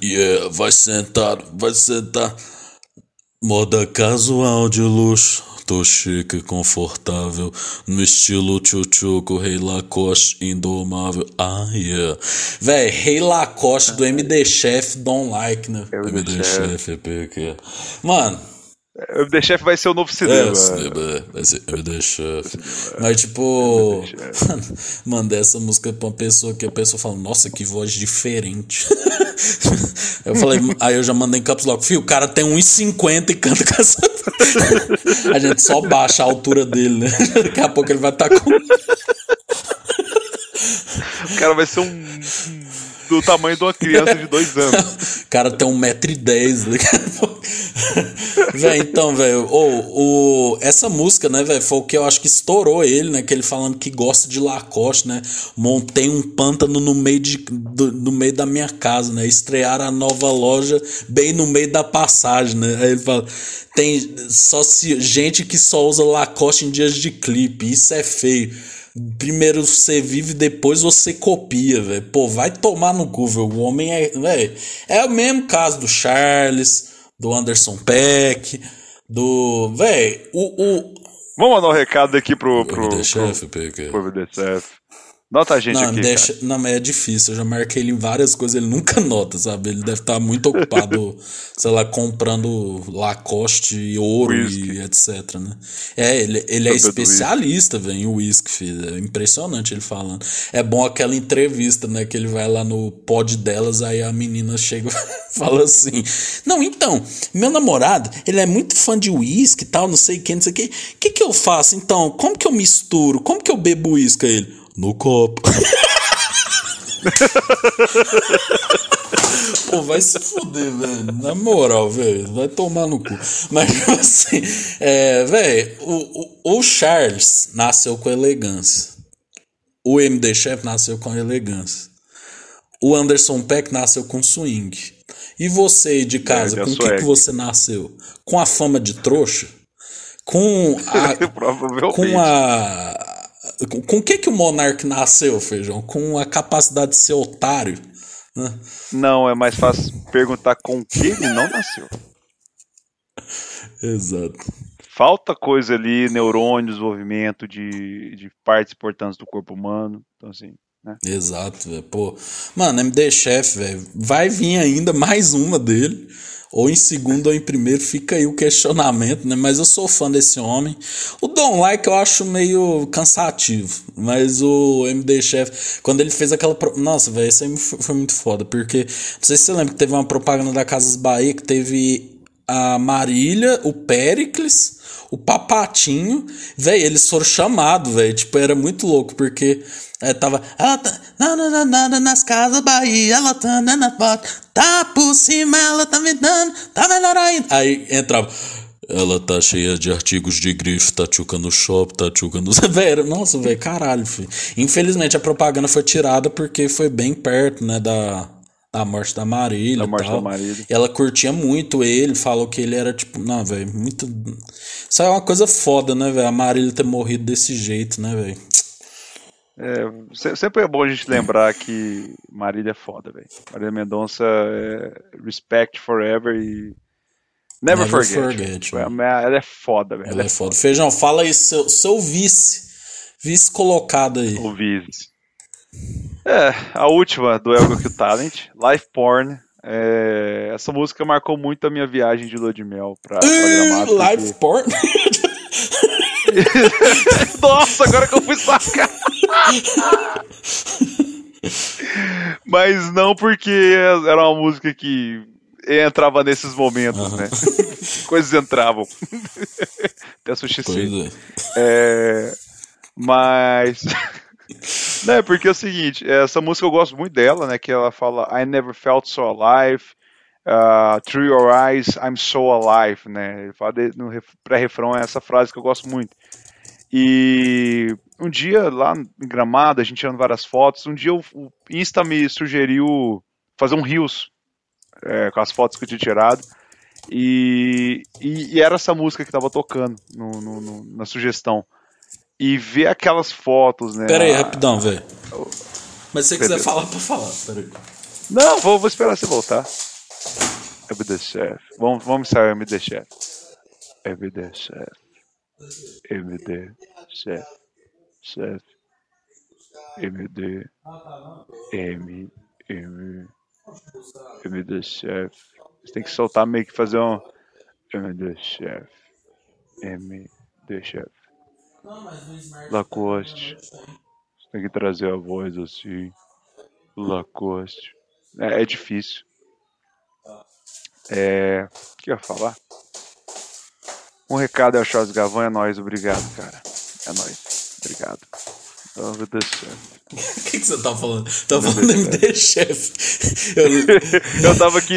S6: Yeah, vai sentar, vai sentar. Moda casual de luxo, tô chique confortável. No estilo tchutchuco, Rei Lacoste indomável. Ah, yeah. Véi, Rei Lacoste do MD Chef, don't like, né?
S7: MD
S6: MD
S7: Chef.
S6: Chef, é PQ. Mano,
S7: O The Chef vai ser o novo
S6: é,
S7: cinema.
S6: cinema, vai ser MD Chef. Mas, tipo, mandei essa música pra uma pessoa que a pessoa fala, nossa, que voz diferente. eu falei, aí eu já mandei em caps logo, fio, o cara tem 1,50 e canta com essa. a gente só baixa a altura dele, né? Daqui a pouco ele vai estar com.
S7: O cara vai ser um. Um- do tamanho de uma criança de dois anos.
S6: Cara tem 1,10m. Né? Véi, então, velho, o, o, essa música, né, velho, foi o que eu acho que estourou ele, né? Que ele falando que gosta de Lacoste, né? Montei um pântano no meio, de, do, no meio da minha casa, né? Estrear a nova loja bem no meio da passagem, né? Aí ele fala: tem só se, gente que só usa Lacoste em dias de clipe, isso é feio. Primeiro você vive, depois você copia, velho. Pô, vai tomar no cu, velho. O homem é. Véio, é o mesmo caso do Charles, do Anderson Peck, do. Velho, o. o
S7: Vamos mandar um recado aqui pro. pro, pro,
S6: Peck.
S7: pro MDCF. Nota a gente
S6: Não,
S7: aqui.
S6: deixa,
S7: cara.
S6: não, mas é difícil. Eu já marquei ele em várias coisas, ele nunca nota, sabe? Ele deve estar muito ocupado, sei lá, comprando Lacoste e ouro
S7: Whisky.
S6: e etc, né? É, ele, ele é especialista, velho, em whisky, filho. É impressionante ele falando. É bom aquela entrevista, né? Que ele vai lá no pod delas, aí a menina chega e fala assim: Não, então, meu namorado, ele é muito fã de uísque e tal, não sei o que, não sei o que. O que que eu faço, então? Como que eu misturo? Como que eu bebo uísque? Ele, no copo. Pô, vai se fuder, velho. Na moral, velho. Vai tomar no cu. Mas, tipo assim, é, velho, o, o, o Charles nasceu com elegância. O MD Chef nasceu com elegância. O Anderson Peck nasceu com swing. E você aí de casa,
S7: É,
S6: com o que, que você nasceu? Com a fama de trouxa? Com a, com a. Com, o que que o Monark nasceu, Feijão? Com a capacidade de ser otário? né?
S7: Não, é mais fácil perguntar com que ele não nasceu.
S6: Exato.
S7: falta coisa ali, neurônios, desenvolvimento de, de partes importantes do corpo humano. Então, assim, né?
S6: Exato, velho. Pô, mano, MD Chef, velho, vai vir ainda mais uma dele. Ou em segundo ou em primeiro, fica aí o questionamento, né? Mas eu sou fã desse homem. O Don Like eu acho meio cansativo. Mas o MD Chef, quando ele fez aquela. Pro... Nossa, velho, isso aí foi muito foda. Porque, não sei se você lembra que teve uma propaganda da Casas Bahia que teve a Marília, o Pericles, o Papatinho. Velho, eles foram chamados, velho. Tipo, era muito louco, porque é, tava. Ela tá na, na, na, nas casas Bahia, ela tá na porta, tá por cima, ela tá me dando, tá melhor ainda. Aí entrava. Ela tá cheia de artigos de grife, tá tchuca no shopping, tá tchuca no. Velho, nossa, velho, caralho, filho. Infelizmente a propaganda foi tirada porque foi bem perto, né, da, da morte da Marília. Da morte da Marília. Ela curtia muito ele, falou que ele era tipo. Não, velho, muito. Isso é uma coisa foda, né, velho? A Marília ter morrido desse jeito, né, velho?
S7: É, sempre é bom a gente lembrar que Marília é foda, velho. Marília Mendonça é respect forever e. Never, Never forget. forget ela é foda, velho.
S6: Ela, ela, é foda. foda. Feijão, fala aí, seu, seu vice. Vice colocado aí.
S7: O vice. É, a última do Elgo Q Talent, Life Porn. É, essa música marcou muito a minha viagem de lua de mel pra, pra
S6: Gramado. Life porque... Porn?
S7: Nossa, agora que eu fui sacar. Mas não porque era uma música que entrava nesses momentos, uhum. né? Coisas entravam. Até sushi é. é. Mas. Não, é porque é o seguinte, essa música eu gosto muito dela, né? Que ela fala I never felt so alive. Uh, Through Your Eyes, I'm So Alive, né? Ele fala de, no pré-refrão é essa frase que eu gosto muito. E um dia lá em Gramado, a gente tirando várias fotos, um dia o, o Insta me sugeriu fazer um Rios é, com as fotos que eu tinha tirado. E, e, e era essa música que estava tocando no, no, no, na sugestão. E ver aquelas fotos, né?
S6: Pera aí, rapidão, velho. Mas se você quiser falar, pra falar, pera aí.
S7: Não, vou, vou esperar você voltar. MD Chef. Vamos, vamos sair MD Chef. MD Chef. MD Chef. Chef. MD. M. M. MD Chef. Você tem que soltar meio que fazer um. MD Chef. MD Chef. Lacoste. Você tem que trazer a voz assim. Lacoste. É, é difícil. É. O que eu ia falar? Um recado é o Charles Gavan, é nóis, obrigado, cara. É nóis. Obrigado. Deus
S6: O que, que você tá falando? Tá falando do MD Chef.
S7: Eu... eu tava aqui.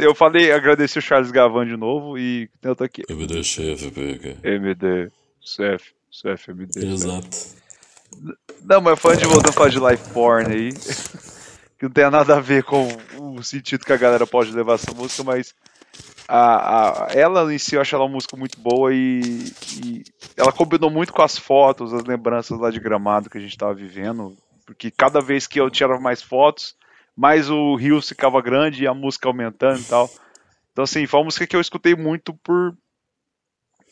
S7: Eu falei, agradeci o Charles Gavan de novo e eu tô aqui.
S6: MD Chef, pega.
S7: MD Chef, Chef, MD.
S6: Exato.
S7: Não, mas fã de voltando a falar de life porn aí que não tem nada a ver com o sentido que a galera pode levar essa música, mas a, a, ela em si eu acho ela uma música muito boa e, e, ela combinou muito com as fotos, as lembranças lá de gramado que a gente estava vivendo, porque cada vez que eu tirava mais fotos, mais o rio ficava grande e a música aumentando e tal. Então, assim, foi uma música que eu escutei muito por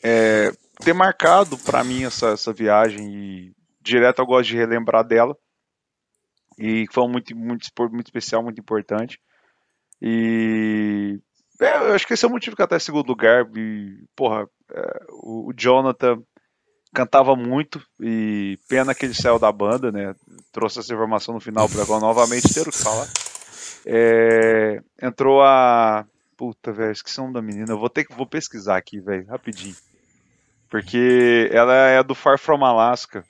S7: é, ter marcado para mim essa, essa viagem e direto eu gosto de relembrar dela e foi muito, muito, muito especial, muito importante. E é, eu acho que esse é o motivo que até segundo lugar. E, porra, é, o, o, Jonathan cantava muito e pena que ele saiu da banda, né? Trouxe essa informação no final para novamente ter o que falar. É, entrou a. Puta, velho, esqueci o nome da menina. Eu vou ter que vou pesquisar aqui, velho, rapidinho. Porque ela é do Far From Alaska.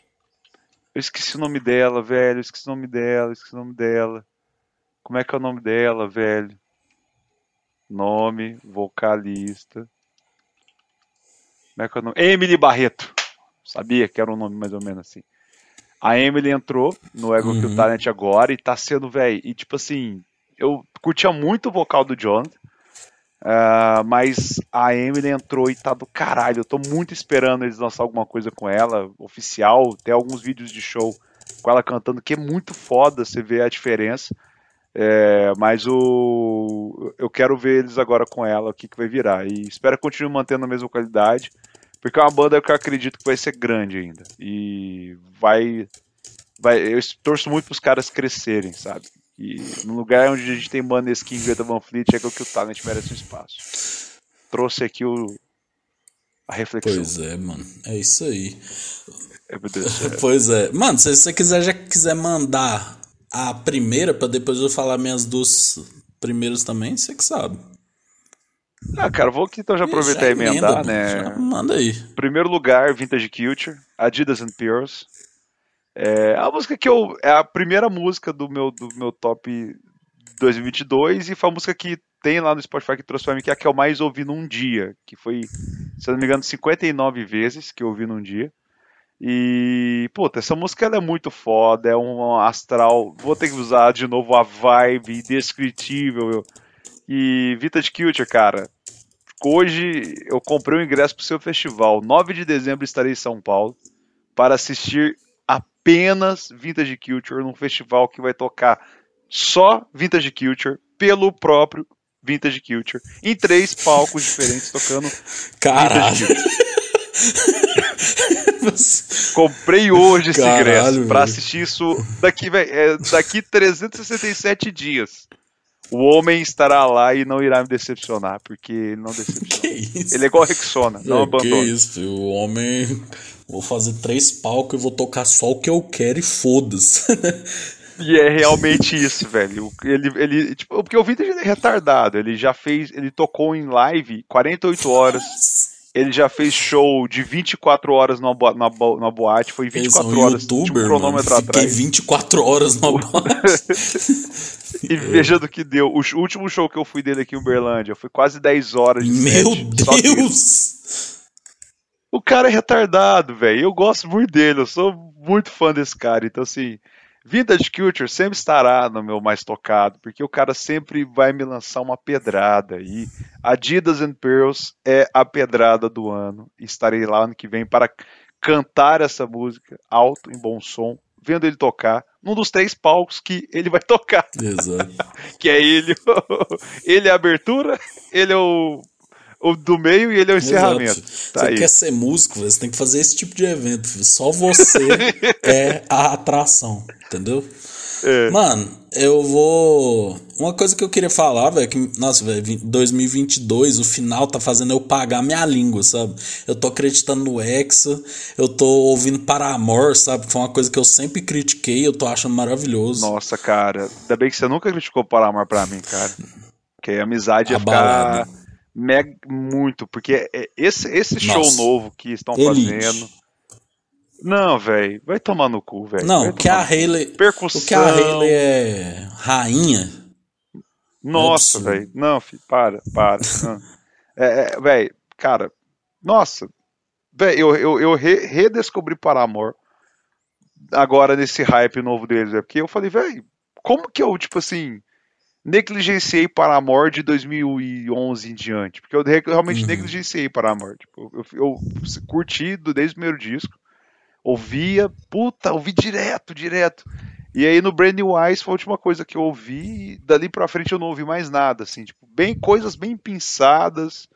S7: Eu esqueci o nome dela, velho. Eu esqueci o nome dela, esqueci o nome dela. Como é que é o nome dela, velho? Nome, vocalista. Como é que é o nome? Emily Barreto. Sabia que era um nome mais ou menos assim. A Emily entrou no Ego uhum. Talent agora e tá sendo, velho. E tipo assim, eu curtia muito o vocal do Jonathan. Uh, mas a Emily entrou e tá do caralho. Eu tô muito esperando eles lançar alguma coisa com ela, oficial. Tem alguns vídeos de show com ela cantando, que é muito foda você ver a diferença. É, mas o eu quero ver eles agora com ela, o que, que vai virar. E espero que continue mantendo a mesma qualidade. Porque é uma banda que eu acredito que vai ser grande ainda. E vai. vai eu torço muito pros caras crescerem, sabe? E no lugar onde a gente tem Maneskin e Greta Van Fleet é que o Talent merece um espaço. Trouxe aqui o, a reflexão.
S6: Pois é, mano. É isso aí.
S7: É, meu Deus.
S6: Pois é. Mano, se você quiser, já quiser mandar a primeira, pra depois eu falar minhas duas primeiras também, você que sabe.
S7: Ah, cara, vou aqui então já aproveitar e emendar,
S6: emenda,
S7: né?
S6: manda aí.
S7: Primeiro lugar, Vintage Culture, Adidas and Pearls. É a música que eu. É a primeira música do meu, do meu top 2022 e foi a música que tem lá no Spotify que trouxe pra mim, que é a que eu mais ouvi num dia. Que foi, se eu não me engano, 59 vezes que eu ouvi num dia. E, puta, essa música ela é muito foda, é um astral. Vou ter que usar de novo a vibe indescritível. E Vintage Culture, cara. Hoje eu comprei o um ingresso pro seu festival. 9 de dezembro estarei em São Paulo para assistir apenas Vintage Culture num festival que vai tocar só Vintage Culture pelo próprio Vintage Culture em três palcos diferentes tocando
S6: Caralho.
S7: Comprei hoje esse
S6: Caralho,
S7: ingresso para
S6: velho.
S7: assistir isso daqui, véi, é, daqui 367 dias. O homem estará lá e não irá me decepcionar, porque ele não decepciona.
S6: Que isso?
S7: Ele é igual Rexona, não
S6: É, que
S7: abandona.
S6: isso, filho. o homem. Vou fazer três palcos e vou tocar só o que eu quero e foda-se.
S7: E é realmente isso, velho. Ele, ele, tipo, porque o Vintage é retardado. Ele já fez, ele tocou em live 48 horas. Ele já fez show de 24 horas na, bo- na, bo- na boate. Foi
S6: Eles são
S7: 24 horas, tipo,
S6: youtuber, mano.
S7: cronômetro
S6: Fiquei
S7: atrás.
S6: 24 horas na boate.
S7: E veja do que deu. O último show que eu fui dele aqui em Uberlândia foi quase 10 horas de
S6: Meu
S7: set, só dele.
S6: Deus!
S7: O cara é retardado, velho. Eu gosto muito dele. Eu sou muito fã desse cara. Então, assim, Vintage Culture sempre estará no meu mais tocado, porque o cara sempre vai me lançar uma pedrada. E Adidas and Pearls é a pedrada do ano. Estarei lá ano que vem para cantar essa música alto, em bom som, vendo ele tocar num dos três palcos que ele vai tocar.
S6: Exato.
S7: Que é ele. ele é a abertura, ele é o, o do meio e ele é o encerramento. Tá
S6: você
S7: aí.
S6: quer ser músico, você tem que fazer esse tipo de evento. filho. Só você é a atração, entendeu?
S7: É.
S6: Mano, eu vou. Uma coisa que eu queria falar, velho, é que, nossa, velho, vi- 2022, o final tá fazendo eu pagar minha língua, sabe? Eu tô acreditando no Hexa, eu tô ouvindo Paramore, sabe? Foi uma coisa que eu sempre critiquei, eu tô achando maravilhoso.
S7: Nossa, cara. Ainda bem que você nunca criticou o Paramore pra mim, cara. Porque amizade ia
S6: Abalado.
S7: ficar mega, muito. Porque é- esse, esse show
S6: Nossa.
S7: novo que estão
S6: Elite.
S7: fazendo. Não, velho. Vai tomar no cu, velho.
S6: Não, o que a. Hayley.
S7: Percussão.
S6: O que a Hayley é rainha.
S7: Nossa,
S6: absurdo.
S7: velho. Não, filho, para, para. É, é, velho, cara, nossa. Velho, eu, eu, eu re- redescobri Paramore agora nesse hype novo deles, é porque eu falei, velho, como que eu, tipo assim, negligenciei Paramore de 2011 em diante? Porque eu re- realmente
S6: Uhum.
S7: negligenciei Paramore. Tipo, eu, eu curti do- desde o primeiro disco, ouvia, puta, ouvi direto, direto. E aí no Brand New Eyes foi a última coisa que eu ouvi, e dali pra frente eu não ouvi mais nada, assim, tipo, bem coisas bem pensadas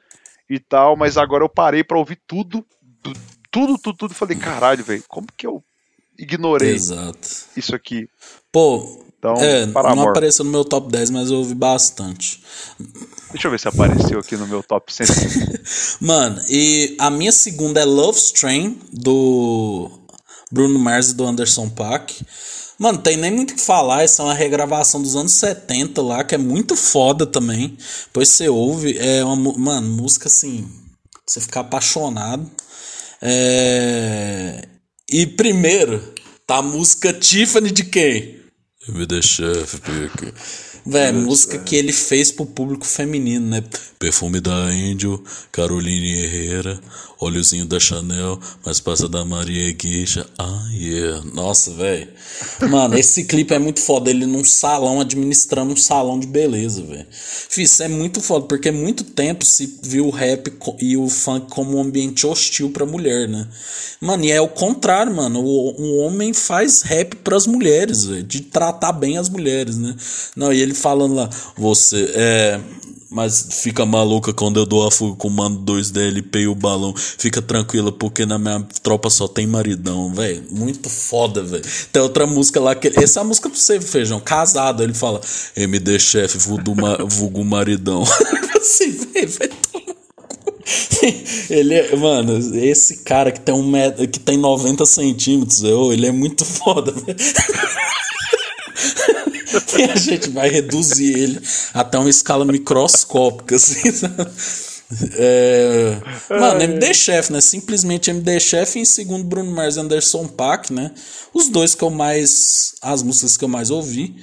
S7: e tal, mas agora eu parei pra ouvir tudo, tudo, tudo, tudo, e falei, caralho, velho, como que eu ignorei
S6: Exato.
S7: isso aqui?
S6: Pô,
S7: Então,
S6: é, não apareceu no meu top 10, mas eu ouvi bastante.
S7: Deixa eu ver se apareceu aqui no meu top 100.
S6: Mano, e a minha segunda é Love Strain, do Bruno Mars e do Anderson Paak. Mano, tem nem muito o que falar, essa é uma regravação dos anos 70 lá, que é muito foda também. Depois você ouve, é uma, mano, música assim, você ficar apaixonado. É... E primeiro, tá a música Tiffany de quem? Me deixa, pique. Véi, música que ele fez pro público feminino, né? Perfume da Índio, Caroline Herrera, Olhozinho da Chanel, mas passa da Maria Guixa. Ah, yeah. Nossa, velho. Mano, esse clipe é muito foda. Ele num salão, administrando um salão de beleza, velho. Isso é muito foda, porque muito tempo se viu o rap e o funk como um ambiente hostil pra mulher, né? Mano, e é o contrário, mano. O, o homem faz rap pras mulheres, velho. De tratar bem as mulheres, né? Não, e ele falando lá, você é. Mas fica maluca quando eu dou a fuga com o mando 2 DLP e o balão. Fica tranquila, porque na minha tropa só tem maridão, velho. Muito foda, velho. Tem outra música lá que. Essa é a música pra você, feijão. Casado. Ele fala: MD chefe, vulgo maridão. assim, velho, vai tomar. Ele é, mano, esse cara que tem um metro, que tem 90 centímetros, eu, ele é muito foda. e a gente vai reduzir ele até uma escala microscópica, assim, sabe? É... Mano, MD Chef, né? Simplesmente MD Chef e em segundo Bruno Mars e Anderson Paak, né? Os dois que eu mais. As músicas que eu mais ouvi.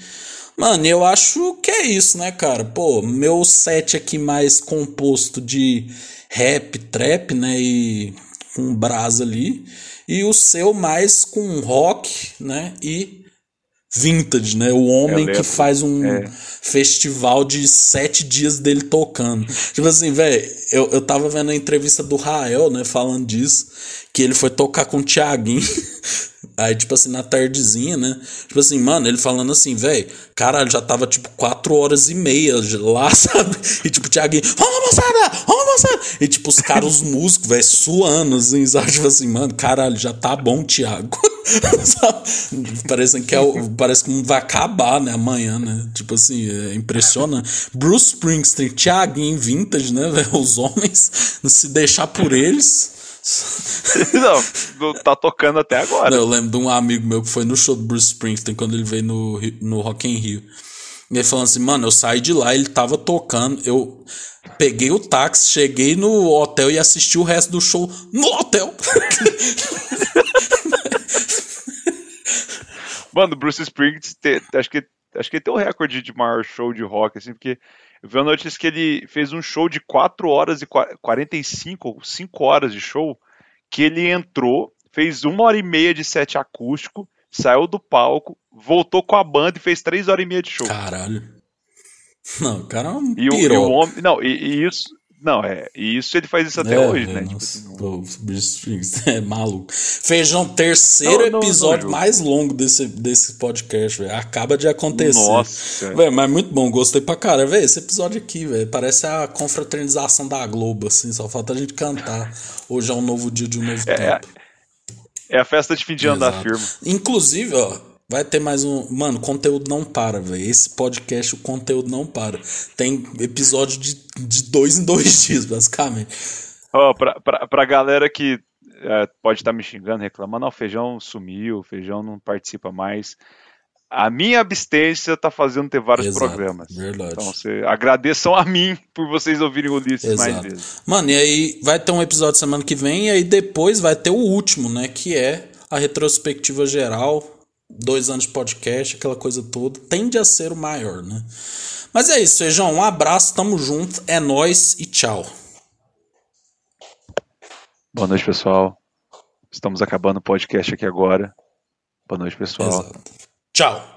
S6: Mano, eu acho que é isso, né, cara? Pô, meu set aqui mais composto de rap, trap, né? E com brasa ali. E o seu mais com rock, né? E vintage, né? O homem que faz um é. festival de sete dias dele tocando. Tipo assim, velho, eu, eu tava vendo a entrevista do Rael, né, falando disso, que ele foi tocar com o Thiaguinho. Aí, tipo assim, na tardezinha, né? Tipo assim, mano, ele falando assim, velho, caralho, já tava tipo quatro horas e meia lá, sabe? E tipo, o Thiaguinho, vamos moçada, E tipo, os caras, os músicos, velho, suando, assim, sabe? Tipo assim, mano, caralho, já tá bom, Thiago. parece que é o, parece que vai acabar, né, amanhã, né? Tipo assim, é impressionante. Bruce Springsteen, Thiaguinho Vintage, né, velho? Os homens, se deixar por eles.
S7: não, tá tocando até agora.
S6: Não, eu lembro de um amigo meu que foi no show do Bruce Springsteen quando ele veio no, no Rock in Rio. Ele falando assim, mano, eu saí de lá, ele tava tocando, eu peguei o táxi, cheguei no hotel e assisti o resto do show no hotel.
S7: Mano, Bruce Springsteen, acho que, acho que ele tem o recorde de maior show de rock, assim, porque eu vi a notícia que ele fez um show de 4 horas e 45, ou 5 horas de show, que ele entrou, fez uma hora e meia de set acústico, saiu do palco, voltou com a banda e fez 3 horas e meia de show.
S6: Caralho. Não, o cara é um
S7: e o, e o homem, Não, e, e isso, não, é. E isso ele faz isso até é, hoje, né? Tipo
S6: assim, não... É maluco. Feijão, terceiro não, não, episódio mais longo desse, desse podcast, velho. Acaba de acontecer. Nossa. Velho, mas muito bom, gostei pra cara. Velho, esse episódio aqui, velho, parece a confraternização da Globo, assim. Só falta a gente cantar. Hoje é um novo dia de um novo é, tempo.
S7: É, a festa de fim de ano da firma.
S6: Inclusive, ó Vai ter mais um. Mano, conteúdo não para, velho. Esse podcast, o conteúdo não para. Tem episódio de, de dois em dois dias, basicamente.
S7: Ó, oh, pra, pra, pra galera que é, pode estar tá me xingando, reclamando, o feijão sumiu, o feijão não participa mais. A minha abstência tá fazendo ter vários Exato, programas. Verdade. Então, você, agradeçam a mim por vocês ouvirem o Ulisses Exato. mais vezes.
S6: Mano, e aí vai ter um episódio semana que vem, e aí depois vai ter o último, né? Que é a retrospectiva geral dois anos de podcast, aquela coisa toda, tende a ser o maior, né? Mas é isso, Feijão. Um abraço, tamo junto, é nós e tchau.
S7: Boa noite, pessoal. Estamos acabando o podcast aqui agora. Boa noite, pessoal. Exato.
S6: Tchau.